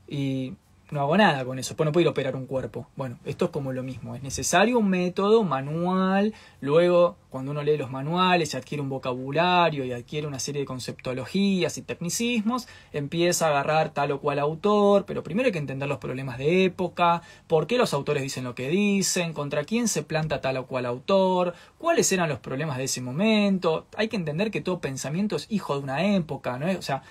[SPEAKER 1] y no hago nada con eso, pues no puedo ir a operar un cuerpo. Bueno, esto es como lo mismo, es necesario un método manual, luego cuando uno lee los manuales adquiere un vocabulario y adquiere una serie de conceptologías y tecnicismos, empieza a agarrar tal o cual autor, pero primero hay que entender los problemas de época, por qué los autores dicen lo que dicen, contra quién se planta tal o cual autor, cuáles eran los problemas de ese momento, hay que entender que todo pensamiento es hijo de una época, ¿no? O sea,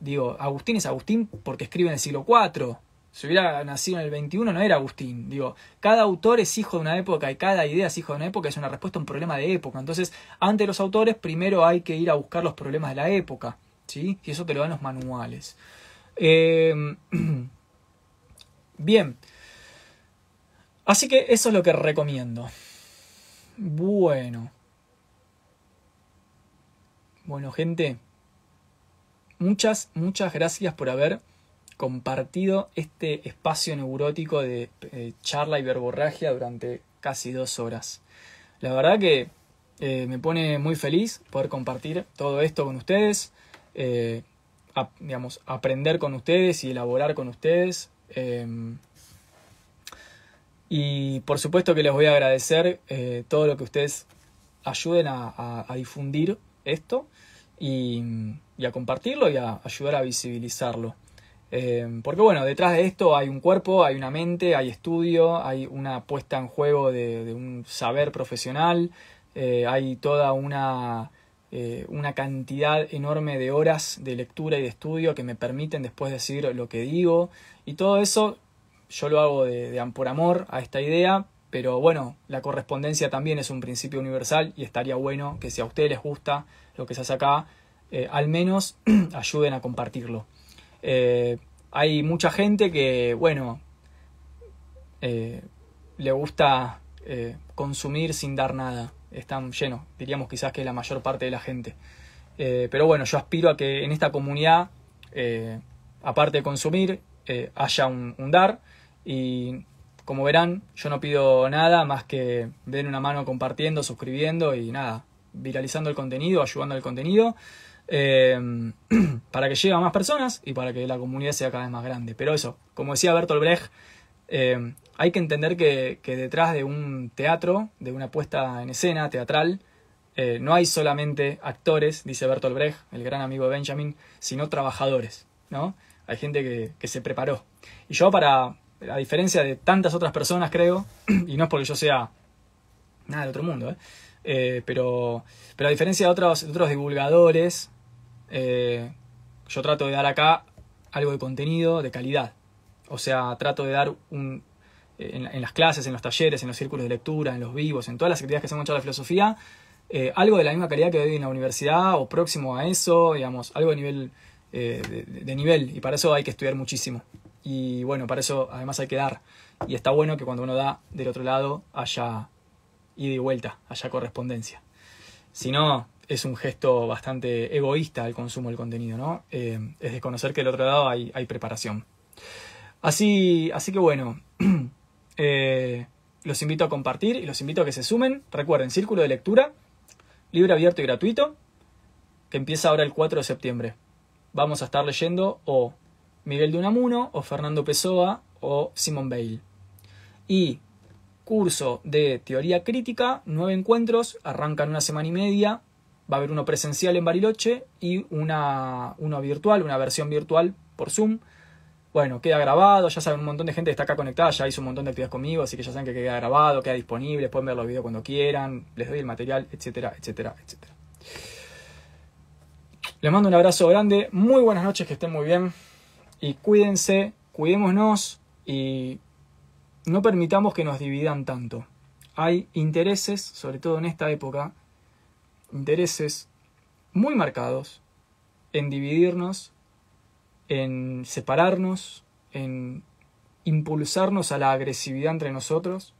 [SPEAKER 1] digo, Agustín es Agustín porque escribe en el siglo IV, si hubiera nacido en el 21 no era Agustín. Digo, cada autor es hijo de una época y cada idea es hijo de una época, es una respuesta a un problema de época. Entonces, ante los autores, primero hay que ir a buscar los problemas de la época. ¿sí? Y eso te lo dan los manuales. Em, bien. Así que eso es lo que recomiendo. Bueno. Bueno, gente. Muchas, muchas gracias por haber compartido este espacio neurótico de eh, charla y verborragia durante casi dos horas. La verdad que eh, me pone muy feliz poder compartir todo esto con ustedes, eh, digamos, aprender con ustedes y elaborar con ustedes. Em, y por supuesto que les voy a agradecer todo lo que ustedes ayuden a, difundir esto y, y, a compartirlo y a ayudar a visibilizarlo. Eh, porque bueno, detrás de esto hay un cuerpo, hay una mente, hay estudio, hay una puesta en juego de, un saber profesional, eh, hay toda una, eh, una cantidad enorme de horas de lectura y de estudio que me permiten después decir lo que digo. Y todo eso yo lo hago de, por amor a esta idea, pero bueno, la correspondencia también es un principio universal y estaría bueno que si a ustedes les gusta lo que se hace acá, al menos ayuden a compartirlo. Eh, hay mucha gente que, bueno, eh, le gusta eh, consumir sin dar nada. Están llenos, diríamos quizás que la mayor parte de la gente. pero bueno, yo aspiro a que en esta comunidad, aparte de consumir, haya un, un, dar. Y como verán, yo no pido nada más que den una mano compartiendo, suscribiendo y nada, viralizando el contenido, ayudando al contenido. Em, para que llegue a más personas y para que la comunidad sea cada vez más grande. Pero eso, como decía Bertolt Brecht, em, hay que entender que, detrás de un teatro, de una puesta en escena teatral, eh, no hay solamente actores, dice Bertolt Brecht, el gran amigo de Benjamin, sino trabajadores, ¿no? Hay gente que, se preparó. Y yo para, a diferencia de tantas otras personas, creo, y no es porque yo sea nada del otro mundo, ¿eh? Eh, pero, pero a diferencia de otros, de otros divulgadores eh, yo trato de dar acá algo de contenido de calidad. O sea, trato de dar un, en, las clases, en los talleres, en los círculos de lectura, en los vivos, en todas las actividades que se han hecho de filosofía, eh, algo de la misma calidad que doy en la universidad o próximo a eso, digamos, algo de nivel, eh, de, nivel. Y para eso hay que estudiar muchísimo. Y bueno, para eso además hay que dar. Y está bueno que cuando uno da del otro lado haya ida y vuelta, haya correspondencia. Si no, es un gesto bastante egoísta el consumo del contenido, ¿no? Eh, es desconocer que del otro lado hay, preparación. Así, así que bueno, eh, los invito a compartir y los invito a que se sumen. Recuerden, círculo de lectura, libre abierto y gratuito, que empieza ahora el 4 de septiembre. Vamos a estar leyendo o Miguel de Unamuno, o Fernando Pessoa, o Simon Bale. Y curso de teoría crítica, nueve encuentros, arrancan una semana y media, Va a haber uno presencial en Bariloche y una, uno virtual, una versión virtual por Zoom. bueno, queda grabado, ya saben, un montón de gente está acá conectada, ya hizo un montón de actividades conmigo, así que ya saben que queda grabado, queda disponible, pueden ver los videos cuando quieran, les doy el material, etcétera, etcétera, etcétera. Les mando un abrazo grande, muy buenas noches, que estén muy bien y cuídense, cuidémonos y no permitamos que nos dividan tanto. Hay intereses, sobre todo en esta época, intereses muy marcados en dividirnos, en separarnos, en impulsarnos a la agresividad entre nosotros,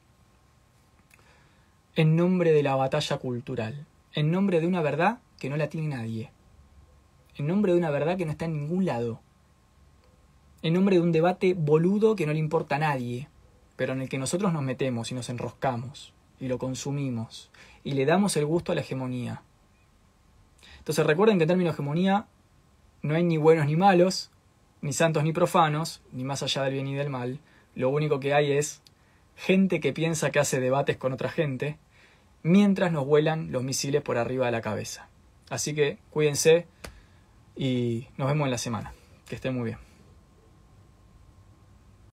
[SPEAKER 1] en nombre de la batalla cultural, en nombre de una verdad que no la tiene nadie, en nombre de una verdad que no está en ningún lado, en nombre de un debate boludo que no le importa a nadie, pero en el que nosotros nos metemos y nos enroscamos y lo consumimos y le damos el gusto a la hegemonía. Entonces recuerden que en términos hegemonía no hay ni buenos ni malos, ni santos ni profanos, ni más allá del bien y del mal. Lo único que hay es gente que piensa que hace debates con otra gente, mientras nos vuelan los misiles por arriba de la cabeza. Así que cuídense y nos vemos en la semana. Que estén muy bien.